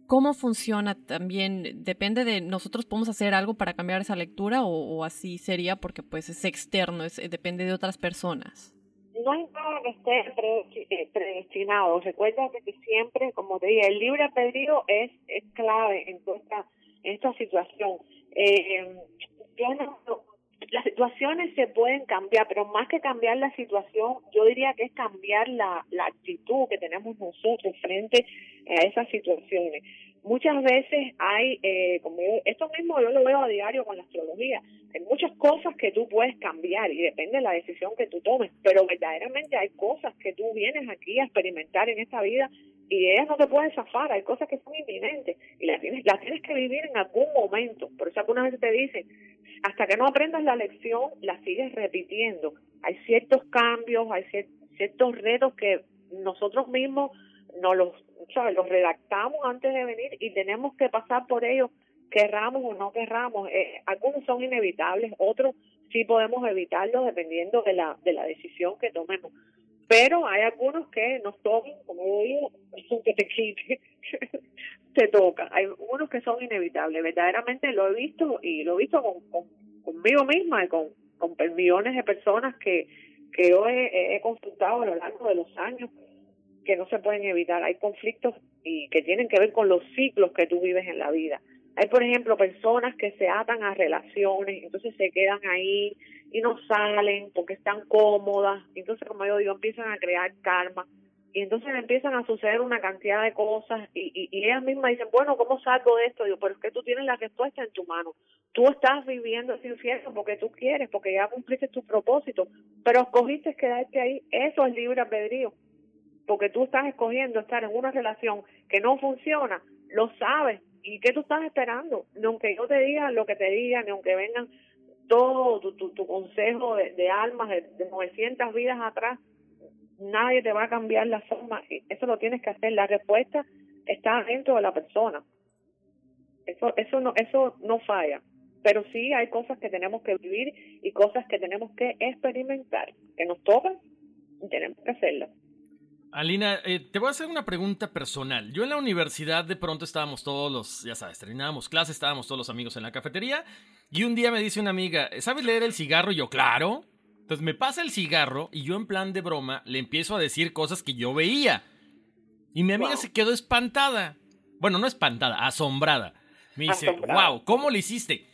¿Cómo funciona también? ¿Depende de nosotros podemos hacer algo para cambiar esa lectura o, así sería porque pues es externo, es, depende de otras personas? No hay nada que esté eh, predestinado. Recuerda que siempre, como te dije, el libre albedrío es, es clave en toda esta, en esta situación. Eh, las situaciones se pueden cambiar, pero más que cambiar la situación, yo diría que es cambiar la, la actitud que tenemos nosotros frente a esas situaciones. Muchas veces hay, eh, como esto mismo yo lo veo a diario con la astrología, hay muchas cosas que tú puedes cambiar y depende de la decisión que tú tomes, pero verdaderamente hay cosas que tú vienes aquí a experimentar en esta vida y ellas no te pueden zafar, hay cosas que son inminentes y las tienes, las tienes que vivir en algún momento. Por eso algunas veces te dicen, hasta que no aprendas la lección, la sigues repitiendo. Hay ciertos cambios, hay ciertos retos que nosotros mismos nos los, ¿sabes? los redactamos antes de venir y tenemos que pasar por ellos, querramos o no querramos. Eh, algunos son inevitables, otros sí podemos evitarlos dependiendo de la, de la decisión que tomemos. Pero hay algunos que nos tocan, como yo digo, que te quite, te toca. Hay unos que son inevitables. Verdaderamente lo he visto y lo he visto con, conmigo misma y con, con millones de personas que, que yo he consultado a lo largo de los años que no se pueden evitar. Hay conflictos y que tienen que ver con los ciclos que tú vives en la vida. Hay, por ejemplo, personas que se atan a relaciones, entonces se quedan ahí y no salen porque están cómodas. Entonces, como yo digo, empiezan a crear karma y entonces empiezan a suceder una cantidad de cosas y, y, y, ellas mismas dicen, bueno, ¿cómo salgo de esto? Digo, pero es que tú tienes la respuesta en tu mano. Tú estás viviendo ese infierno porque tú quieres, porque ya cumpliste tu propósito, pero escogiste quedarte ahí. Eso es libre albedrío porque tú estás escogiendo estar en una relación que no funciona, lo sabes. ¿Y qué tú estás esperando? Ni aunque yo te diga lo que te diga, ni aunque vengan todo tu, tu, consejo de, almas de, de 900 vidas atrás, nadie te va a cambiar la forma. Eso lo tienes que hacer. La respuesta está dentro de la persona. Eso, eso no, eso no falla. Pero sí hay cosas que tenemos que vivir y cosas que tenemos que experimentar, que nos tocan y tenemos que hacerlas. Alina, eh, te voy a hacer una pregunta personal. Yo en la universidad de pronto estábamos todos los, ya sabes, terminábamos clases, estábamos todos los amigos en la cafetería y un día me dice una amiga, ¿sabes leer el cigarro? Y yo, claro. Entonces me pasa el cigarro y yo en plan de broma le empiezo a decir cosas que yo veía. Y mi amiga se quedó espantada. Bueno, no espantada, asombrada. Me dice, wow, ¿cómo lo hiciste?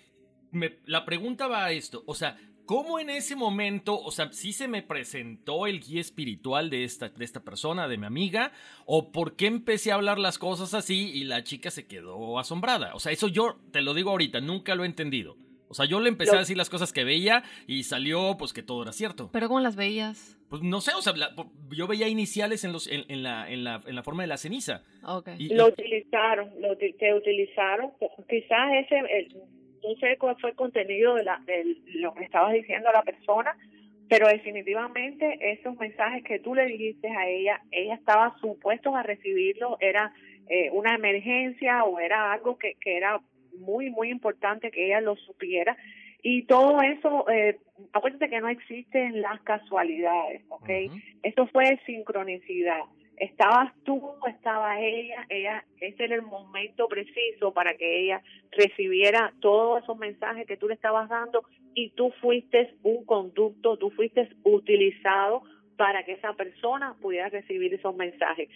Me, la pregunta va a esto, o sea, ¿Cómo en ese momento, o sea, sí se me presentó el guía espiritual de esta, de esta persona, de mi amiga? ¿O por qué empecé a hablar las cosas así y la chica se quedó asombrada? O sea, eso yo te lo digo ahorita, nunca lo he entendido. O sea, yo le empecé a decir las cosas que veía y salió pues que todo era cierto. ¿Pero cómo las veías? Pues no sé, o sea, yo veía iniciales en, los, en, la, en, la, en la forma de la ceniza. Okay. lo utilizaron, lo te utilizaron. Quizás ese, no sé cuál fue el contenido de, la, de lo que estabas diciendo a la persona, pero definitivamente esos mensajes que tú le dijiste a ella, ella estaba supuesto a recibirlo, era eh, una emergencia o era algo que, que era muy, muy importante que ella lo supiera. Y todo eso, eh, acuérdate que no existen las casualidades, ¿ok? Eso fue sincronicidad estabas tú, estaba ella, ella, ese era el momento preciso para que ella recibiera todos esos mensajes que tú le estabas dando y tú fuiste un conducto, tú fuiste utilizado para que esa persona pudiera recibir esos mensajes.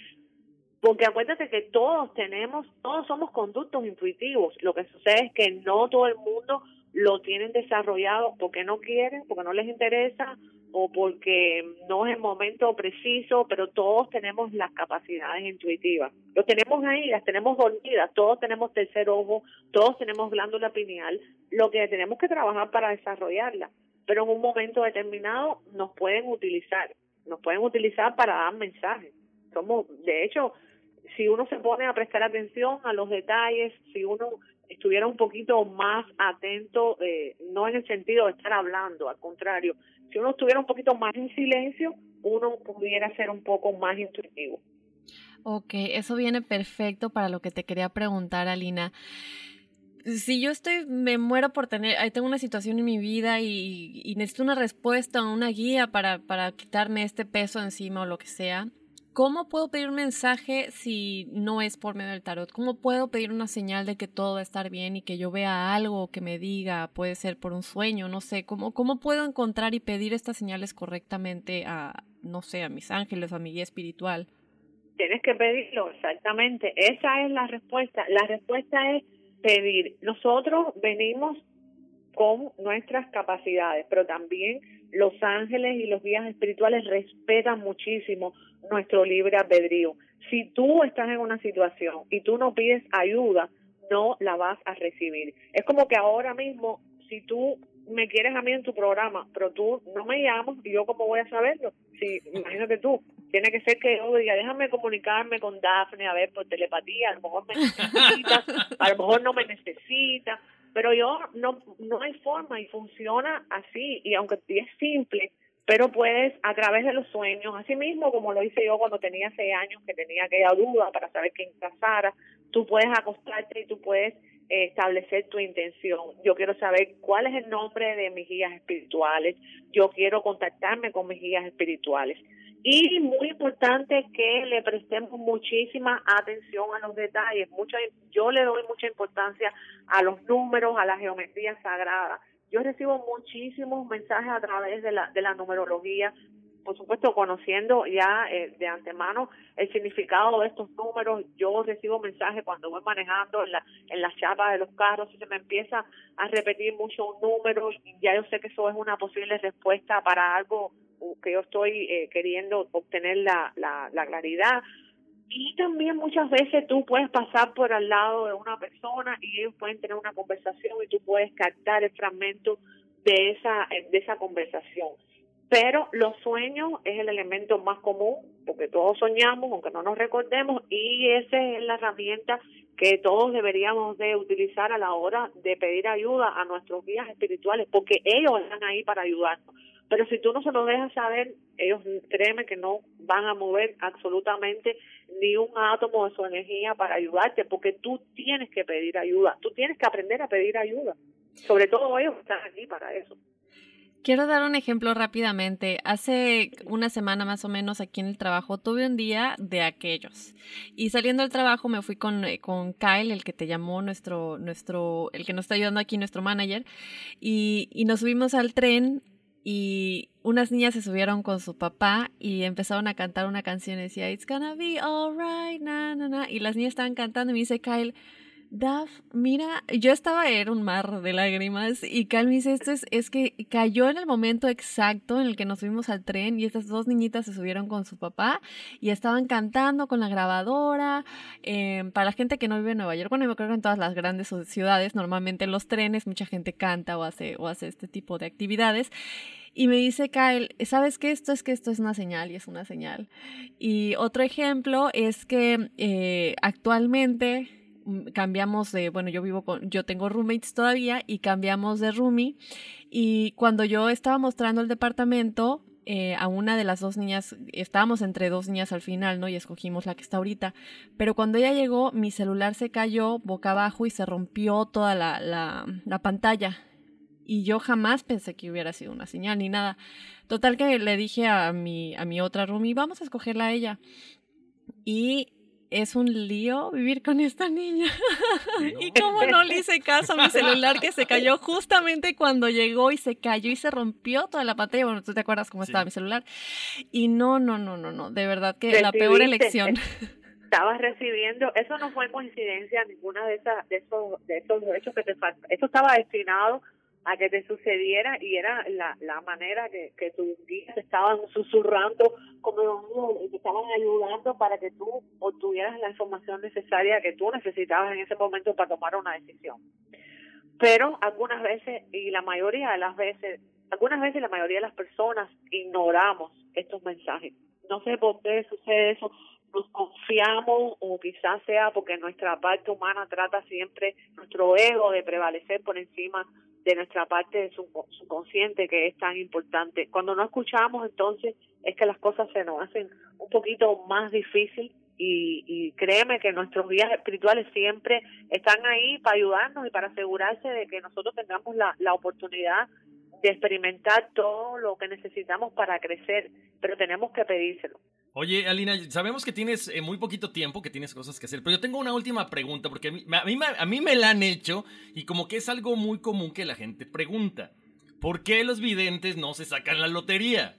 Porque acuérdate que todos tenemos, todos somos conductos intuitivos. Lo que sucede es que no todo el mundo lo tienen desarrollado porque no quieren, porque no les interesa o porque no es el momento preciso, pero todos tenemos las capacidades intuitivas. Lo tenemos ahí, las tenemos dormidas, todos tenemos tercer ojo, todos tenemos glándula pineal, lo que tenemos que trabajar para desarrollarla, pero en un momento determinado nos pueden utilizar, nos pueden utilizar para dar mensajes. Somos, de hecho, si uno se pone a prestar atención a los detalles, si uno estuviera un poquito más atento, eh, no en el sentido de estar hablando, al contrario, si uno estuviera un poquito más en silencio, uno pudiera ser un poco más intuitivo. Ok, eso viene perfecto para lo que te quería preguntar, Alina. Si yo estoy, me muero por tener, tengo una situación en mi vida y, necesito una respuesta, una guía para, para quitarme este peso encima o lo que sea, ¿Cómo puedo pedir un mensaje si no es por medio del tarot? ¿Cómo puedo pedir una señal de que todo va a estar bien y que yo vea algo que me diga? Puede ser por un sueño, no sé. ¿Cómo, cómo puedo encontrar y pedir estas señales correctamente a, no sé, a mis ángeles, a mi guía espiritual? Tienes que pedirlo, exactamente. Esa es la respuesta. La respuesta es pedir. Nosotros venimos con nuestras capacidades, pero también los ángeles y los guías espirituales respetan muchísimo nuestro libre albedrío. Si tú estás en una situación y tú no pides ayuda, no la vas a recibir. Es como que ahora mismo, si tú me quieres a mí en tu programa, pero tú no me llamas y yo cómo voy a saberlo. Si, imagínate tú, tiene que ser que yo diga, déjame comunicarme con Dafne, a ver, por telepatía, a lo mejor me necesita, a lo mejor no me necesita, pero yo no, no hay forma y funciona así, y aunque es simple, pero puedes a través de los sueños, así mismo como lo hice yo cuando tenía seis años, que tenía aquella duda para saber quién casara, tú puedes acostarte y tú puedes eh, establecer tu intención. Yo quiero saber cuál es el nombre de mis guías espirituales, yo quiero contactarme con mis guías espirituales. Y muy importante que le prestemos muchísima atención a los detalles. Mucha, yo le doy mucha importancia a los números, a la geometría sagrada yo recibo muchísimos mensajes a través de la, de la numerología, por supuesto conociendo ya eh, de antemano el significado de estos números, yo recibo mensajes cuando voy manejando en la, en las chapas de los carros y se me empieza a repetir mucho un número ya yo sé que eso es una posible respuesta para algo que yo estoy eh, queriendo obtener la, la, la claridad y también muchas veces tú puedes pasar por al lado de una persona y ellos pueden tener una conversación y tú puedes captar el fragmento de esa, de esa conversación. Pero los sueños es el elemento más común, porque todos soñamos, aunque no nos recordemos, y esa es la herramienta que todos deberíamos de utilizar a la hora de pedir ayuda a nuestros guías espirituales, porque ellos están ahí para ayudarnos. Pero si tú no se lo dejas saber, ellos créeme que no van a mover absolutamente ni un átomo de su energía para ayudarte, porque tú tienes que pedir ayuda, tú tienes que aprender a pedir ayuda. Sobre todo ellos están aquí para eso. Quiero dar un ejemplo rápidamente. Hace una semana más o menos aquí en el trabajo tuve un día de aquellos. Y saliendo del trabajo me fui con, eh, con Kyle, el que te llamó nuestro, nuestro, el que nos está ayudando aquí, nuestro manager. Y, y nos subimos al tren y unas niñas se subieron con su papá y empezaron a cantar una canción. Decía, It's gonna be alright, na, na, na. Y las niñas estaban cantando y me dice Kyle, Daf, mira, yo estaba en un mar de lágrimas y Kyle me dice, esto es, es que cayó en el momento exacto en el que nos subimos al tren y estas dos niñitas se subieron con su papá y estaban cantando con la grabadora. Em, para la gente que no vive en Nueva York, bueno, yo creo que en todas las grandes ciudades, normalmente en los trenes mucha gente canta o hace, o hace este tipo de actividades. Y me dice Kyle, ¿sabes qué? Esto es que esto es una señal y es una señal. Y otro ejemplo es que eh, actualmente cambiamos de, bueno, yo vivo con, yo tengo roommates todavía y cambiamos de roomie. Y cuando yo estaba mostrando el departamento, eh, a una de las dos niñas, estábamos entre dos niñas al final, ¿no? Y escogimos la que está ahorita. Pero cuando ella llegó, mi celular se cayó boca abajo y se rompió toda la, la, la pantalla y yo jamás pensé que hubiera sido una señal ni nada. Total que le dije a mi, a mi otra roomie, vamos a escogerla a ella. Y es un lío vivir con esta niña. y cómo no le hice caso a mi celular que se cayó justamente cuando llegó y se cayó y se rompió toda la pantalla. Bueno, tú te acuerdas cómo estaba mi celular. Y no, no, no, no, no. De verdad que la peor elección. estabas recibiendo, eso no fue coincidencia ninguna de esas de esos de esos hechos que te faltan. Eso estaba destinado a que te sucediera y era la, la manera que, que tus guías estaban susurrando como y te estaban ayudando para que tú obtuvieras la información necesaria que tú necesitabas en ese momento para tomar una decisión. Pero algunas veces, y la mayoría de las veces, algunas veces la mayoría de las personas ignoramos estos mensajes. No sé por qué sucede eso, nos confiamos o quizás sea porque nuestra parte humana trata siempre nuestro ego de prevalecer por encima de nuestra parte de su subconsciente que es tan importante. Cuando no escuchamos entonces es que las cosas se nos hacen un poquito más difícil y, y créeme que nuestros guías espirituales siempre están ahí para ayudarnos y para asegurarse de que nosotros tengamos la, la oportunidad de experimentar todo lo que necesitamos para crecer, pero tenemos que pedírselo. Oye, Alina, sabemos que tienes eh, muy poquito tiempo, que tienes cosas que hacer, pero yo tengo una última pregunta, porque a mí, a mí, a mí me la han hecho y como que es algo muy común que la gente pregunta. ¿Por qué los videntes no se sacan la lotería?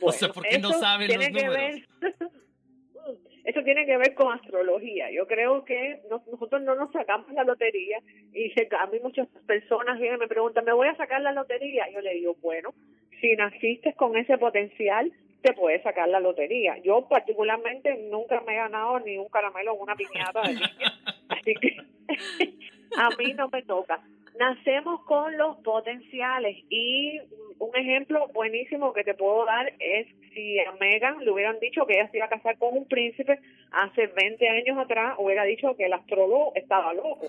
o sea, ¿por qué no saben los números? eso tiene que ver con astrología. Yo creo que nosotros no nos sacamos la lotería y se, a mí muchas personas vienen y me preguntan, ¿me voy a sacar la lotería? Yo le digo, bueno, si naciste con ese potencial, te puedes sacar la lotería. Yo particularmente nunca me he ganado ni un caramelo o una piñata de niña, así que a mí no me toca. Nacemos con los potenciales y un ejemplo buenísimo que te puedo dar es si a Megan le hubieran dicho que ella se iba a casar con un príncipe hace 20 años atrás, hubiera dicho que el astrólogo estaba loco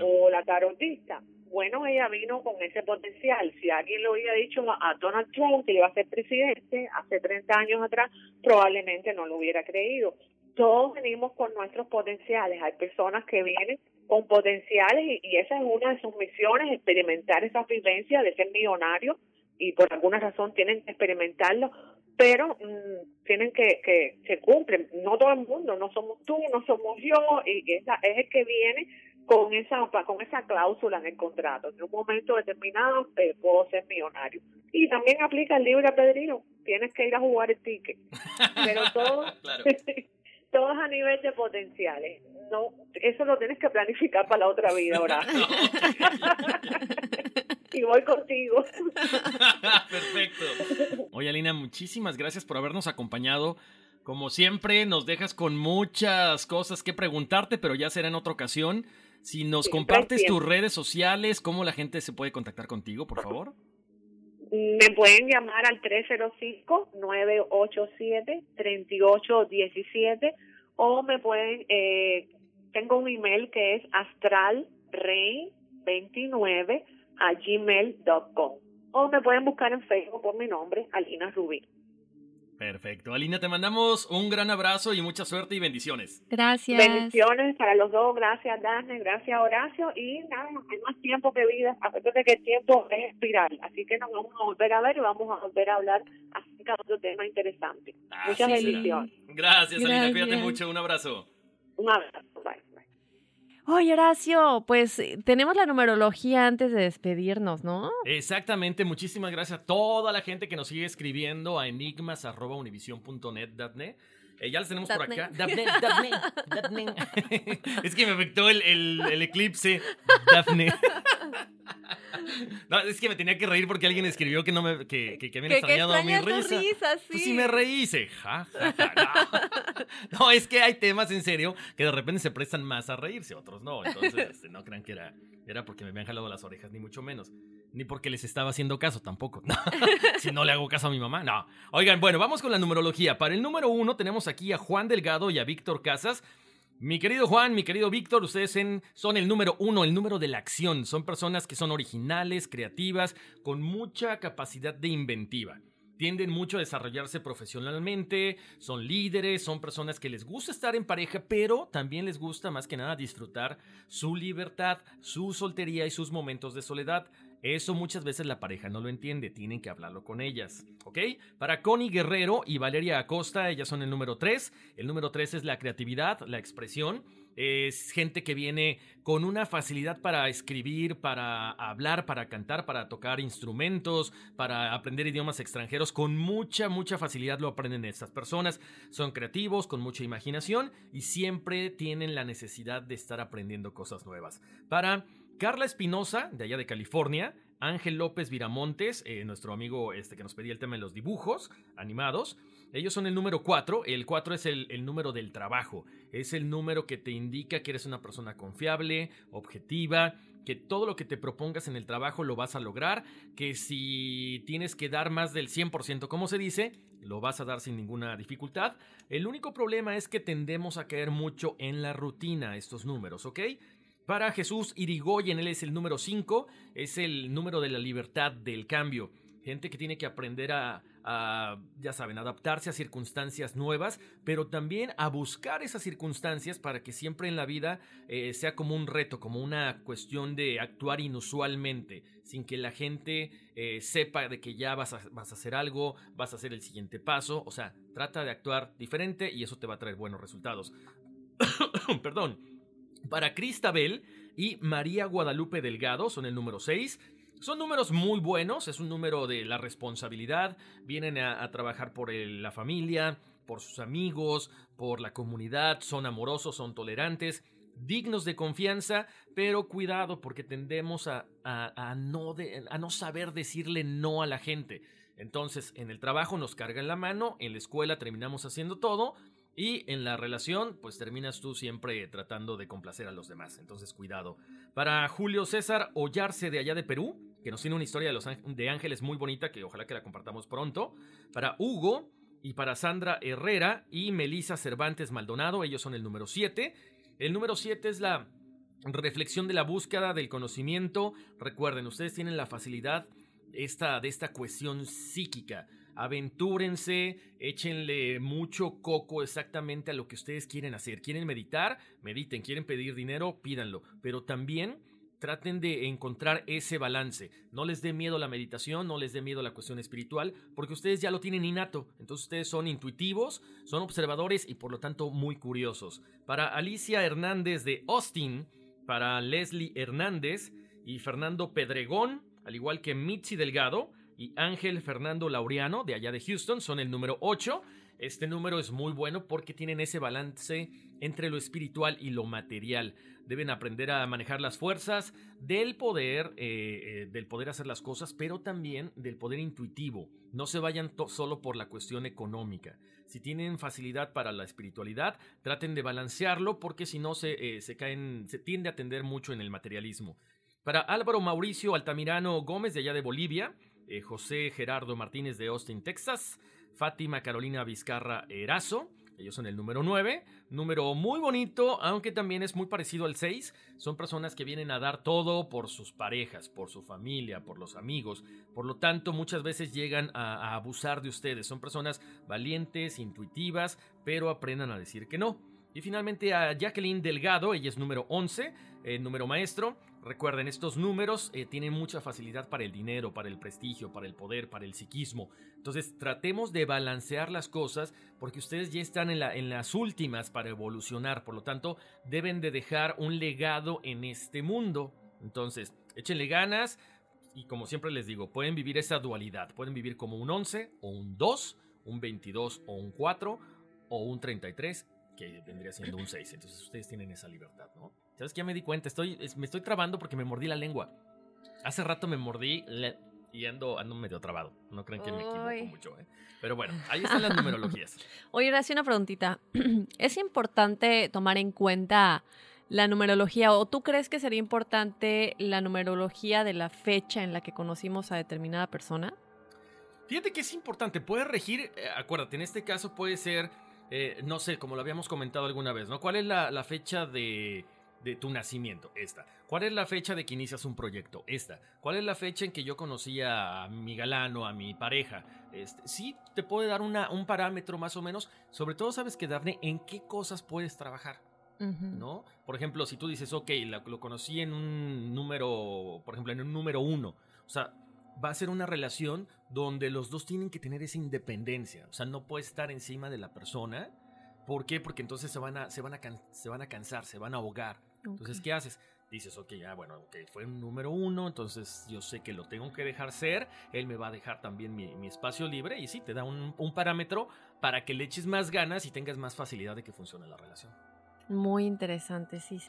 o la tarotista bueno, ella vino con ese potencial. Si alguien le hubiera dicho a Donald Trump que iba a ser presidente hace 30 años atrás, probablemente no lo hubiera creído. Todos venimos con nuestros potenciales. Hay personas que vienen con potenciales y, y esa es una de sus misiones, experimentar esa vivencia de ser millonario y por alguna razón tienen que experimentarlo, pero mm, tienen que, que se cumplen. No todo el mundo, no somos tú, no somos yo, y esa es el que viene con esa con esa cláusula en el contrato. En un momento determinado eh, puedo ser millonario. Y también aplica el libre albedrío. Tienes que ir a jugar el ticket. Pero todo, todo es a nivel de potenciales. No, eso lo tienes que planificar para la otra vida, ahora. y voy contigo. Perfecto. Oye, Alina, muchísimas gracias por habernos acompañado. Como siempre, nos dejas con muchas cosas que preguntarte, pero ya será en otra ocasión. Si nos compartes tus redes sociales, ¿cómo la gente se puede contactar contigo, por favor? Me pueden llamar al 305-987-3817 o me pueden, eh, tengo un email que es astralrey29 a gmail.com o me pueden buscar en Facebook por mi nombre, Alina Rubí. Perfecto. Alina, te mandamos un gran abrazo y mucha suerte y bendiciones. Gracias. Bendiciones para los dos. Gracias, Dani. Gracias, Horacio. Y nada, hay más tiempo que vida. Acuérdate que el tiempo es espiral. Así que nos vamos a volver a ver y vamos a volver a hablar acerca de otro tema interesante. Muchas bendiciones. Gracias, Alina. Cuídate mucho. Un abrazo. Un abrazo. Bye. Oye, Horacio, pues eh, tenemos la numerología antes de despedirnos, ¿no? Exactamente, muchísimas gracias a toda la gente que nos sigue escribiendo a enigmas.univision.net, eh, ya las tenemos por acá. Daphne, Daphne, Daphne. es que me afectó el, el, el eclipse. Daphne. No, es que me tenía que reír porque alguien escribió que no me que, que, que habían extrañado mi risa. risa sí. Pues sí me reí, ja, ja, ja, no. no. es que hay temas en serio que de repente se prestan más a reírse, otros no. Entonces, no crean que era, era porque me habían jalado las orejas, ni mucho menos. Ni porque les estaba haciendo caso tampoco. si no le hago caso a mi mamá, no. Oigan, bueno, vamos con la numerología. Para el número uno tenemos aquí a Juan Delgado y a Víctor Casas. Mi querido Juan, mi querido Víctor, ustedes son el número uno, el número de la acción. Son personas que son originales, creativas, con mucha capacidad de inventiva. Tienden mucho a desarrollarse profesionalmente, son líderes, son personas que les gusta estar en pareja, pero también les gusta más que nada disfrutar su libertad, su soltería y sus momentos de soledad. Eso muchas veces la pareja no lo entiende, tienen que hablarlo con ellas, ¿ok? Para Connie Guerrero y Valeria Acosta, ellas son el número 3. El número 3 es la creatividad, la expresión. es gente que viene con una facilidad para escribir, para hablar, para cantar, para tocar instrumentos, para aprender idiomas extranjeros. Con mucha, mucha facilidad lo aprenden estas personas. Son creativos, con mucha imaginación y siempre tienen la necesidad de estar aprendiendo cosas nuevas. Para Carla Espinosa, de allá de California, Ángel López Viramontes, eh, nuestro amigo este que nos pedía el tema de los dibujos animados. Ellos son el número 4. El 4 es el, el, número del trabajo. Es el número que te indica que eres una persona confiable, objetiva, que todo lo que te propongas en el trabajo lo vas a lograr, que si tienes que dar más del 100%, como se dice, lo vas a dar sin ninguna dificultad. El único problema es que tendemos a caer mucho en la rutina estos números, ¿ok? Para Jesús Irigoyen, él es el número 5, es el número de la libertad, del cambio. Gente que tiene que aprender a, ya saben, adaptarse a circunstancias nuevas, pero también a buscar esas circunstancias para que siempre en la vida eh, sea como un reto, como una cuestión de actuar inusualmente, sin que la gente eh, sepa de que ya vas a, vas a hacer algo, vas a hacer el siguiente paso. O sea, trata de actuar diferente y eso te va a traer buenos resultados. Perdón. Para Cristabel y María Guadalupe Delgado son el número 6. Son números muy buenos, es un número de la responsabilidad, vienen a, trabajar por la familia, por sus amigos, por la comunidad, son amorosos, son tolerantes, dignos de confianza, pero cuidado porque tendemos a no saber decirle no a la gente. Entonces, en el trabajo nos cargan la mano, en la escuela terminamos haciendo todo, y en la relación, pues terminas tú siempre tratando de complacer a los demás. Entonces, cuidado. Para Julio César Ollarse de allá de Perú, que nos tiene una historia de, los ángeles muy bonita, que ojalá que la compartamos pronto. Para Hugo y para Sandra Herrera y Melisa Cervantes Maldonado, ellos son el número 7. El número 7 es la reflexión de la búsqueda del conocimiento. Recuerden, ustedes tienen la facilidad esta, de esta cuestión psíquica aventúrense, échenle mucho coco exactamente a lo que ustedes quieren hacer. ¿Quieren meditar? Mediten. ¿Quieren pedir dinero? Pídanlo. Pero también traten de encontrar ese balance. No les dé miedo la meditación, no les dé miedo la cuestión espiritual, porque ustedes ya lo tienen innato. Entonces ustedes son intuitivos, son observadores y por lo tanto muy curiosos. Para Alicia Hernández de Austin, para Leslie Hernández y Fernando Pedregón, al igual que Mitzi Delgado, y Ángel Fernando Laureano, de allá de Houston, son el número 8. Este número es muy bueno porque tienen ese balance entre lo espiritual y lo material. Deben aprender a manejar las fuerzas del poder, eh, eh, del poder hacer las cosas, pero también del poder intuitivo. No se vayan solo por la cuestión económica. Si tienen facilidad para la espiritualidad, traten de balancearlo porque si no se, eh, se caen, se tiende a tender mucho en el materialismo. Para Álvaro Mauricio Altamirano Gómez de allá de Bolivia, eh, José Gerardo Martínez de Austin, Texas, Fátima Carolina Vizcarra Erazo, ellos son el número 9, número muy bonito, aunque también es muy parecido al 6. Son personas que vienen a dar todo por sus parejas, por su familia, por los amigos. Por lo tanto, muchas veces llegan a, abusar de ustedes. Son personas valientes, intuitivas, pero aprendan a decir que no. Y finalmente a Jacqueline Delgado, ella es número 11, eh, número maestro. Recuerden, estos números eh, tienen mucha facilidad para el dinero, para el prestigio, para el poder, para el psiquismo. Entonces tratemos de balancear las cosas porque ustedes ya están en, la, en las últimas para evolucionar. Por lo tanto, deben de dejar un legado en este mundo. Entonces, échenle ganas y como siempre les digo, pueden vivir esa dualidad. Pueden vivir como un 11 o un 2, un 22 o un 4 o un 33 que vendría siendo un 6. Entonces ustedes tienen esa libertad, ¿no? ¿Sabes qué? Ya me di cuenta, estoy, me estoy trabando porque me mordí la lengua. Hace rato me mordí y ando, ando medio trabado. No creen que me equivoco mucho, ¿eh? Pero bueno, ahí están las numerologías. Oye, Gracias, una preguntita. ¿Es importante tomar en cuenta la numerología o tú crees que sería importante la numerología de la fecha en la que conocimos a determinada persona? Fíjate que es importante, puede regir, eh, acuérdate, en este caso puede ser eh, no sé, como lo habíamos comentado alguna vez, ¿no? ¿Cuál es la, la fecha de, de, tu nacimiento? Esta. ¿Cuál es la fecha de que inicias un proyecto? Esta. ¿Cuál es la fecha en que yo conocí a mi galano, a mi pareja? Este, sí, te puede dar una, un parámetro más o menos. Sobre todo, sabes que, Dafne, en qué cosas puedes trabajar. Uh -huh. ¿No? Por ejemplo, si tú dices, ok, lo conocí en un número, por ejemplo, en un número uno. O sea, va a ser una relación donde los dos tienen que tener esa independencia. O sea, no puedes estar encima de la persona ¿Por qué? Porque entonces se van a, se van a, can- se van a cansar, se van a ahogar. Entonces. ¿qué haces? Dices, ok, ya, bueno, ok, fue un número uno, entonces yo sé que lo tengo que dejar ser, él me va a dejar también mi, mi espacio libre y sí, te da un, un parámetro para que le eches más ganas y tengas más facilidad de que funcione la relación. Muy interesante, sí.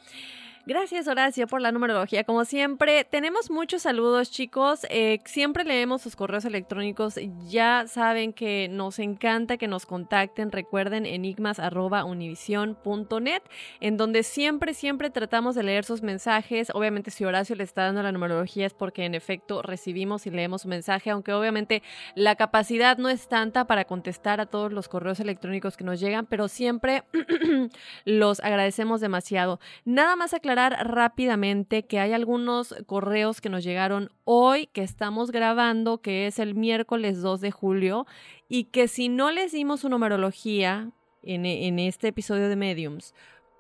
Gracias, Horacio, por la numerología. Como siempre, tenemos muchos saludos, chicos. Eh, siempre leemos sus correos electrónicos. Ya saben que nos encanta que nos contacten. Recuerden enigmas.univision.net, en donde siempre, siempre tratamos de leer sus mensajes. Obviamente, si Horacio le está dando la numerología es porque en efecto recibimos y leemos su mensaje, aunque obviamente la capacidad no es tanta para contestar a todos los correos electrónicos que nos llegan, pero siempre los agradecemos demasiado. Nada más aclarar rápidamente que hay algunos correos que nos llegaron hoy que estamos grabando, que es el miércoles 2 de julio, y que si no les dimos su numerología en, en este episodio de Mediums,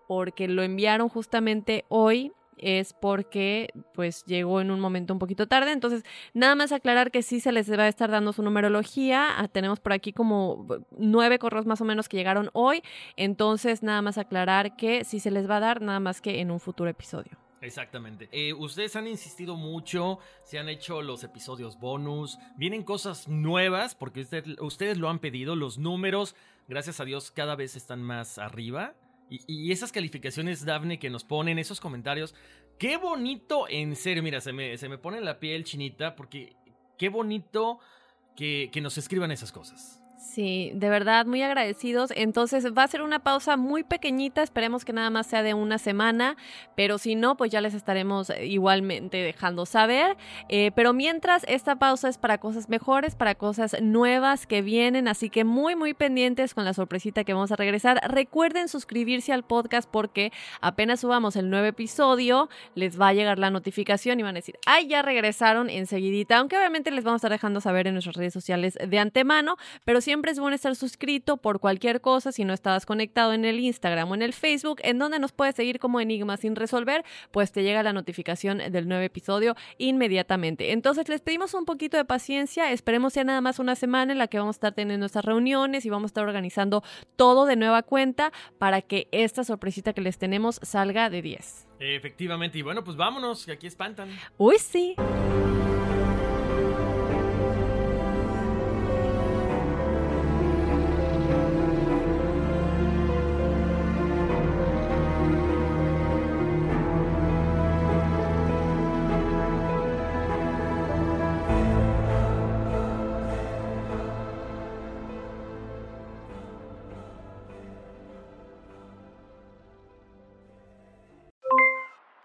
porque lo enviaron justamente hoy, es porque pues llegó en un momento un poquito tarde. Entonces, nada más aclarar que sí se les va a estar dando su numerología. Ah, tenemos por aquí como nueve correos más o menos que llegaron hoy. Entonces, nada más aclarar que sí se les va a dar, nada más que en un futuro episodio. Exactamente. Eh, ustedes han insistido mucho, se han hecho los episodios bonus, vienen cosas nuevas porque usted- ustedes lo han pedido, los números, gracias a Dios, cada vez están más arriba. Y, y esas calificaciones, Dafne, que nos ponen, esos comentarios, qué bonito, en serio, mira, se me, se me pone la piel chinita porque qué bonito que, que nos escriban esas cosas. Sí, de verdad, muy agradecidos. Entonces va a ser una pausa muy pequeñita, esperemos que nada más sea de una semana, pero si no, pues ya les estaremos eh, igualmente dejando saber. Eh, pero mientras, esta pausa es para cosas mejores, para cosas nuevas que vienen, así que muy, muy pendientes con la sorpresita que vamos a regresar. Recuerden suscribirse al podcast porque apenas subamos el nuevo episodio, les va a llegar la notificación y van a decir, ay, ya regresaron enseguidita, aunque obviamente les vamos a estar dejando saber en nuestras redes sociales de antemano, pero siempre es bueno estar suscrito por cualquier cosa, si no estabas conectado en el Instagram o en el Facebook, en donde nos puedes seguir como Enigma sin resolver, pues te llega la notificación del nuevo episodio inmediatamente. Entonces les pedimos un poquito de paciencia, esperemos sea nada más una semana en la que vamos a estar teniendo nuestras reuniones y vamos a estar organizando todo de nueva cuenta para que esta sorpresita que les tenemos salga de 10. Efectivamente, y bueno, pues vámonos, que aquí espantan. Uy, sí.